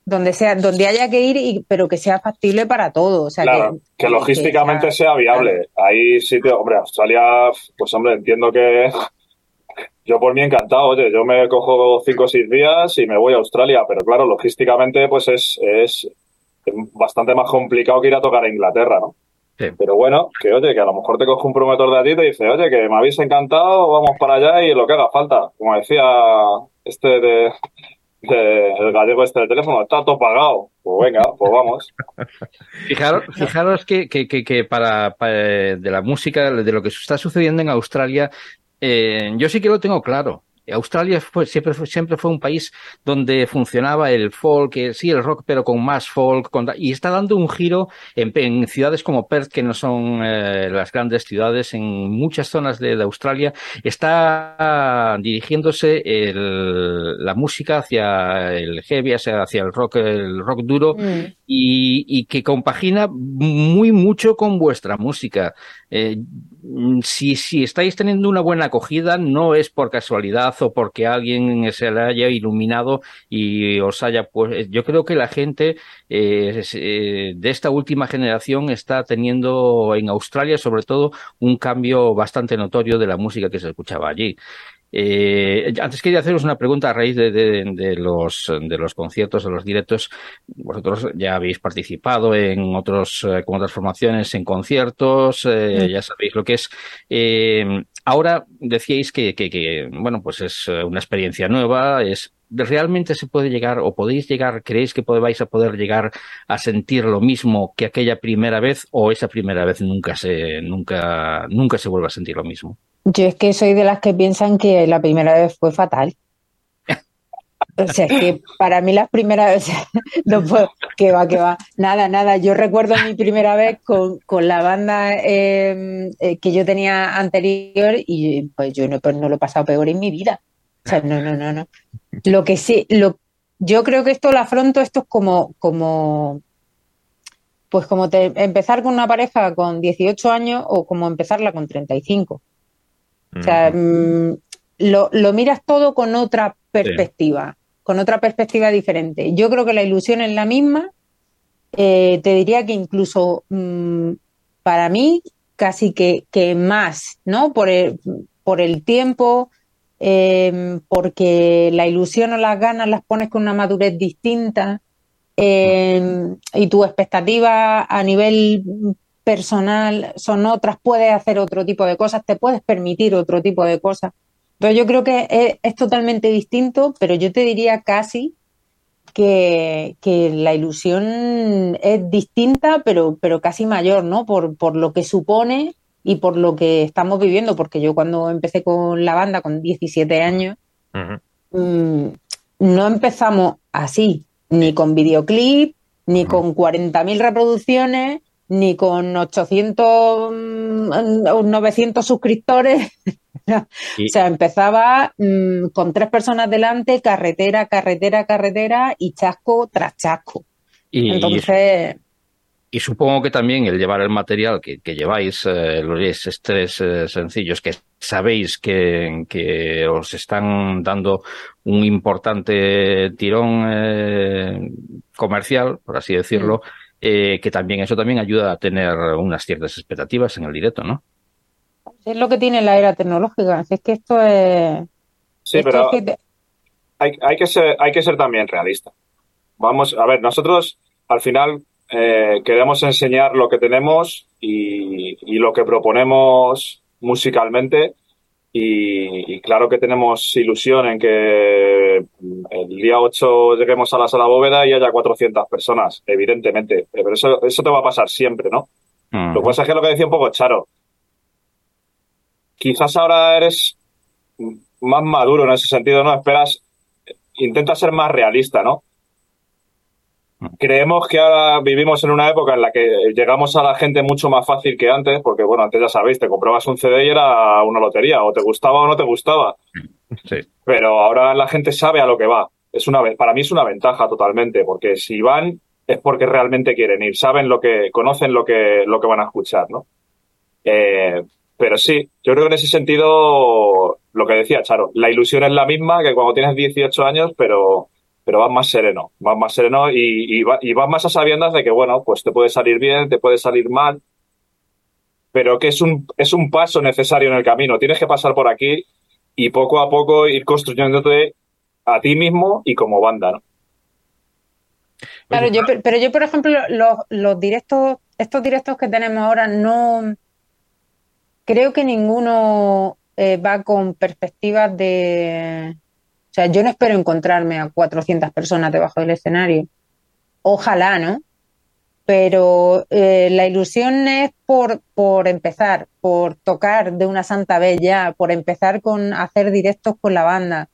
donde sea, donde haya que ir, y, pero que sea factible para todos. O sea, claro, que, logísticamente sea, viable. Hay sitios, hombre, Australia, pues hombre, entiendo que yo por mí encantado, oye, yo me cojo cinco o seis días y me voy a Australia, pero claro, logísticamente pues es, es bastante más complicado que ir a tocar a Inglaterra, ¿no? Pero bueno, que oye, que a lo mejor te coge un promotor de allí y te dice, oye, que me habéis encantado, vamos para allá y lo que haga falta. Como decía este de, el gallego este de teléfono, está todo pagado. Pues venga, pues vamos. Fijaros, fijaros que, que, que, para, de la música, de lo que está sucediendo en Australia, eh, yo sí que lo tengo claro. Australia fue, siempre, fue, siempre fue un país donde funcionaba el folk, eh, sí, el rock, pero con más folk, y está dando un giro en, ciudades como Perth, que no son eh, las grandes ciudades, en muchas zonas de, Australia, está dirigiéndose la música hacia el heavy, hacia, hacia el rock, el rock duro, mm. y, y, que compagina muy mucho con vuestra música. Eh, si, si estáis teniendo una buena acogida, no es por casualidad o porque alguien se la haya iluminado y os haya pues yo creo que la gente eh, eh, de esta última generación está teniendo en Australia sobre todo un cambio bastante notorio de la música que se escuchaba allí. Eh, antes quería haceros una pregunta a raíz de, de, los, de los conciertos, de los directos. Vosotros ya habéis participado en otros, eh, con otras formaciones en conciertos, eh, ya sabéis lo que es. Eh, ahora decíais que, que, que, bueno, pues es una experiencia nueva, es ¿realmente se puede llegar o podéis llegar, creéis que vais a poder llegar a sentir lo mismo que aquella primera vez o esa primera vez nunca se, nunca, nunca se vuelve a sentir lo mismo? Yo es que soy de las que piensan que la primera vez fue fatal. O sea, es que para mí las primeras veces no puedo, que va, que va, nada, nada. Yo recuerdo mi primera vez con, con la banda em, eh, que yo tenía anterior y pues yo no, pues no lo he pasado peor en mi vida. O sea, no, no, no, no. Lo que sí, lo, yo creo que esto lo afronto, esto es como, como, pues como te, empezar con una pareja con 18 años o como empezarla con 35. O sea, mm, lo, lo, miras todo con otra perspectiva, con otra perspectiva diferente. Yo creo que la ilusión es la misma. Eh, te diría que incluso mm, para mí casi que, que, más, ¿no? Por el, por el tiempo, eh, porque la ilusión o las ganas las pones con una madurez distinta eh, y tu expectativa a nivel personal son otras, puedes hacer otro tipo de cosas, te puedes permitir otro tipo de cosas. Entonces yo creo que es, totalmente distinto, pero yo te diría casi que, que, la ilusión es distinta, pero, pero casi mayor, ¿no? Por, por lo que supone y por lo que estamos viviendo, porque yo cuando empecé con la banda con 17 años, mm, no empezamos así, ni con videoclip, ni con 40.000 reproducciones, ni con 800, 900 mm, suscriptores. o sea, empezaba mm, con tres personas delante, carretera, carretera, carretera y chasco tras chasco. Y, Entonces. Y, supongo que también el llevar el material que, lleváis, eh, los tres eh, sencillos que sabéis que, que, os están dando un importante tirón eh, comercial, por así decirlo. Eh, que también eso también ayuda a tener unas ciertas expectativas en el directo, ¿no? Es lo que tiene la era tecnológica, es que esto es... Sí, pero hay, que ser, hay que ser también realista. Vamos, a ver, nosotros al final eh, queremos enseñar lo que tenemos y, y lo que proponemos musicalmente y, claro que tenemos ilusión en que el día 8 lleguemos a la sala bóveda y haya 400 personas, evidentemente. Pero eso, eso te va a pasar siempre, ¿no? Lo que pasa es que lo que decía un poco Charo. Quizás ahora eres más maduro en ese sentido, ¿no? Esperas, intenta ser más realista, ¿no? Creemos que ahora vivimos en una época en la que llegamos a la gente mucho más fácil que antes, porque bueno, antes ya sabéis, te comprabas un CD y era una lotería, o te gustaba o no te gustaba. Pero ahora la gente sabe a lo que va. Es una, para mí es una ventaja totalmente, porque si van es porque realmente quieren ir, saben lo que, conocen lo que, lo que van a escuchar, ¿no? Eh, pero sí, yo creo que en ese sentido, lo que decía Charo, la ilusión es la misma que cuando tienes 18 años, pero, pero vas más sereno, vas más sereno y, y, y vas más a sabiendas de que, bueno, pues te puede salir bien, te puede salir mal, pero que es un, es un paso necesario en el camino. Tienes que pasar por aquí y poco a poco ir construyéndote a ti mismo y como banda, ¿no? Claro, yo, pero yo, por ejemplo, los, los directos, estos directos que tenemos ahora, no creo que ninguno eh, va con perspectivas de. O sea, yo no espero encontrarme a 400 personas debajo del escenario. Ojalá, ¿no? Pero eh, la ilusión es por, por empezar, por tocar de una santa vez ya, por empezar con hacer directos con la banda,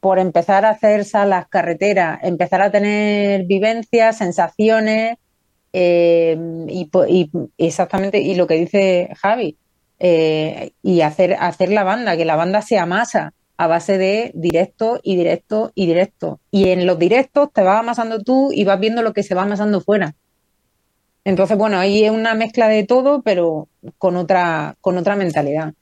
por empezar a hacer salas carreteras, empezar a tener vivencias, sensaciones eh, y, exactamente y lo que dice Javi eh, y hacer hacer la banda que la banda se amasa a base de directo y directo y directo. Y en los directos te vas amasando tú y vas viendo lo que se va amasando fuera. Entonces bueno ahí es una mezcla de todo pero con otra con otra mentalidad.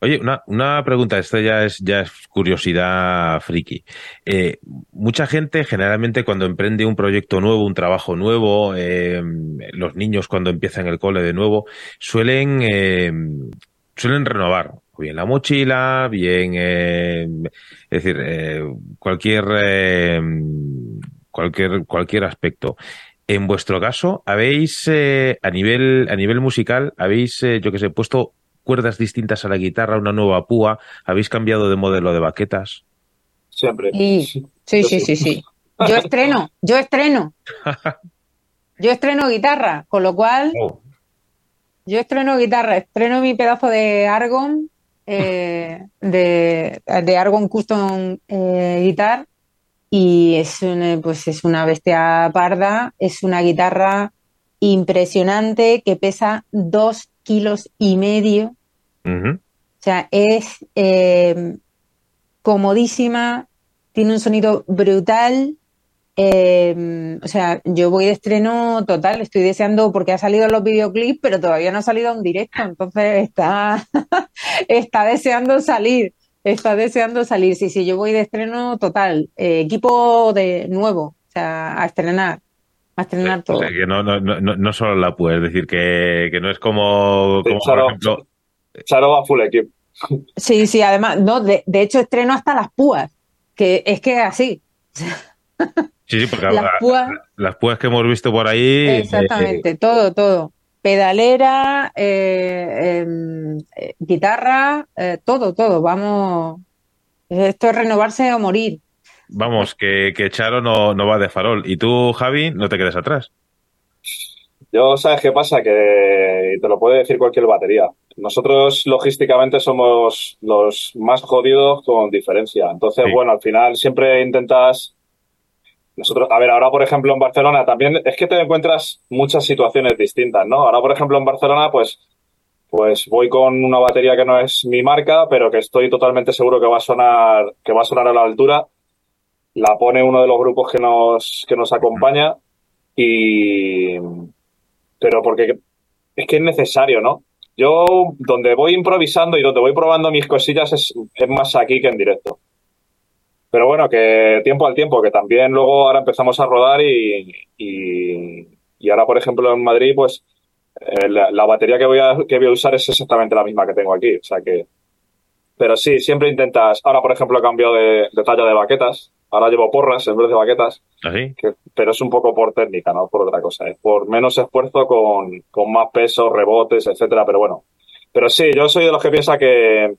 Oye, una, una pregunta, esto ya es, ya es curiosidad friki. Eh, mucha gente generalmente cuando emprende un proyecto nuevo, un trabajo nuevo, eh, los niños cuando empiezan el cole de nuevo, suelen, eh, suelen renovar bien la mochila, bien, eh, es decir, eh, cualquier, eh, cualquier, cualquier aspecto. En vuestro caso, habéis, eh, a nivel, a nivel musical, habéis, eh, yo que sé, puesto cuerdas distintas a la guitarra, una nueva púa, habéis cambiado de modelo de baquetas. Siempre. Sí, sí, sí, sí, sí. Yo estreno, yo estreno. Yo estreno guitarra, con lo cual Oh, yo estreno guitarra, estreno mi pedazo de Argon, eh, de, de Argon Custom eh, Guitar, y es una, pues es una bestia parda, es una guitarra impresionante que pesa dos kilos y medio. O sea, es eh, comodísima, tiene un sonido brutal. Eh, o sea, yo voy de estreno total, estoy deseando porque ha salido los videoclips, pero todavía no ha salido un directo, entonces está, está deseando salir, está deseando salir. Sí, sí, yo voy de estreno total, eh, equipo de nuevo, o sea, a estrenar, a estrenar O todo. sea, que no, no, no, no- no solo la púa, es decir, que, que no es como, Sí, como por Charo, ejemplo, Charo va full equipo. Sí, sí, además, no, de, de hecho estreno hasta las púas, que es que es así. sí, sí, porque Las la- púas, las púas que hemos visto por ahí, eh, exactamente, todo, todo. Pedalera, eh, em, eh, guitarra, eh, todo, todo. Vamos, esto es renovarse o morir. vamos, que, que Charo no, no va de farol. Y tú, Javi, no te quedes atrás. Yo, ¿sabes qué pasa? Que te lo puede decir cualquier batería. Nosotros logísticamente somos los más jodidos con diferencia. Entonces, Sí. bueno, al final siempre intentas... Nosotros, a ver, ahora por ejemplo en Barcelona también es que te encuentras muchas situaciones distintas, ¿no? Ahora por ejemplo en Barcelona, pues, pues voy con una batería que no es mi marca, pero que estoy totalmente seguro que va a sonar, que va a sonar a la altura. La pone uno de los grupos que nos, que nos acompaña y, pero porque es que es necesario, ¿no? Yo, donde voy improvisando y donde voy probando mis cosillas es, es más aquí que en directo. Pero bueno, que tiempo al tiempo, que también luego ahora empezamos a rodar y, y, y ahora, por ejemplo, en Madrid, pues eh, la, la batería que voy, a, que voy a usar es exactamente la misma que tengo aquí. O sea que. Pero sí, siempre intentas. Ahora, por ejemplo, he cambiado de, de talla de baquetas. Ahora llevo porras en vez de baquetas. ¿Así? Que, pero es un poco por técnica, no por otra cosa. Es por menos esfuerzo con, con más peso, rebotes, etcétera. Pero bueno. Pero sí, yo soy de los que piensa que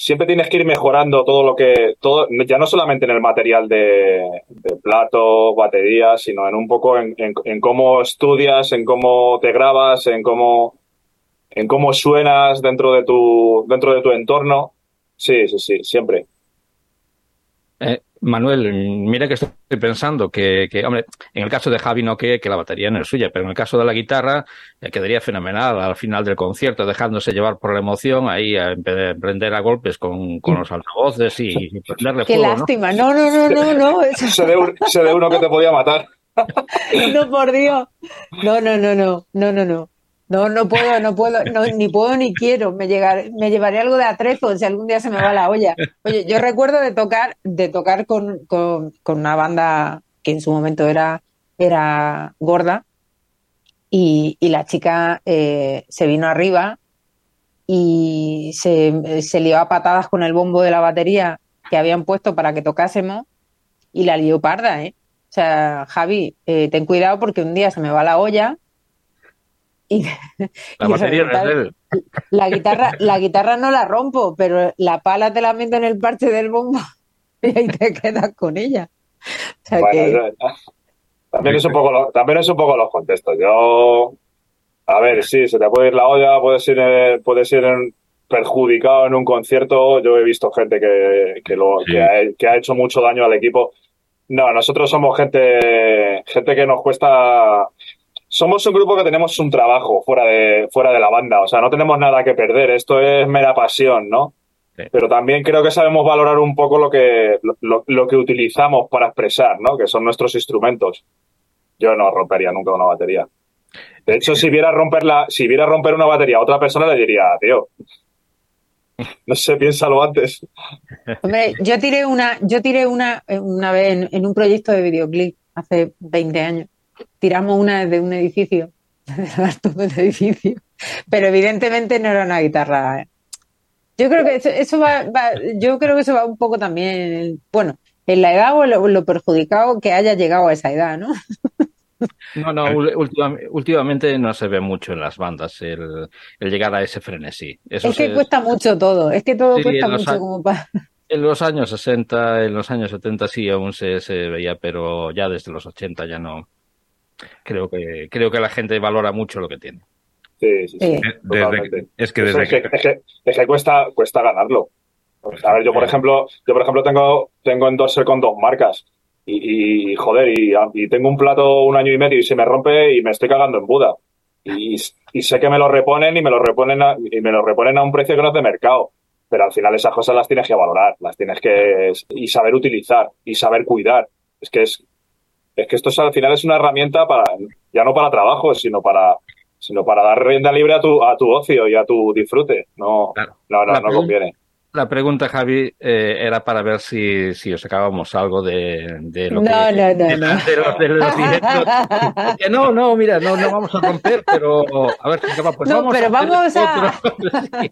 siempre tienes que ir mejorando todo lo que. todo Ya no solamente en el material de, de plato, batería, sino en un poco en, en, en cómo estudias, en cómo te grabas, en cómo en cómo suenas dentro de tu dentro de tu entorno. Sí, sí, sí, siempre. Eh, Manuel, mira que estoy pensando que, que, hombre, en el caso de Javi no que, que la batería no es suya, pero en el caso de la guitarra eh, quedaría fenomenal al final del concierto, dejándose llevar por la emoción, ahí a emprender a golpes con, con los altavoces y, y prenderle Qué lástima. No, no, no, no, no. eso- Sé de, un- sé de uno que te podía matar. no, por Dios. No, no, no, no, no, no, no. No, no puedo, no puedo, ni puedo ni quiero. Me, me llevaré algo de atrezo si algún día se me va la olla. Oye, yo recuerdo de tocar, de tocar con, con, una banda que en su momento era, era gorda y, la chica eh, se vino arriba y se, se lió a patadas con el bombo de la batería que habían puesto para que tocásemos y la lió parda, ¿eh? O sea, Javi, eh, ten cuidado porque un día se me va la olla y, la batería La guitarra, la guitarra no la rompo, pero la pala te la meto en el parche del bombo y ahí te quedas con ella. también es un poco también es un poco los contextos. Yo a ver, sí, se te puede ir la olla, puede ser eh, puede ser perjudicado en un concierto. Yo he visto gente que, que lo que, ha, que ha hecho mucho daño al equipo. No, nosotros somos gente gente que nos cuesta somos un grupo que tenemos un trabajo fuera de, fuera de la banda, o sea, no tenemos nada que perder, esto es mera pasión, ¿no? Pero también creo que sabemos valorar un poco lo que, lo, que utilizamos para expresar, ¿no? Que son nuestros instrumentos. Yo no rompería nunca una batería. De hecho, si viera romperla, si viera romper una batería a otra persona, le diría, tío, no sé, piénsalo antes. Hombre, yo tiré una, yo tiré una, una vez en, en un proyecto de videoclip hace 20 años tiramos una desde un edificio, desde el edificio, pero evidentemente no era una guitarra. ¿eh? Yo creo que eso, va, yo creo que eso va un poco también, bueno, en la edad o lo, perjudicado que haya llegado a esa edad, ¿no? No, no, últimamente no se ve mucho en las bandas el, llegar a ese frenesí. es que cuesta mucho todo, es que todo cuesta mucho como para... En los años 60, en los años 70 sí aún se, se veía, pero ya desde los 80 ya no, creo que, creo que la gente valora mucho lo que tiene. Sí, sí, sí. es que desde que, es que, cuesta, cuesta ganarlo. a ver, yo por ejemplo, yo por ejemplo tengo, tengo endorser con dos marcas. Y, joder, y, tengo un plato un año y medio y se me rompe y me estoy cagando en Buda. Y, sé que me lo reponen y me lo reponen a, y me lo reponen a un precio que no es de mercado. Pero al final esas cosas las tienes que valorar, las tienes que y saber utilizar y saber cuidar. Es que es, es que esto al final es una herramienta para, ya no para trabajo, sino para, sino para dar rienda libre a tu, a tu ocio y a tu disfrute. No, no, no, no conviene. La pregunta, Javi, eh, era para ver si, si os sacábamos algo de, de lo no, que... No, no, no. De, los, de los directos. no, no, mira, no, no vamos a romper, pero a ver, pues no, vamos pero a vamos a...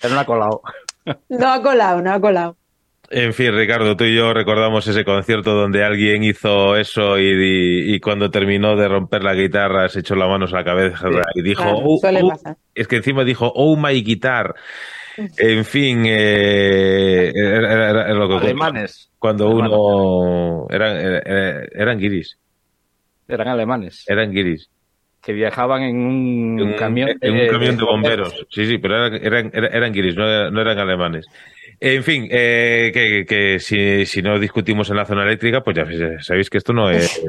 Pero no ha colado. No ha colado, no ha colado. En fin, Ricardo, tú y yo recordamos ese concierto donde alguien hizo eso y, cuando terminó de romper la guitarra se echó las manos a la cabeza y dijo, oh, oh", es que encima dijo, oh my guitar. En fin, eh, era, lo que alemanes. Cuando uno eran, eran guiris. Eran alemanes. Eran guiris que viajaban en un, camión en un camión de bomberos. Sí, sí, pero eran, eran, eran guiris, no, eran alemanes. En fin, eh, que, si, no discutimos en la zona eléctrica, pues ya sabéis que esto no es,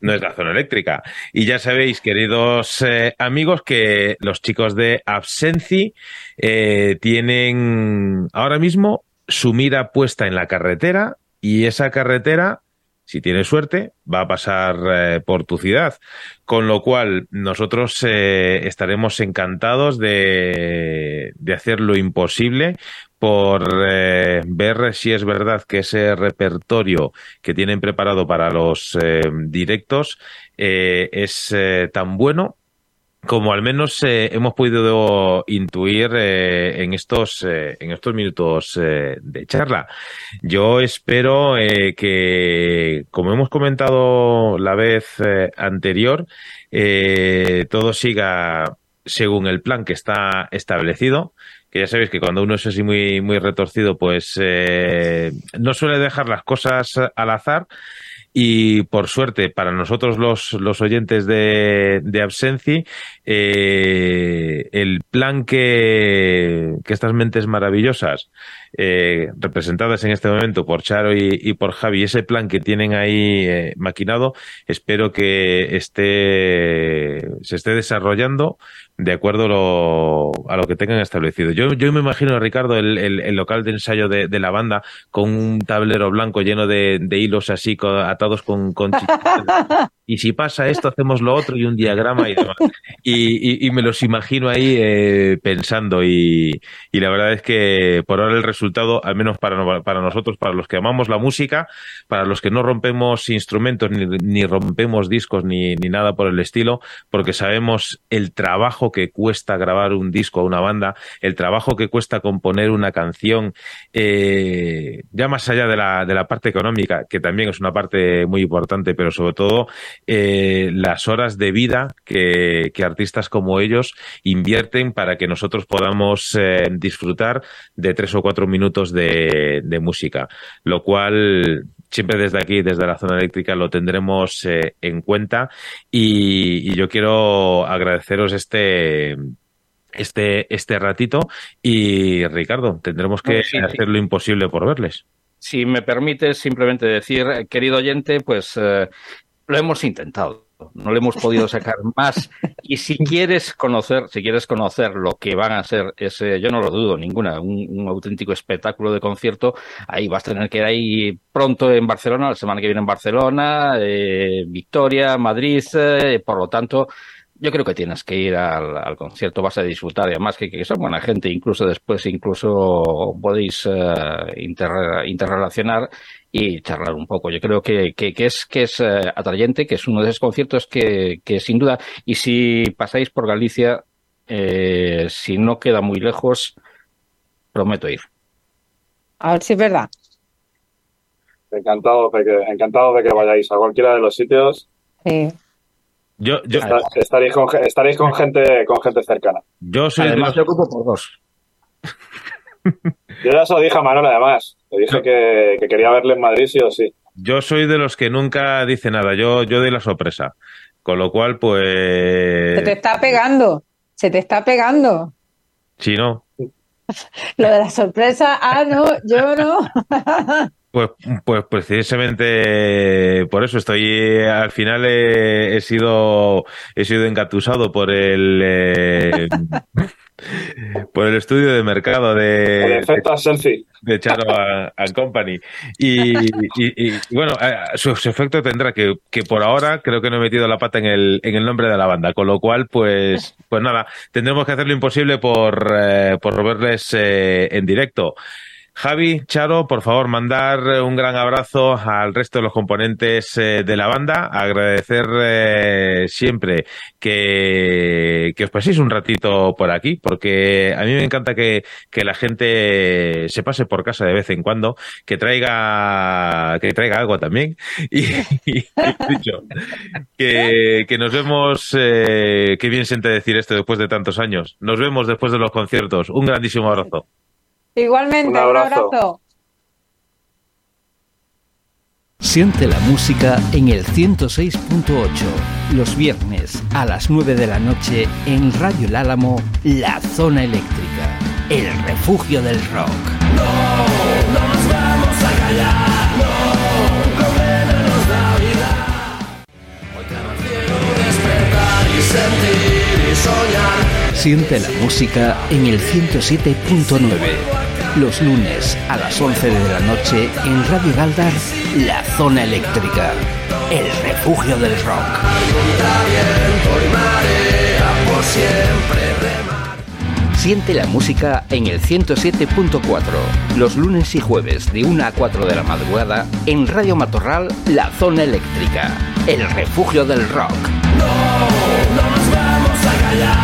la zona eléctrica. Y ya sabéis, queridos eh, amigos, que los chicos de Absenci eh, tienen ahora mismo su mira puesta en la carretera y esa carretera si tienes suerte, va a pasar por tu ciudad. Con lo cual, nosotros estaremos encantados de, hacer lo imposible por eh, ver si es verdad que ese repertorio que tienen preparado para los eh, directos eh, es tan bueno como al menos hemos podido intuir en estos en estos minutos de charla. Yo espero que, como hemos comentado la vez anterior, todo siga según el plan que está establecido que ya sabéis que cuando uno es así muy, muy retorcido, pues eh, no suele dejar las cosas al azar. Y por suerte, para nosotros los, los oyentes de, de Absenci, eh, el plan que, que estas mentes maravillosas eh, representadas en este momento por Charo y, por Javi, ese plan que tienen ahí eh, maquinado, espero que esté, se esté desarrollando de acuerdo a lo que tengan establecido. Yo, yo me imagino, Ricardo, el, el, local de ensayo de, de, la banda con un tablero blanco lleno de, de hilos así atados con, con y si pasa esto, hacemos lo otro y un diagrama y demás. Y, y, me los imagino ahí eh, pensando y, y, la verdad es que por ahora el resultado, al menos para, para nosotros, para los que amamos la música, para los que no rompemos instrumentos ni, rompemos discos ni, ni nada por el estilo, porque sabemos el trabajo que cuesta grabar un disco a una banda, el trabajo que cuesta componer una canción, eh, ya más allá de la, de la parte económica, que también es una parte muy importante, pero sobre todo eh, las horas de vida que, que, artistas como ellos invierten para que nosotros podamos eh, disfrutar de tres o cuatro minutos de, de, música, lo cual siempre desde aquí, desde la zona eléctrica, lo tendremos eh, en cuenta y, y yo quiero agradeceros este este, este ratito y Ricardo, tendremos que hacer lo imposible por verles. Si me permites simplemente decir, querido oyente, pues eh, lo hemos intentado. No le hemos podido sacar más. Y si quieres conocer, si quieres conocer lo que van a ser ese, yo no lo dudo ninguna, un, auténtico espectáculo de concierto, ahí vas a tener que ir ahí pronto en Barcelona, la semana que viene en Barcelona, eh, Victoria, Madrid, eh, por lo tanto, yo creo que tienes que ir al, concierto, vas a disfrutar, y además que, que son buena gente, incluso después, incluso podéis uh, interrelacionar y charlar un poco. Yo creo que, que, que es, que es uh, atrayente, que es uno de esos conciertos que, que sin duda, y si pasáis por Galicia, eh, si no queda muy lejos, prometo ir. A ver si es verdad. Encantado de que, encantado de que vayáis a cualquiera de los sitios. Sí. Yo, yo, estaréis, con, estaréis con gente con gente cercana. Yo soy además, yo ocupo por dos. yo ya se lo dije a Manuel, además. Le dije que, que, quería verle en Madrid sí o sí. Yo soy de los que nunca dice nada. Yo, yo doy la sorpresa. Con lo cual, pues. Se te está pegando. Se te está pegando. Sí, no. Lo de la sorpresa, ah, no, yo no. Pues, pues precisamente por eso estoy al final he, he sido he sido engatusado por el eh, por el estudio de mercado de el efecto selfie de Charo and Company. Y, y, y, bueno su, su, efecto tendrá que, que por ahora creo que no he metido la pata en el en el nombre de la banda con lo cual pues pues nada tendremos que hacer lo imposible por eh, por verles eh, en directo Javi, Charo, por favor, mandar un gran abrazo al resto de los componentes eh, de la banda. Agradecer eh, siempre que, que, os paséis un ratito por aquí, porque a mí me encanta que, que, la gente se pase por casa de vez en cuando, que traiga, que traiga algo también. Y, dicho, que, que, nos vemos, eh, qué bien siente decir esto después de tantos años. Nos vemos después de los conciertos. Un grandísimo abrazo. Igualmente, un abrazo. un abrazo. Siente la música en el 106.8, los viernes a las 9 de la noche en Radio El Álamo, La Zona Eléctrica, el refugio del rock. No, no nos vamos a callar, no, comémonos la vida. Hoy te quiero despertar y sentir y soñar. Siente la música en el 107.9 los lunes a las 11 de la noche en Radio Galdar, La Zona Eléctrica, el refugio del rock. Siente la música en el 107.4, los lunes y jueves de 1 a 4 de la madrugada en Radio Matorral, La Zona Eléctrica, el refugio del rock. No, no nos vamos a callar.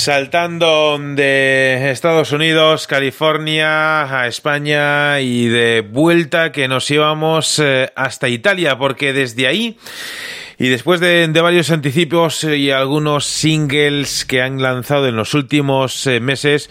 Saltando de Estados Unidos, California a España y de vuelta que nos íbamos eh, hasta Italia, porque desde ahí y después de, de, varios anticipos y algunos singles que han lanzado en los últimos eh, meses,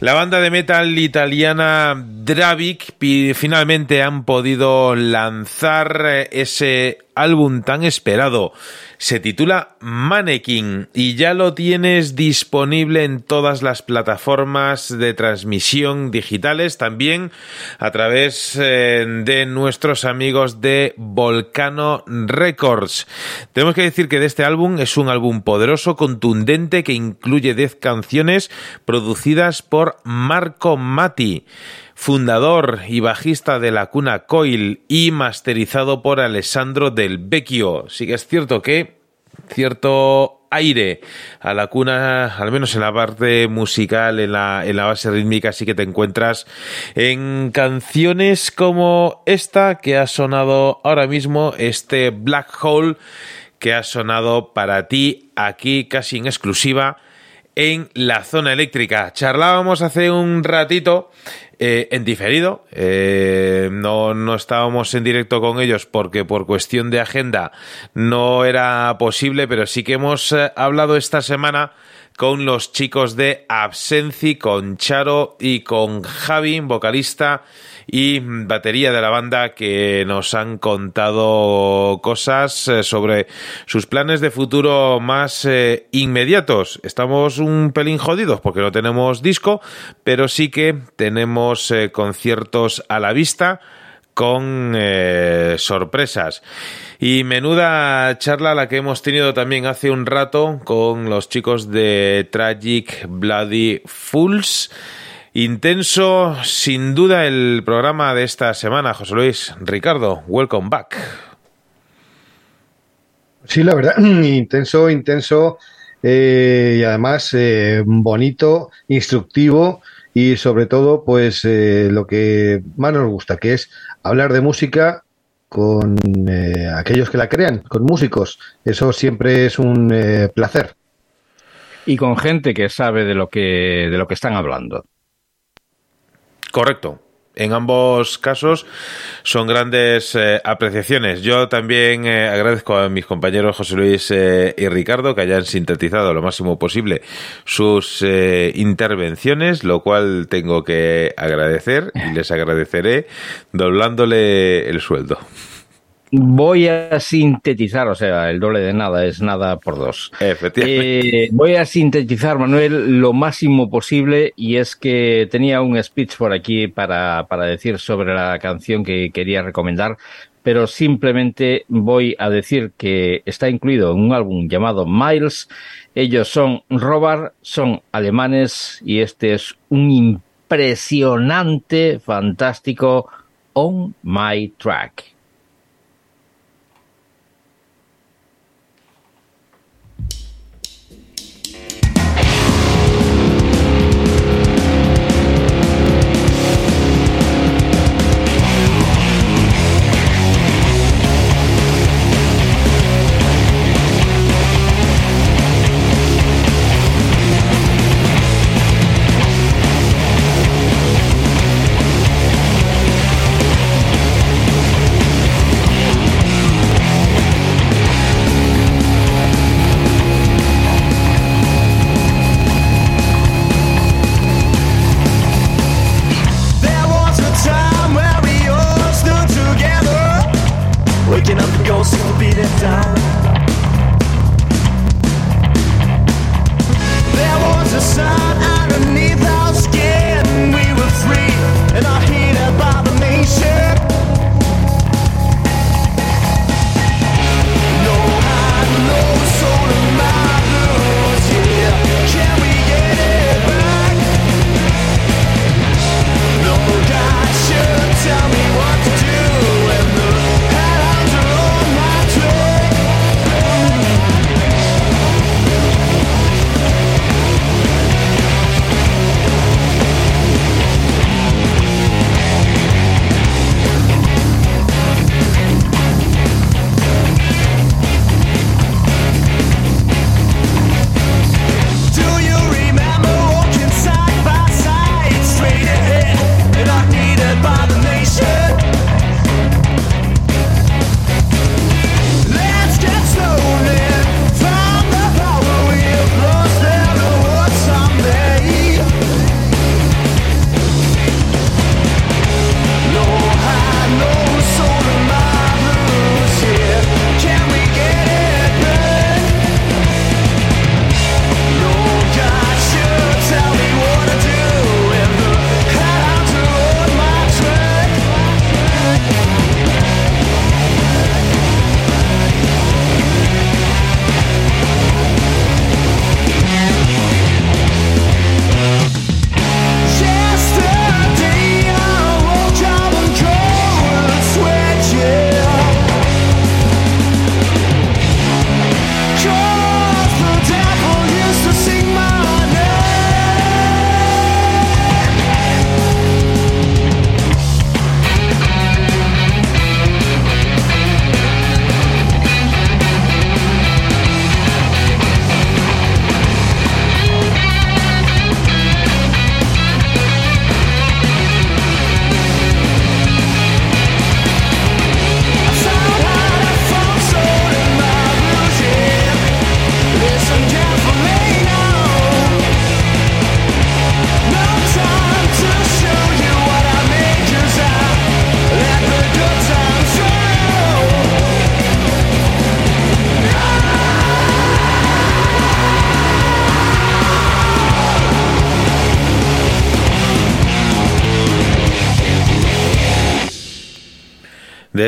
la banda de metal italiana Dravik finalmente han podido lanzar eh, ese álbum tan esperado se titula Mannequin y ya lo tienes disponible en todas las plataformas de transmisión digitales, también a través eh, de nuestros amigos de Volcano Records. Tenemos que decir que de este álbum es un álbum poderoso, contundente, que incluye 10 canciones producidas por Marco Matti fundador y bajista de la cuna Coil y masterizado por Alessandro del Vecchio. Sí que es cierto que cierto aire a la cuna, al menos en la parte musical, en la, en la base rítmica, sí que te encuentras en canciones como esta que ha sonado ahora mismo, este Black Hole que ha sonado para ti aquí casi en exclusiva en la zona eléctrica. Charlábamos hace un ratito eh, en diferido. Eh, no, no estábamos en directo con ellos porque por cuestión de agenda no era posible, pero sí que hemos eh, hablado esta semana con los chicos de Absenci, con Charo y con Javi, vocalista y batería de la banda que nos han contado cosas eh, sobre sus planes de futuro más eh, inmediatos. Estamos un pelín jodidos porque no tenemos disco, pero sí que tenemos eh, conciertos a la vista con sorpresas. Y menuda charla la que hemos tenido también hace un rato con los chicos de Tragic Bloody Fools. Intenso, sin duda, el programa de esta semana, José Luis. Ricardo, welcome back. Sí, la verdad, intenso, intenso eh, y además eh, bonito, instructivo y sobre todo, pues eh, lo que más nos gusta, que es hablar de música con aquellos que la crean, con músicos. Eso siempre es un placer. Y con gente que sabe de lo que, de lo que están hablando. Correcto. En ambos casos son grandes eh, apreciaciones. Yo también eh, agradezco a mis compañeros José Luis eh, y Ricardo que hayan sintetizado lo máximo posible sus intervenciones, lo cual tengo que agradecer y les agradeceré doblándole el sueldo. Voy a sintetizar, o sea, el doble de nada es nada por dos. Efectivamente. Eh, voy a sintetizar, Manuel, lo máximo posible y es que tenía un speech por aquí para, para decir sobre la canción que quería recomendar, pero simplemente voy a decir que está incluido en un álbum llamado Miles. Ellos son Robert, son alemanes y este es un impresionante, fantástico On My Track.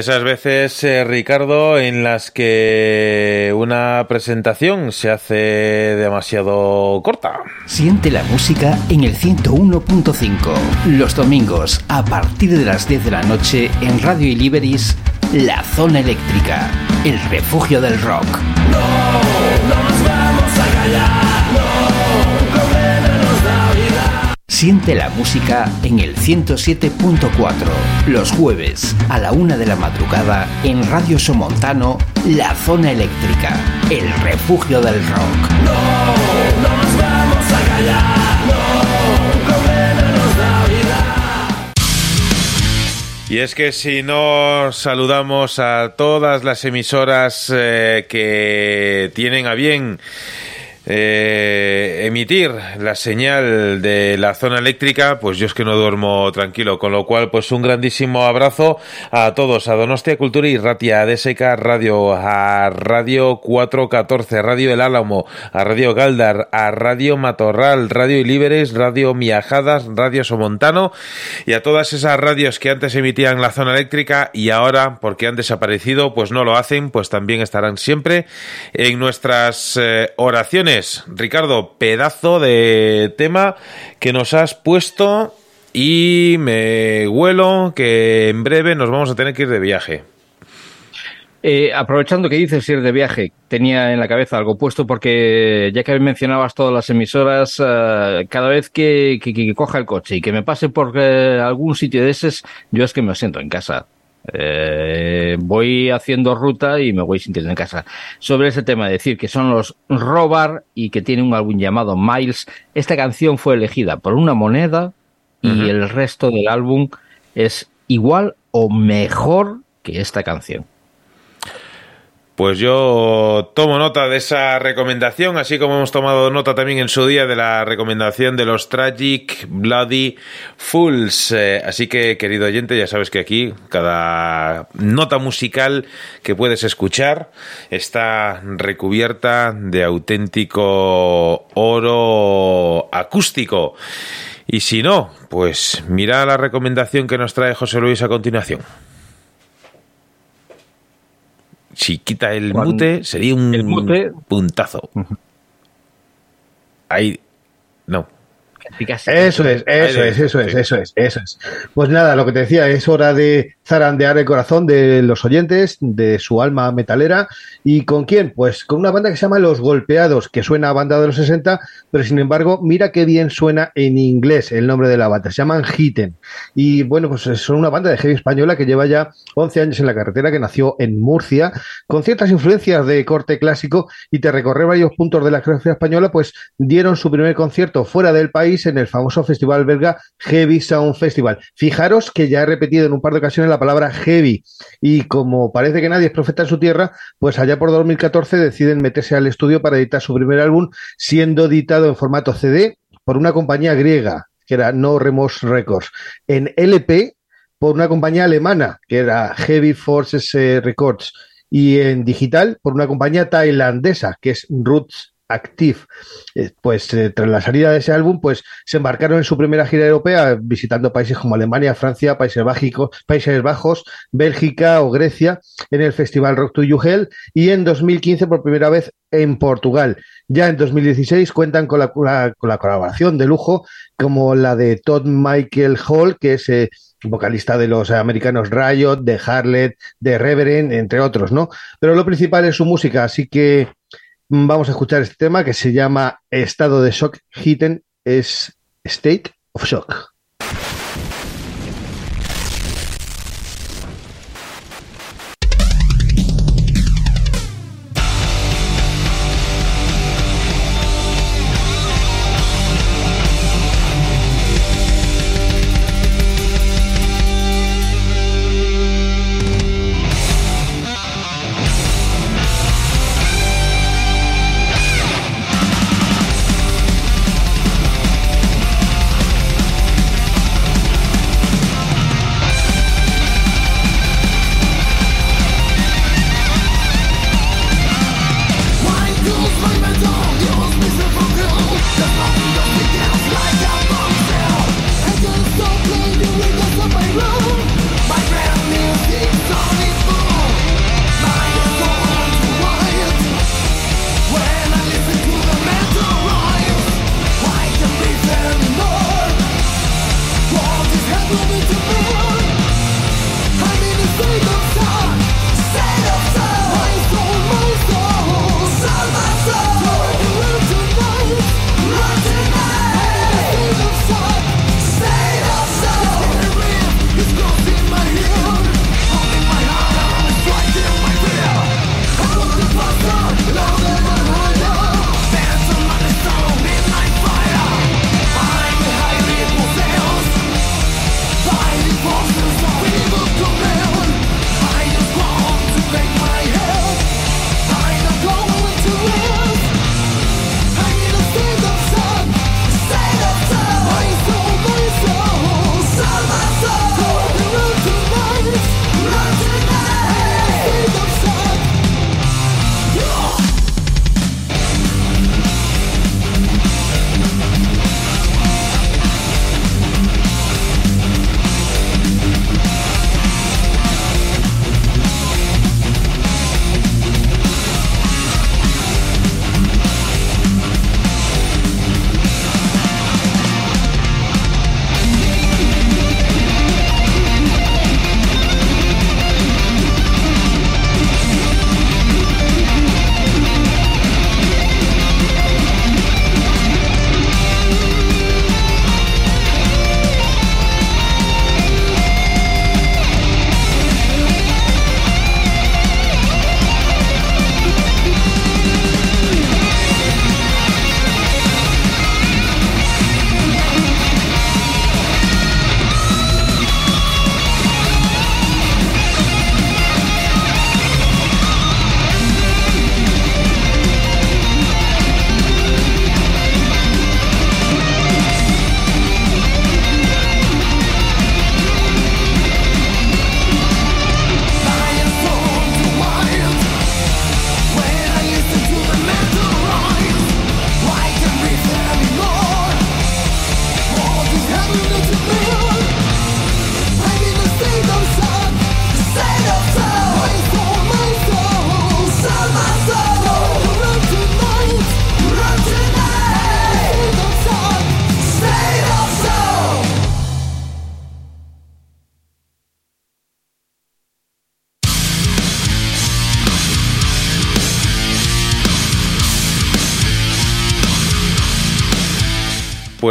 Esas veces, eh, Ricardo, en las que una presentación se hace demasiado corta. Siente la música en el 101.5. Los domingos, a partir de las 10 de la noche, en Radio Iliberis, La Zona Eléctrica, el refugio del rock. No, Siente la música en el 107.4. Los jueves, a la una de la madrugada, en Radio Somontano, La Zona Eléctrica, el refugio del rock. No, no nos vamos a callar. No, condenanos la vida. Y es que si no saludamos a todas las emisoras eh, que tienen a bien eh, emitir la señal de la zona eléctrica, pues yo es que no duermo tranquilo, con lo cual pues un grandísimo abrazo a todos, a Donostia Cultura y Ratia, a DSK Radio, a Radio 414, Radio El Álamo, a Radio Galdar, a Radio Matorral, Radio Ilíberes, Radio Miajadas, Radio Somontano y a todas esas radios que antes emitían la zona eléctrica y ahora, porque han desaparecido, pues no lo hacen, pues también estarán siempre en nuestras eh, oraciones. Ricardo, pedazo de tema que nos has puesto y me huelo que en breve nos vamos a tener que ir de viaje. Eh, aprovechando que dices ir de viaje, tenía en la cabeza algo puesto porque ya que mencionabas todas las emisoras, eh, cada vez que, coja el coche y que me pase por eh, algún sitio de esos, yo es que me siento en casa. Eh, voy haciendo ruta y me voy sintiendo en casa. Sobre ese tema, decir que son los Robar y que tiene un álbum llamado Miles. Esta canción fue elegida por una moneda y el resto del álbum es igual o mejor que esta canción. Pues yo tomo nota de esa recomendación, así como hemos tomado nota también en su día de la recomendación de los Tragic Bloody Fools. Eh, así que, querido oyente, ya sabes que aquí cada nota musical que puedes escuchar está recubierta de auténtico oro acústico. Y si no, pues mira la recomendación que nos trae José Luis a continuación. Si quita el Cuando- mute, sería un el mute- puntazo. Ahí. No. Eso es, eso es, eso es, eso es, eso es. Pues nada, lo que te decía, es hora de zarandear el corazón de los oyentes, de su alma metalera. ¿Y con quién? Pues con una banda que se llama Los Golpeados, que suena a banda de los 60, pero sin embargo, mira qué bien suena en inglés el nombre de la banda. Se llaman Hitten. Y bueno, pues son una banda de heavy española que lleva ya 11 años en la carretera, que nació en Murcia, con ciertas influencias de corte clásico y te recorrer varios puntos de la geografía española, pues dieron su primer concierto fuera del país en el famoso festival belga Heavy Sound Festival. Fijaros que ya he repetido en un par de ocasiones la palabra heavy y como parece que nadie es profeta en su tierra, pues allá por 2014 deciden meterse al estudio para editar su primer álbum, siendo editado en formato CD por una compañía griega, que era No Remorse Records, en LP por una compañía alemana, que era Heavy Forces eh, Records, y en digital por una compañía tailandesa, que es Roots Active. Eh, pues eh, tras la salida de ese álbum, pues se embarcaron en su primera gira europea visitando países como Alemania, Francia, Países Países Bajos, Bélgica o Grecia en el festival Rock to You Hell y en 2015 por primera vez en Portugal. Ya en 2016 cuentan con la, con la- colaboración de lujo como la de Todd Michael Hall, que es eh, vocalista de los americanos Riot, de Harlet, de Reverend, entre otros, ¿no? Pero lo principal es su música, así que vamos a escuchar este tema que se llama Estado de Shock Hidden, es State of Shock.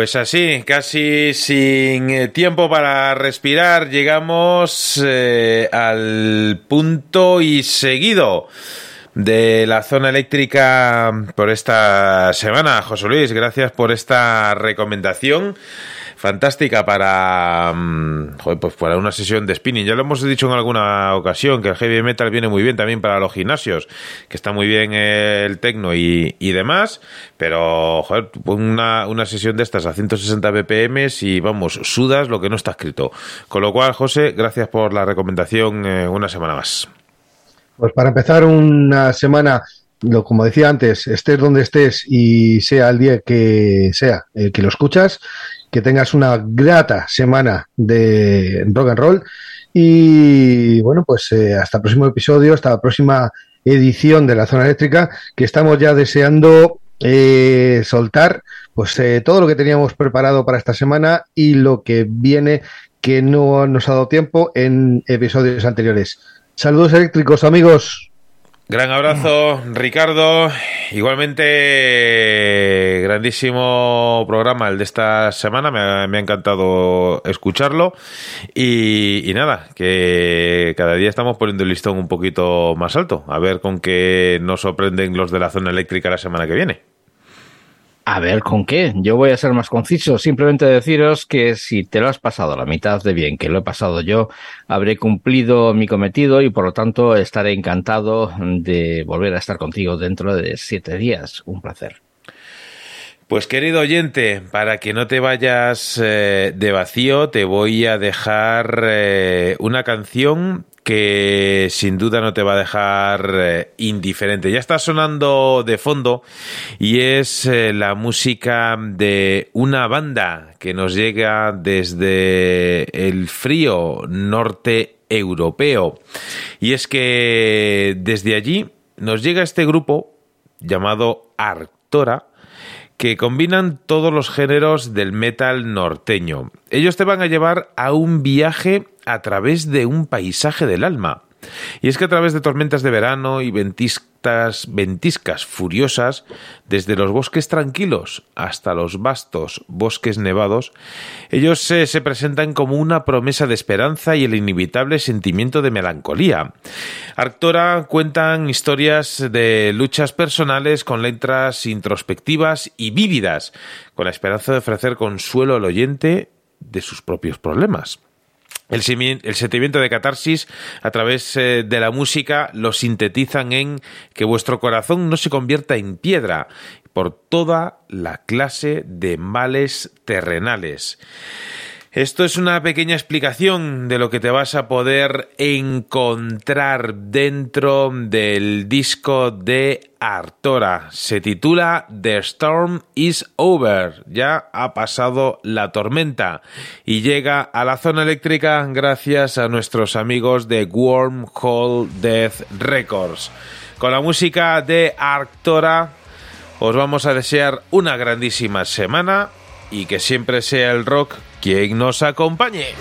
Pues así, casi sin eh, tiempo para respirar, llegamos eh, al punto y seguido de la zona eléctrica por esta semana. José Luis, gracias por esta recomendación fantástica para, mm, pues para una sesión de spinning. Ya lo hemos dicho en alguna ocasión que el heavy metal viene muy bien también para los gimnasios, que está muy bien el tecno y, y demás, pero joder, una, una sesión de estas a 160 BPM y vamos, sudas lo que no está escrito. Con lo cual, José, gracias por la recomendación eh, una semana más. Pues para empezar una semana, lo, como decía antes, estés donde estés y sea el día que sea el que lo escuchas, que tengas una grata semana de rock and roll y bueno, pues eh, hasta el próximo episodio, hasta la próxima edición de la zona eléctrica, que estamos ya deseando eh, soltar pues eh, todo lo que teníamos preparado para esta semana y lo que viene que no nos ha dado tiempo en episodios anteriores. Saludos eléctricos, amigos. Gran abrazo, Ricardo. Igualmente, grandísimo programa el de esta semana. Me ha, me ha encantado escucharlo. Y, y, nada, que cada día estamos poniendo el listón un poquito más alto. A ver con qué nos sorprenden los de la zona eléctrica la semana que viene. A ver, ¿con qué? Yo voy a ser más conciso. Simplemente deciros que si te lo has pasado la mitad de bien que lo he pasado yo, habré cumplido mi cometido y por lo tanto estaré encantado de volver a estar contigo dentro de siete días. Un placer. Pues querido oyente, para que no te vayas eh, de vacío, te voy a dejar eh, una canción que sin duda no te va a dejar eh, indiferente. Ya está sonando de fondo y es eh, la música de una banda que nos llega desde el frío norte europeo. Y es que desde allí nos llega este grupo llamado Arctora que combinan todos los géneros del metal norteño. Ellos te van a llevar a un viaje a través de un paisaje del alma. Y es que a través de tormentas de verano y ventiscas, ventiscas furiosas, desde los bosques tranquilos hasta los vastos bosques nevados, ellos se, se, presentan como una promesa de esperanza y el inevitable sentimiento de melancolía. Arctora cuentan historias de luchas personales con letras introspectivas y vívidas, con la esperanza de ofrecer consuelo al oyente de sus propios problemas. El, sentimiento de catarsis a través eh, de la música lo sintetizan en que vuestro corazón no se convierta en piedra por toda la clase de males terrenales. Esto es una pequeña explicación de lo que te vas a poder encontrar dentro del disco de Artora. Se titula The Storm is Over. Ya ha pasado la tormenta y llega a la zona eléctrica gracias a nuestros amigos de Wormhole Death Records. Con la música de Arctora os vamos a desear una grandísima semana y que siempre sea el rock quien nos acompañe.